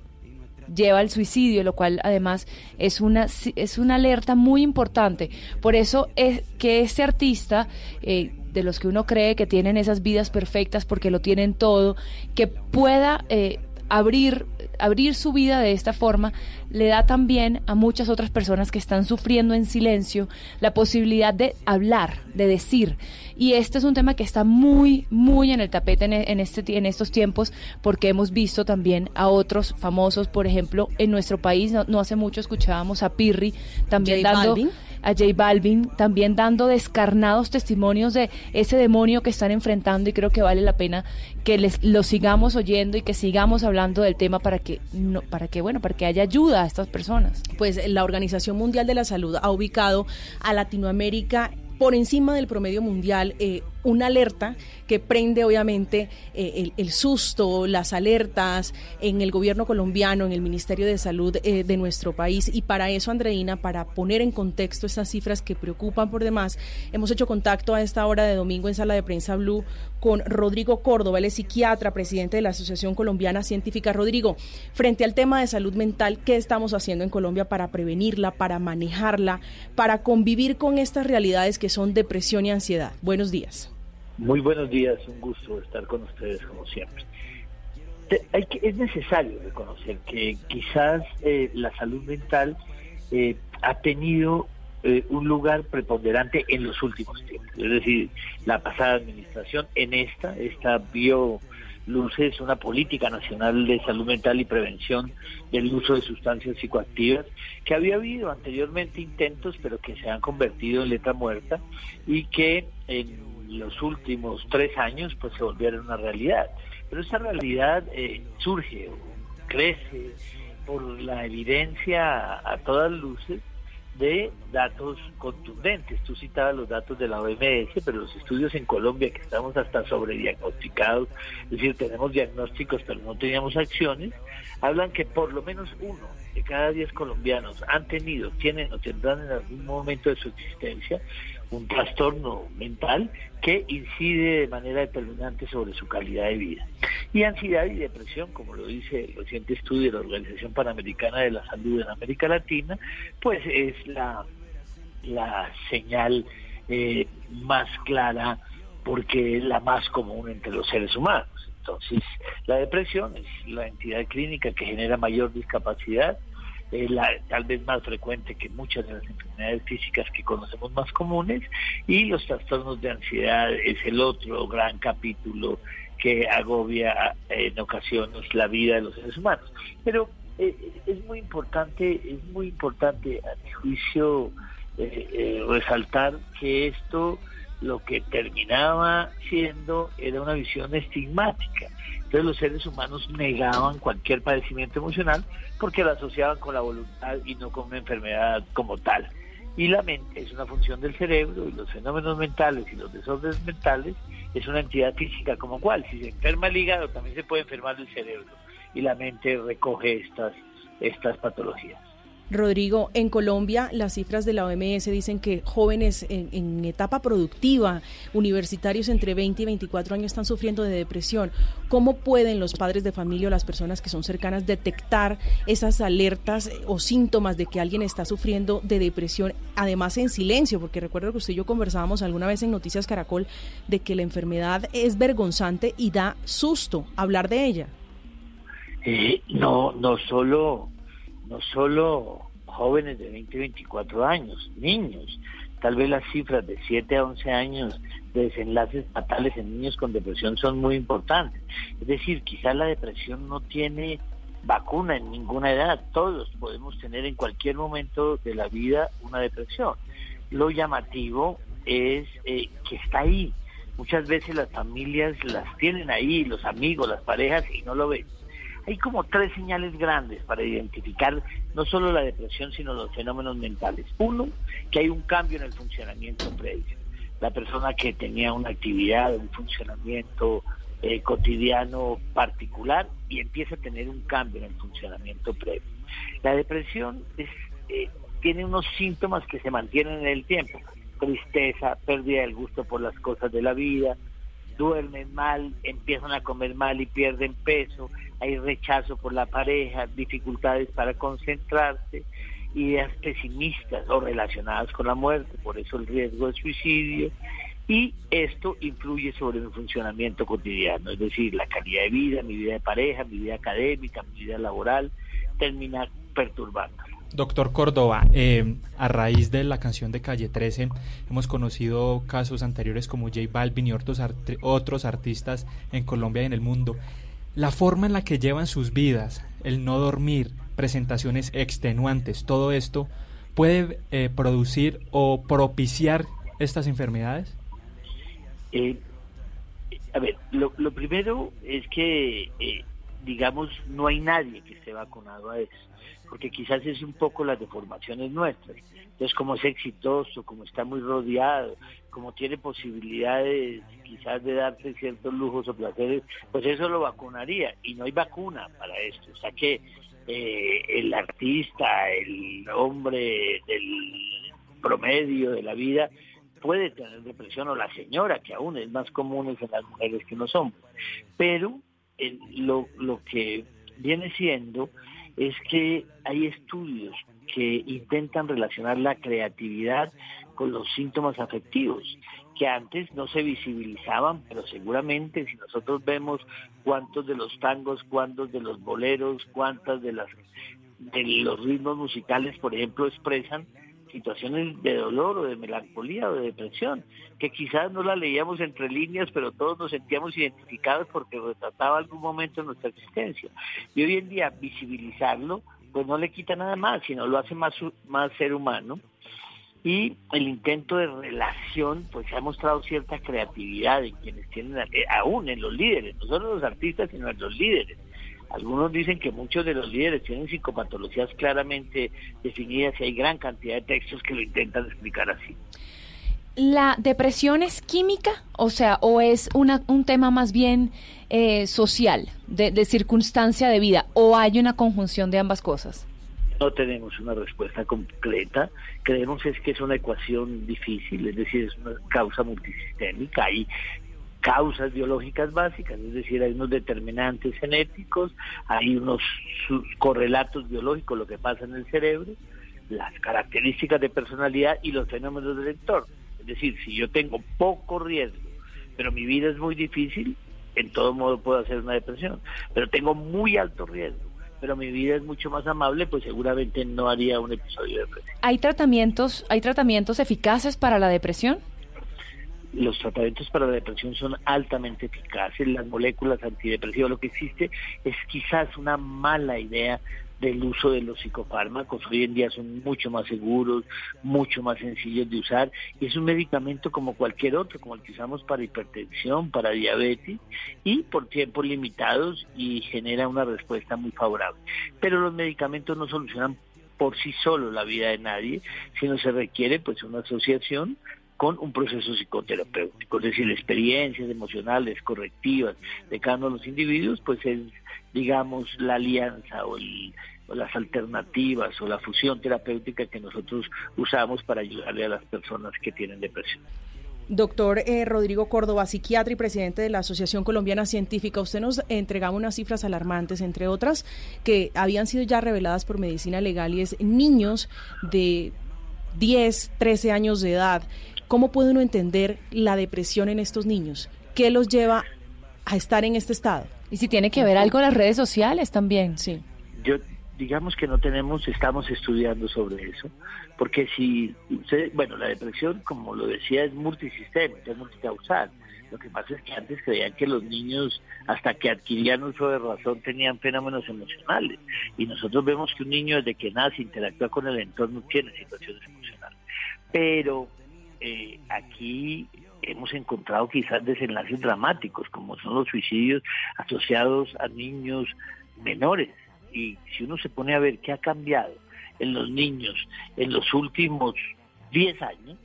lleva al suicidio, lo cual además es una, es una alerta muy importante. Por eso es que este artista, eh, de los que uno cree que tienen esas vidas perfectas porque lo tienen todo, que pueda eh, abrir, abrir su vida de esta forma le da también a muchas otras personas que están sufriendo en silencio la posibilidad de hablar, de decir. Y este es un tema que está muy, muy en el tapete en, este, en estos tiempos porque hemos visto también a otros famosos, por ejemplo, en nuestro país, no, hace mucho escuchábamos a Pirri también dando a J Balvin, también dando descarnados testimonios de ese demonio que están enfrentando y creo que vale la pena que les lo sigamos oyendo y que sigamos hablando del tema para que no, para que bueno, para que haya ayuda a estas personas. Pues la Organización Mundial de la Salud ha ubicado a Latinoamérica por encima del promedio mundial eh, una alerta que prende obviamente eh, el, susto, las alertas en el gobierno colombiano, en el Ministerio de Salud eh, de nuestro país. Y para eso, Andreina, para poner en contexto estas cifras que preocupan por demás, hemos hecho contacto a esta hora de domingo en Sala de Prensa Blue con Rodrigo Córdoba, él es psiquiatra, presidente de la Asociación Colombiana Científica. Rodrigo, frente al tema de salud mental, ¿qué estamos haciendo en Colombia para prevenirla, para manejarla, para convivir con estas realidades que son depresión y ansiedad? Buenos días. Muy buenos días, un gusto estar con ustedes como siempre. Hay que, es necesario reconocer que quizás eh, la salud mental eh, ha tenido eh, un lugar preponderante en los últimos tiempos. Es decir, la pasada administración en esta, esta vio luces una política nacional de salud mental y prevención del uso de sustancias psicoactivas, que había habido anteriormente intentos, pero que se han convertido en letra muerta y que en los últimos tres años pues se volvieron una realidad. Pero esa realidad eh, surge, crece por la evidencia a todas luces de datos contundentes. Tú citabas los datos de la OMS, pero los estudios en Colombia, que estamos hasta sobrediagnosticados, es decir, tenemos diagnósticos pero no teníamos acciones, hablan que por lo menos uno de cada diez colombianos han tenido, tienen o tendrán en algún momento de su existencia un trastorno mental que incide de manera determinante sobre su calidad de vida. Y ansiedad y depresión, como lo dice el reciente estudio de la Organización Panamericana de la Salud en América Latina, pues es la, la señal eh, más clara porque es la más común entre los seres humanos. Entonces, la depresión es la entidad clínica que genera mayor discapacidad, es la, tal vez más frecuente que muchas de las enfermedades físicas que conocemos más comunes y los trastornos de ansiedad es el otro gran capítulo que agobia en ocasiones la vida de los seres humanos. Pero eh, es muy importante, es muy importante a mi juicio eh, eh, resaltar que esto lo que terminaba siendo era una visión estigmática. Entonces los seres humanos negaban cualquier padecimiento emocional porque lo asociaban con la voluntad y no con una enfermedad como tal. Y la mente es una función del cerebro y los fenómenos mentales y los desórdenes mentales es una entidad física como cual. Si se enferma el hígado también se puede enfermar el cerebro y la mente recoge estas, estas patologías. Rodrigo, en Colombia las cifras de la OMS dicen que jóvenes en, etapa productiva, universitarios entre 20 y 24 años están sufriendo de depresión. ¿Cómo pueden los padres de familia o las personas que son cercanas detectar esas alertas o síntomas de que alguien está sufriendo de depresión, además en silencio? Porque recuerdo que usted y yo conversábamos alguna vez en Noticias Caracol de que la enfermedad es vergonzante y da susto hablar de ella. Eh, no, no solo no solo jóvenes de 20 y 24 años, niños. Tal vez las cifras de 7 a 11 años de desenlaces fatales en niños con depresión son muy importantes. Es decir, quizás la depresión no tiene vacuna en ninguna edad. Todos podemos tener en cualquier momento de la vida una depresión. Lo llamativo es eh, que está ahí. Muchas veces las familias las tienen ahí, los amigos, las parejas, y no lo ven hay como tres señales grandes para identificar no solo la depresión, sino los fenómenos mentales. Uno, que hay un cambio en el funcionamiento previo. La persona que tenía una actividad, un funcionamiento eh, cotidiano particular y empieza a tener un cambio en el funcionamiento previo. La depresión eh, tiene unos síntomas que se mantienen en el tiempo. Tristeza, pérdida del gusto por las cosas de la vida, duermen mal, empiezan a comer mal y pierden peso, hay rechazo por la pareja, dificultades para concentrarse, ideas pesimistas o relacionadas con la muerte, por eso el riesgo de suicidio, y esto influye sobre mi funcionamiento cotidiano, es decir, la calidad de vida, mi vida de pareja, mi vida académica, mi vida laboral, termina perturbando. Doctor Córdoba, eh, a raíz de la canción de Calle 13, hemos conocido casos anteriores como J Balvin y otros, otros artistas en Colombia y en el mundo. La forma en la que llevan sus vidas, el no dormir, presentaciones extenuantes, todo esto, ¿puede eh, producir o propiciar estas enfermedades? Eh, a ver, lo, lo, primero es que, digamos, no hay nadie que esté vacunado a eso porque quizás es un poco las deformaciones nuestras. Entonces, como es exitoso, como está muy rodeado, como tiene posibilidades quizás de darse ciertos lujos o placeres, pues eso lo vacunaría. Y no hay vacuna para esto. O sea que eh, el artista, el hombre del promedio de la vida, puede tener depresión, o la señora, que aún es más común en las mujeres que no son. Pero lo, lo que viene siendo es que hay estudios que intentan relacionar la creatividad con los síntomas afectivos, que antes no se visibilizaban, pero seguramente si nosotros vemos cuántos de los tangos, cuántos de los boleros, cuántas de las de los ritmos musicales, por ejemplo, expresan situaciones de dolor o de melancolía o de depresión, que quizás no la leíamos entre líneas, pero todos nos sentíamos identificados porque retrataba algún momento de nuestra existencia. Y hoy en día visibilizarlo, pues no le quita nada más, sino lo hace más, más ser humano. Y el intento de relación, pues ha mostrado cierta creatividad en quienes tienen, eh, aún en los líderes, no solo los artistas, sino en los líderes algunos dicen que muchos de los líderes tienen psicopatologías claramente definidas y hay gran cantidad de textos que lo intentan explicar así. ¿La depresión es química? O sea, ¿o es una, un tema más bien eh, social, de, de circunstancia de vida? ¿O hay una conjunción de ambas cosas? No tenemos una respuesta concreta. Creemos es que es una ecuación difícil, es decir, es una causa multisistémica. Hay causas biológicas básicas, es decir, hay unos determinantes genéticos, hay unos correlatos biológicos, lo que pasa en el cerebro, las características de personalidad y los fenómenos del entorno. Es decir, si yo tengo poco riesgo, pero mi vida es muy difícil, en todo modo puedo hacer una depresión. Pero tengo muy alto riesgo, pero mi vida es mucho más amable, pues seguramente no haría un episodio de depresión. ¿Hay tratamientos, hay tratamientos eficaces para la depresión? Los tratamientos para la depresión son altamente eficaces, las moléculas antidepresivas, lo que existe es quizás una mala idea del uso de los psicofármacos. Hoy en día son mucho más seguros, mucho más sencillos de usar y es un medicamento como cualquier otro, como el que usamos para hipertensión, para diabetes y por tiempos limitados y genera una respuesta muy favorable. Pero los medicamentos no solucionan por sí solo la vida de nadie, sino se requiere pues una asociación con un proceso psicoterapéutico, es decir, experiencias emocionales correctivas de cada uno de los individuos, pues es, digamos, la alianza o el, las alternativas o la fusión terapéutica que nosotros usamos para ayudarle a las personas que tienen depresión. Doctor eh, Rodrigo Córdoba, psiquiatra y presidente de la Asociación Colombiana Científica, usted nos entregaba unas cifras alarmantes, entre otras, que habían sido ya reveladas por medicina legal y es niños de 10, 13 años de edad. ¿Cómo puede uno entender la depresión en estos niños? ¿Qué los lleva a estar en este estado? Y si tiene que ver algo las redes sociales también. Sí. Yo digamos que no tenemos, estamos estudiando sobre eso, porque si, usted, bueno, la depresión, como lo decía, es multisistémica, es multicausal. Lo que pasa es que antes creían que los niños, hasta que adquirían uso de razón, tenían fenómenos emocionales. Y nosotros vemos que un niño desde que nace interactúa con el entorno, tiene situaciones emocionales. Pero eh, aquí hemos encontrado quizás desenlaces dramáticos, como son los suicidios asociados a niños menores. Y si uno se pone a ver qué ha cambiado en los niños en los últimos 10 años,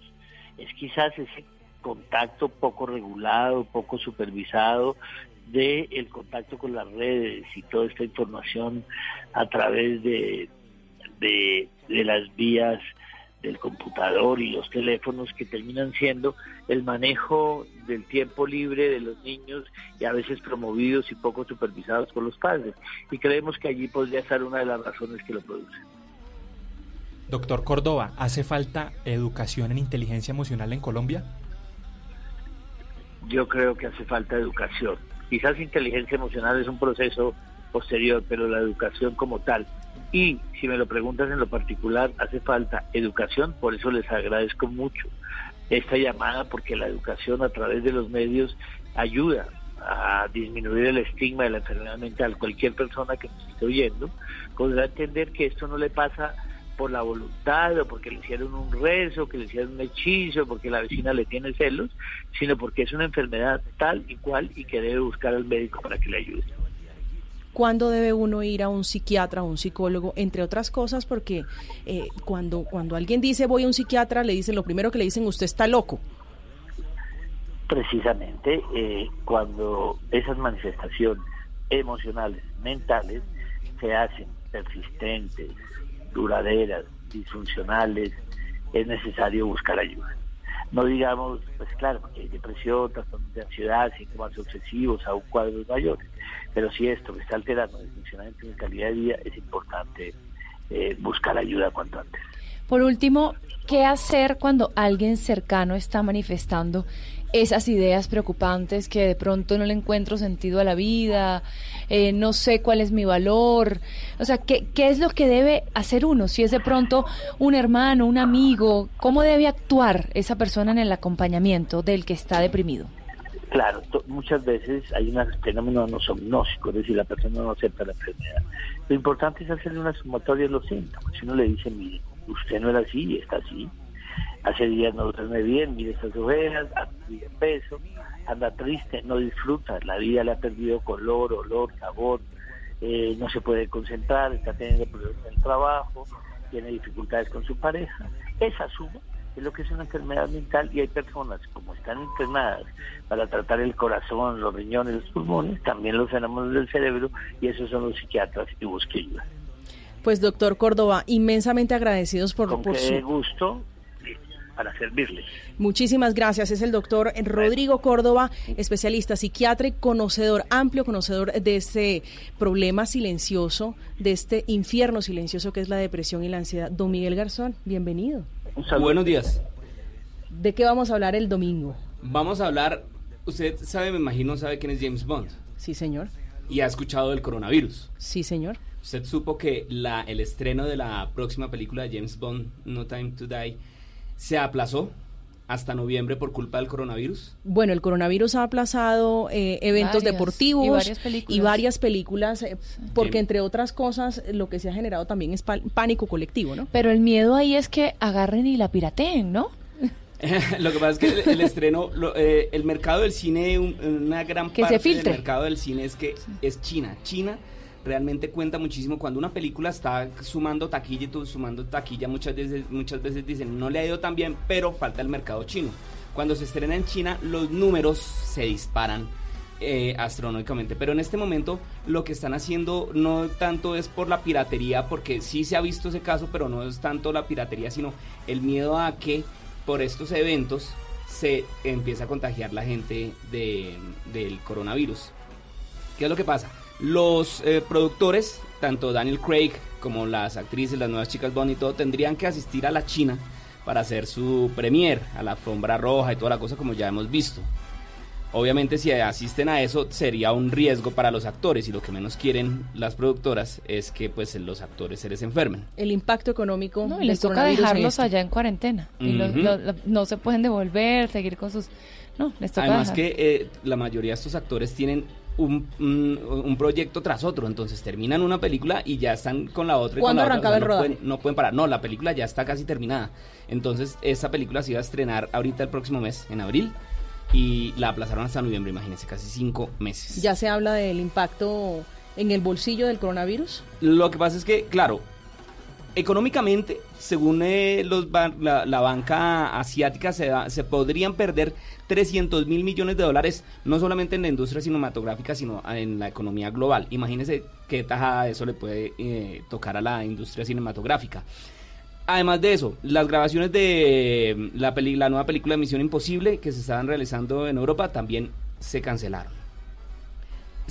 es quizás ese contacto poco regulado, poco supervisado de el contacto con las redes y toda esta información a través de, de, de las vías del computador y los teléfonos que terminan siendo el manejo del tiempo libre de los niños y a veces promovidos y poco supervisados por los padres. Y creemos que allí podría estar una de las razones que lo producen. Doctor Córdoba, ¿hace falta educación en inteligencia emocional en Colombia? Yo creo que hace falta educación. Quizás inteligencia emocional es un proceso posterior, pero la educación como tal. Y si me lo preguntas en lo particular, hace falta educación, por eso les agradezco mucho esta llamada, porque la educación a través de los medios ayuda a disminuir el estigma de la enfermedad mental. Cualquier persona que nos esté oyendo podrá entender que esto no le pasa por la voluntad o porque le hicieron un rezo, que le hicieron un hechizo, porque la vecina le tiene celos, sino porque es una enfermedad tal y cual y que debe buscar al médico para que le ayude. ¿Cuándo debe uno ir a un psiquiatra o un psicólogo? Entre otras cosas, porque eh, cuando, cuando alguien dice voy a un psiquiatra, le dicen lo primero que le dicen, usted está loco. Precisamente eh, cuando esas manifestaciones emocionales, mentales, se hacen persistentes, duraderas, disfuncionales, es necesario buscar ayuda. No digamos, pues claro, porque hay depresión, trastornos de ansiedad, síntomas obsesivos, aún cuadros mayores. Pero si esto está alterando el funcionamiento de calidad de vida, es importante eh, buscar ayuda cuanto antes. Por último, ¿qué hacer cuando alguien cercano está manifestando esas ideas preocupantes que de pronto no le encuentro sentido a la vida, eh, no sé cuál es mi valor. O sea, ¿qué, ¿qué es lo que debe hacer uno? Si es de pronto un hermano, un amigo, ¿cómo debe actuar esa persona en el acompañamiento del que está deprimido? Claro, muchas veces hay un fenómeno nosomnósico, es decir, la persona no acepta la enfermedad. Lo importante es hacerle una sumatoria de los síntomas. Si uno le dice, mire, usted no era así y está así, hace días no duerme bien, mire estas ojeras, anda peso, anda triste, no disfruta, la vida le ha perdido color, olor, sabor, eh, no se puede concentrar, está teniendo problemas en el trabajo, tiene dificultades con su pareja. Esa suma es lo que es una enfermedad mental y hay personas como están entrenadas para tratar el corazón, los riñones, los pulmones, también los fenómenos del cerebro y esos son los psiquiatras y busque ayuda. Pues doctor Córdoba, inmensamente agradecidos por, Con por qué su gusto para servirles. Muchísimas gracias. Es el doctor Rodrigo Córdoba, especialista, psiquiatra y conocedor, amplio conocedor de este problema silencioso, de este infierno silencioso que es la depresión y la ansiedad. Don Miguel Garzón, bienvenido. Buenos días. ¿De qué vamos a hablar el domingo? Vamos a hablar, usted sabe, me imagino, sabe quién es James Bond. Sí, señor. Y ha escuchado del coronavirus. Sí, señor. Usted supo que la, el estreno de la próxima película de James Bond, No Time to Die, se aplazó hasta noviembre por culpa del coronavirus. Bueno, el coronavirus ha aplazado eh, eventos Varias, deportivos y varias películas. y varias películas, eh, porque entre otras cosas lo que se ha generado también es pánico colectivo, ¿no? Pero el miedo ahí es que agarren y la pirateen, ¿no? Lo que pasa es que el, el estreno, lo- eh, el mercado del cine, un- una gran Que se parte filtre. del mercado del cine es que es China. China realmente cuenta muchísimo cuando una película está sumando taquilla y sumando taquilla muchas veces muchas veces dicen no le ha ido tan bien pero falta el mercado chino cuando se estrena en China los números se disparan eh, astronómicamente. Pero en este momento lo que están haciendo no tanto es por la piratería, porque sí se ha visto ese caso, pero no es tanto la piratería, sino el miedo a que por estos eventos se empiece a contagiar la gente de- del coronavirus. ¿Qué es lo que pasa? Los eh, productores, tanto Daniel Craig como las actrices, las nuevas chicas Bond y todo, tendrían que asistir a la China para hacer su premier, a la alfombra roja y toda la cosa como ya hemos visto. Obviamente si asisten a eso sería un riesgo para los actores y lo que menos quieren las productoras es que pues los actores se les enfermen. El impacto económico No, y les toca dejarlos allá en cuarentena. Y los- no se pueden devolver, seguir con sus... No, les toca Además dejar. que eh, la mayoría de estos actores tienen un, un- un proyecto tras otro, entonces terminan una película y ya están con la otra. y con ¿Cuándo la otra, arrancaba el no rodaje? pueden, no pueden parar. No, la película ya está casi terminada. Entonces esa película se iba a estrenar ahorita el próximo mes, en abril, y la aplazaron hasta noviembre, imagínense, casi cinco meses. Ya se habla del impacto en el bolsillo del coronavirus. Lo que pasa es que, claro, económicamente, según eh, los la, banca asiática, se, se podrían perder 300 mil millones de dólares, no solamente en la industria cinematográfica, sino en la economía global. Imagínense qué tajada eso le puede eh, tocar a la industria cinematográfica. Además de eso, las grabaciones de mm, la, peli- la nueva película de Misión Imposible que se estaban realizando en Europa también se cancelaron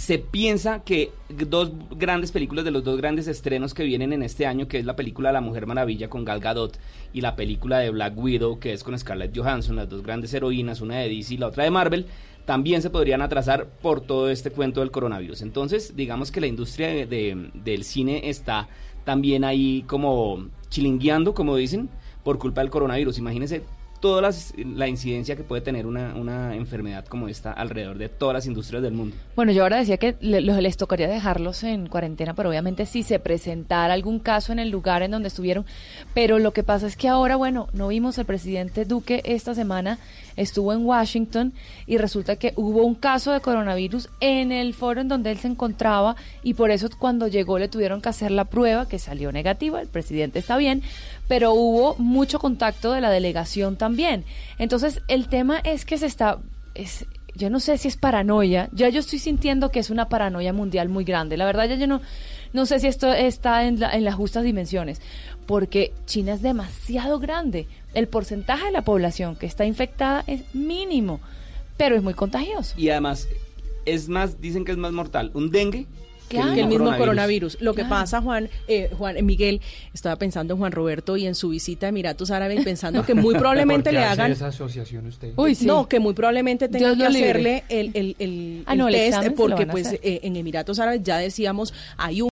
se piensa que dos grandes películas de los dos grandes estrenos que vienen en este año, que es la película La Mujer Maravilla con Gal Gadot y la película de Black Widow, que es con Scarlett Johansson, las dos grandes heroínas, una de DC y la otra de Marvel, también se podrían atrasar por todo este cuento del coronavirus. Entonces, digamos que la industria de- de- del cine está también ahí como chilingueando, como dicen, por culpa del coronavirus. Imagínense toda la incidencia que puede tener una, una enfermedad como esta alrededor de todas las industrias del mundo. Bueno, yo ahora decía que les tocaría dejarlos en cuarentena, pero obviamente si se presentara algún caso en el lugar en donde estuvieron. Pero lo que pasa es que ahora, bueno, no vimos el presidente Duque esta semana, estuvo en Washington y resulta que hubo un caso de coronavirus en el foro en donde él se encontraba y por eso cuando llegó le tuvieron que hacer la prueba que salió negativa, el presidente está bien, pero hubo mucho contacto de la delegación también. Entonces, el tema es que se está... Es, yo no sé si es paranoia, ya yo estoy sintiendo que es una paranoia mundial muy grande. La verdad, ya yo no, no sé si esto está en, la- en las justas dimensiones, porque China es demasiado grande. El porcentaje de la población que está infectada es mínimo, pero es muy contagioso. Y además, es más, dicen que es más mortal un dengue que el mismo coronavirus. Lo que pasa, Juan, eh, Juan eh, Miguel, estaba pensando en Juan Roberto y en su visita a Emiratos Árabes, pensando que muy probablemente ¿Por qué le hagan. esa asociación usted? No, que muy probablemente tengan Dios que hacerle el, el, el- Ah, el no, test, porque pues eh, en Emiratos Árabes ya decíamos hay un